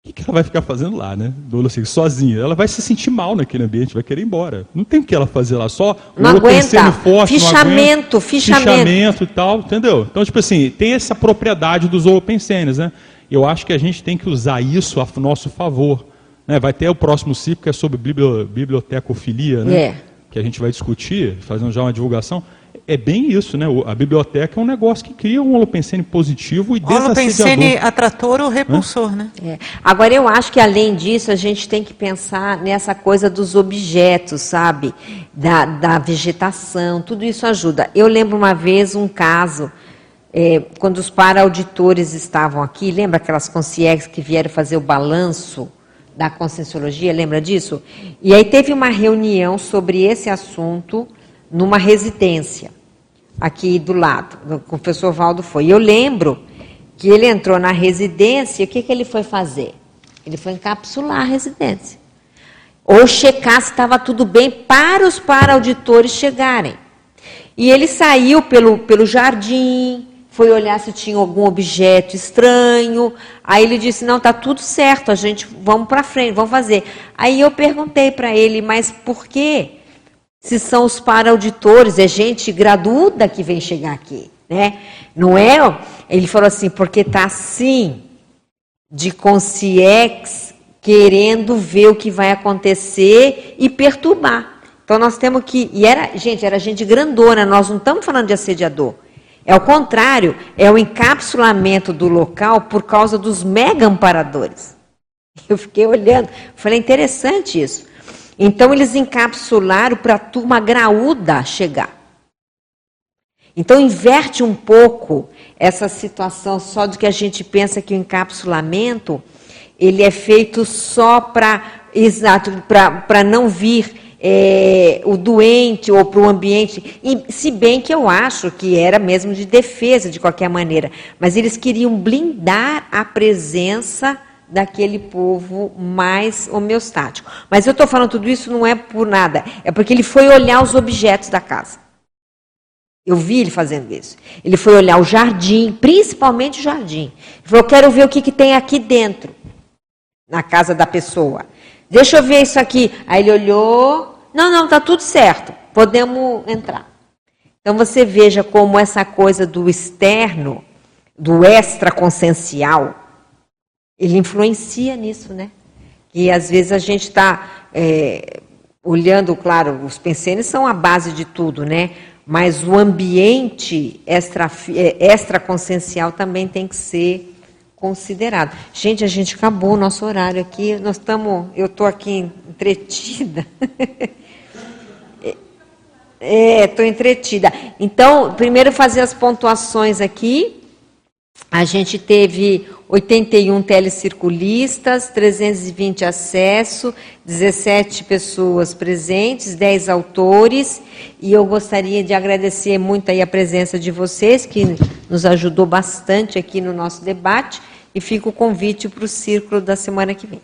O que, ela vai ficar fazendo lá, né? Assim, sozinha. Ela vai se sentir mal naquele ambiente, vai querer ir embora. Não tem o que ela fazer lá, só não aguenta. Forte, fichamento, não fichamento. Fichamento e tal, entendeu? Então, tipo assim, tem essa propriedade dos open scenes, né? Eu acho que a gente tem que usar isso a nosso favor. Né? Vai ter o próximo ciclo que é sobre bibliotecofilia, né? É. Que a gente vai discutir, fazendo já uma divulgação é bem isso, né? A biblioteca é um negócio que cria um holopensene positivo e desassediador. Holopensene atrator ou repulsor, né? É. Agora, eu acho que, além disso, a gente tem que pensar nessa coisa dos objetos, sabe? Da, da vegetação, tudo isso ajuda. Eu lembro uma vez um caso, é, quando os para-auditores estavam aqui, lembra aquelas concierges que vieram fazer o balanço da conscienciologia, lembra disso? E aí teve uma reunião sobre esse assunto numa residência aqui do lado. O professor Valdo foi. Eu lembro que ele entrou na residência, o que, que ele foi fazer? Ele foi encapsular a residência. Ou checar se estava tudo bem para os para-auditores chegarem. E ele saiu pelo, pelo jardim, foi olhar se tinha algum objeto estranho. Aí ele disse: Não, está tudo certo, a gente vamos para frente, vamos fazer. Aí eu perguntei para ele: Mas por quê? Se são os para-auditores, é gente graduada que vem chegar aqui, né? Não é? Ele falou assim, porque tá assim, de consciex, querendo ver o que vai acontecer e perturbar. Então nós temos que, e era, gente, era gente grandona, nós não estamos falando de assediador. É o contrário, é o encapsulamento do local por causa dos mega amparadores. Eu fiquei olhando, falei, interessante isso. Então eles encapsularam para a turma graúda chegar. Então inverte um pouco essa situação só do que a gente pensa que o encapsulamento ele é feito só para exato para não vir é, o doente ou para o ambiente, e, se bem que eu acho que era mesmo de defesa de qualquer maneira, mas eles queriam blindar a presença daquele povo mais homeostático. Mas eu estou falando tudo isso não é por nada, é porque ele foi olhar os objetos da casa. Eu vi ele fazendo isso. Ele foi olhar o jardim, principalmente o jardim. Ele falou: Eu quero ver o que, que tem aqui dentro, na casa da pessoa. Deixa eu ver isso aqui. Aí ele olhou: Não, não, está tudo certo, podemos entrar. Então você veja como essa coisa do externo, do extraconsciencial, ele influencia nisso, né? E às vezes a gente está é, olhando, claro, os pensenes são a base de tudo, né? Mas o ambiente extra, é, extraconsciencial também tem que ser considerado. Gente, a gente acabou o nosso horário aqui. Nós estamos, eu estou aqui entretida. É, estou entretida. Então, primeiro fazer as pontuações aqui. A gente teve 81 telecirculistas, 320 acessos, 17 pessoas presentes, 10 autores, e eu gostaria de agradecer muito aí a presença de vocês, que nos ajudou bastante aqui no nosso debate, e fica o convite para o círculo da semana que vem.